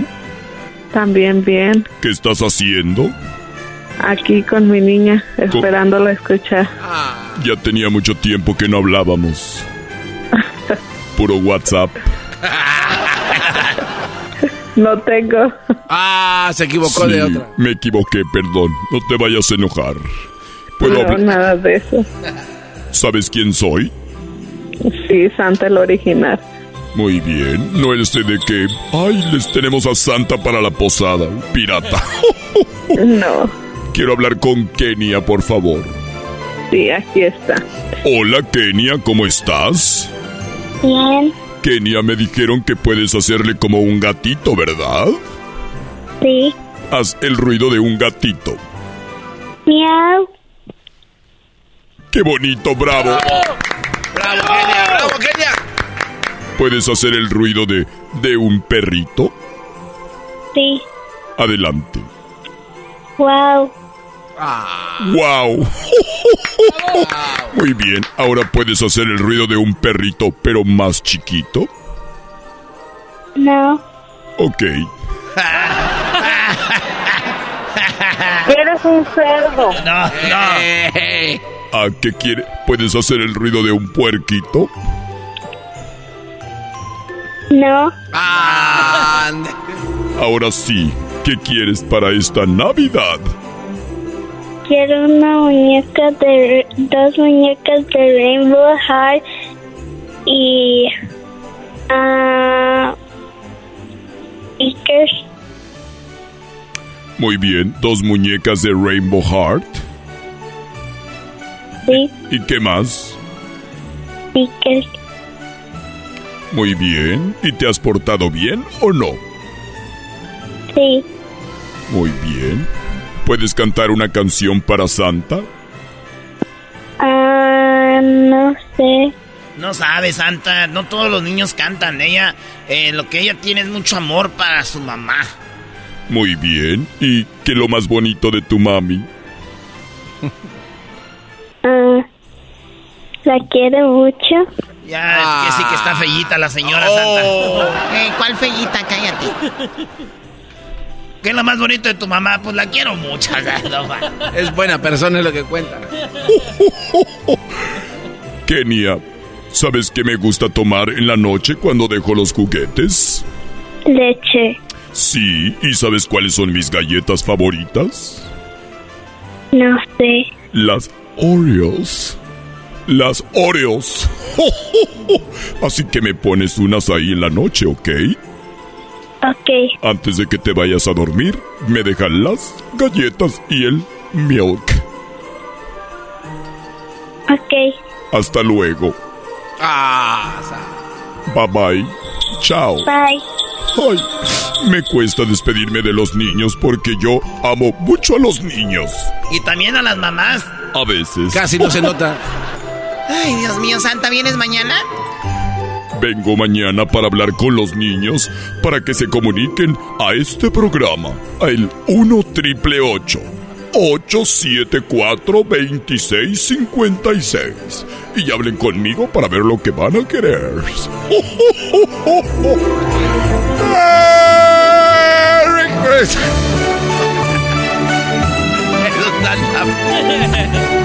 También bien. ¿Qué estás haciendo? Aquí con mi niña, esperándola escuchar. Ya tenía mucho tiempo que no hablábamos. [laughs] Puro WhatsApp. [laughs] No tengo. Ah, se equivocó de Sí, otra. Me equivoqué, perdón. No te vayas a enojar. ¿Puedo No, hablar? nada de eso. ¿Sabes quién soy? Sí, Santa el original. Muy bien. No el sé de qué. Ay, les tenemos a Santa para la posada. Pirata. [laughs] No. Quiero hablar con Kenia, por favor. Sí, aquí está. Hola, Kenia, ¿cómo estás? Bien, Kenia, me dijeron que puedes hacerle como un gatito, ¿verdad? sí. Haz el ruido de un gatito. Miau. ¡Qué bonito, bravo! ¡Bravo, Kenia! ¡Bravo, Kenia! ¿Puedes hacer el ruido de, de un perrito? Sí. Adelante. Wow. ¡Wow! [laughs] Muy bien, ahora puedes hacer el ruido de un perrito, pero más chiquito. No. Ok. [laughs] Eres un cerdo. No, no. [laughs] ¿A qué quiere? ¿Puedes hacer el ruido de un puerquito? No. Ahora sí, ¿qué quieres para esta Navidad? Quiero una muñeca de... Dos muñecas de Rainbow Heart y... Ah... stickers. Muy bien, dos muñecas de Rainbow Heart. Sí, ¿Y qué más? stickers. Muy bien. ¿Y te has portado bien o no? Sí. Muy bien. ¿Puedes cantar una canción para Santa? Ah... No sé. No sabe, Santa. No todos los niños cantan. Ella, eh, lo que ella tiene es mucho amor para su mamá. Muy bien. ¿Y qué es lo más bonito de tu mami? Ah... La quiero mucho. Ya, es que sí que está fellita la señora Oh. Santa. [laughs] Eh, ¿Cuál fellita? Cállate. ¿Qué es lo más bonito de tu mamá? Pues la quiero mucho. o [laughs] sea, no va. Es buena persona, es lo que cuenta. [laughs] Kenia, ¿sabes qué me gusta tomar en la noche cuando dejo los juguetes? Leche. Sí, ¿y sabes cuáles son mis galletas favoritas? No sé. Las Oreos. Las Oreos. [laughs] Así que me pones unas ahí en la noche, ¿ok? Ok. Antes de que te vayas a dormir, me dejan las galletas y el milk. Ok. Hasta luego. Ah, Bye bye. Chao. Bye. Ay, me cuesta despedirme de los niños porque yo amo mucho a los niños. Y también a las mamás. A veces. Casi no se [laughs] nota. Ay, Dios mío, Santa, ¿vienes mañana? Vengo mañana para hablar con los niños para que se comuniquen a este programa, a el 1 triple 874 2656 y hablen conmigo para ver lo que van a querer. [laughs] ¡Merry Christmas! [laughs]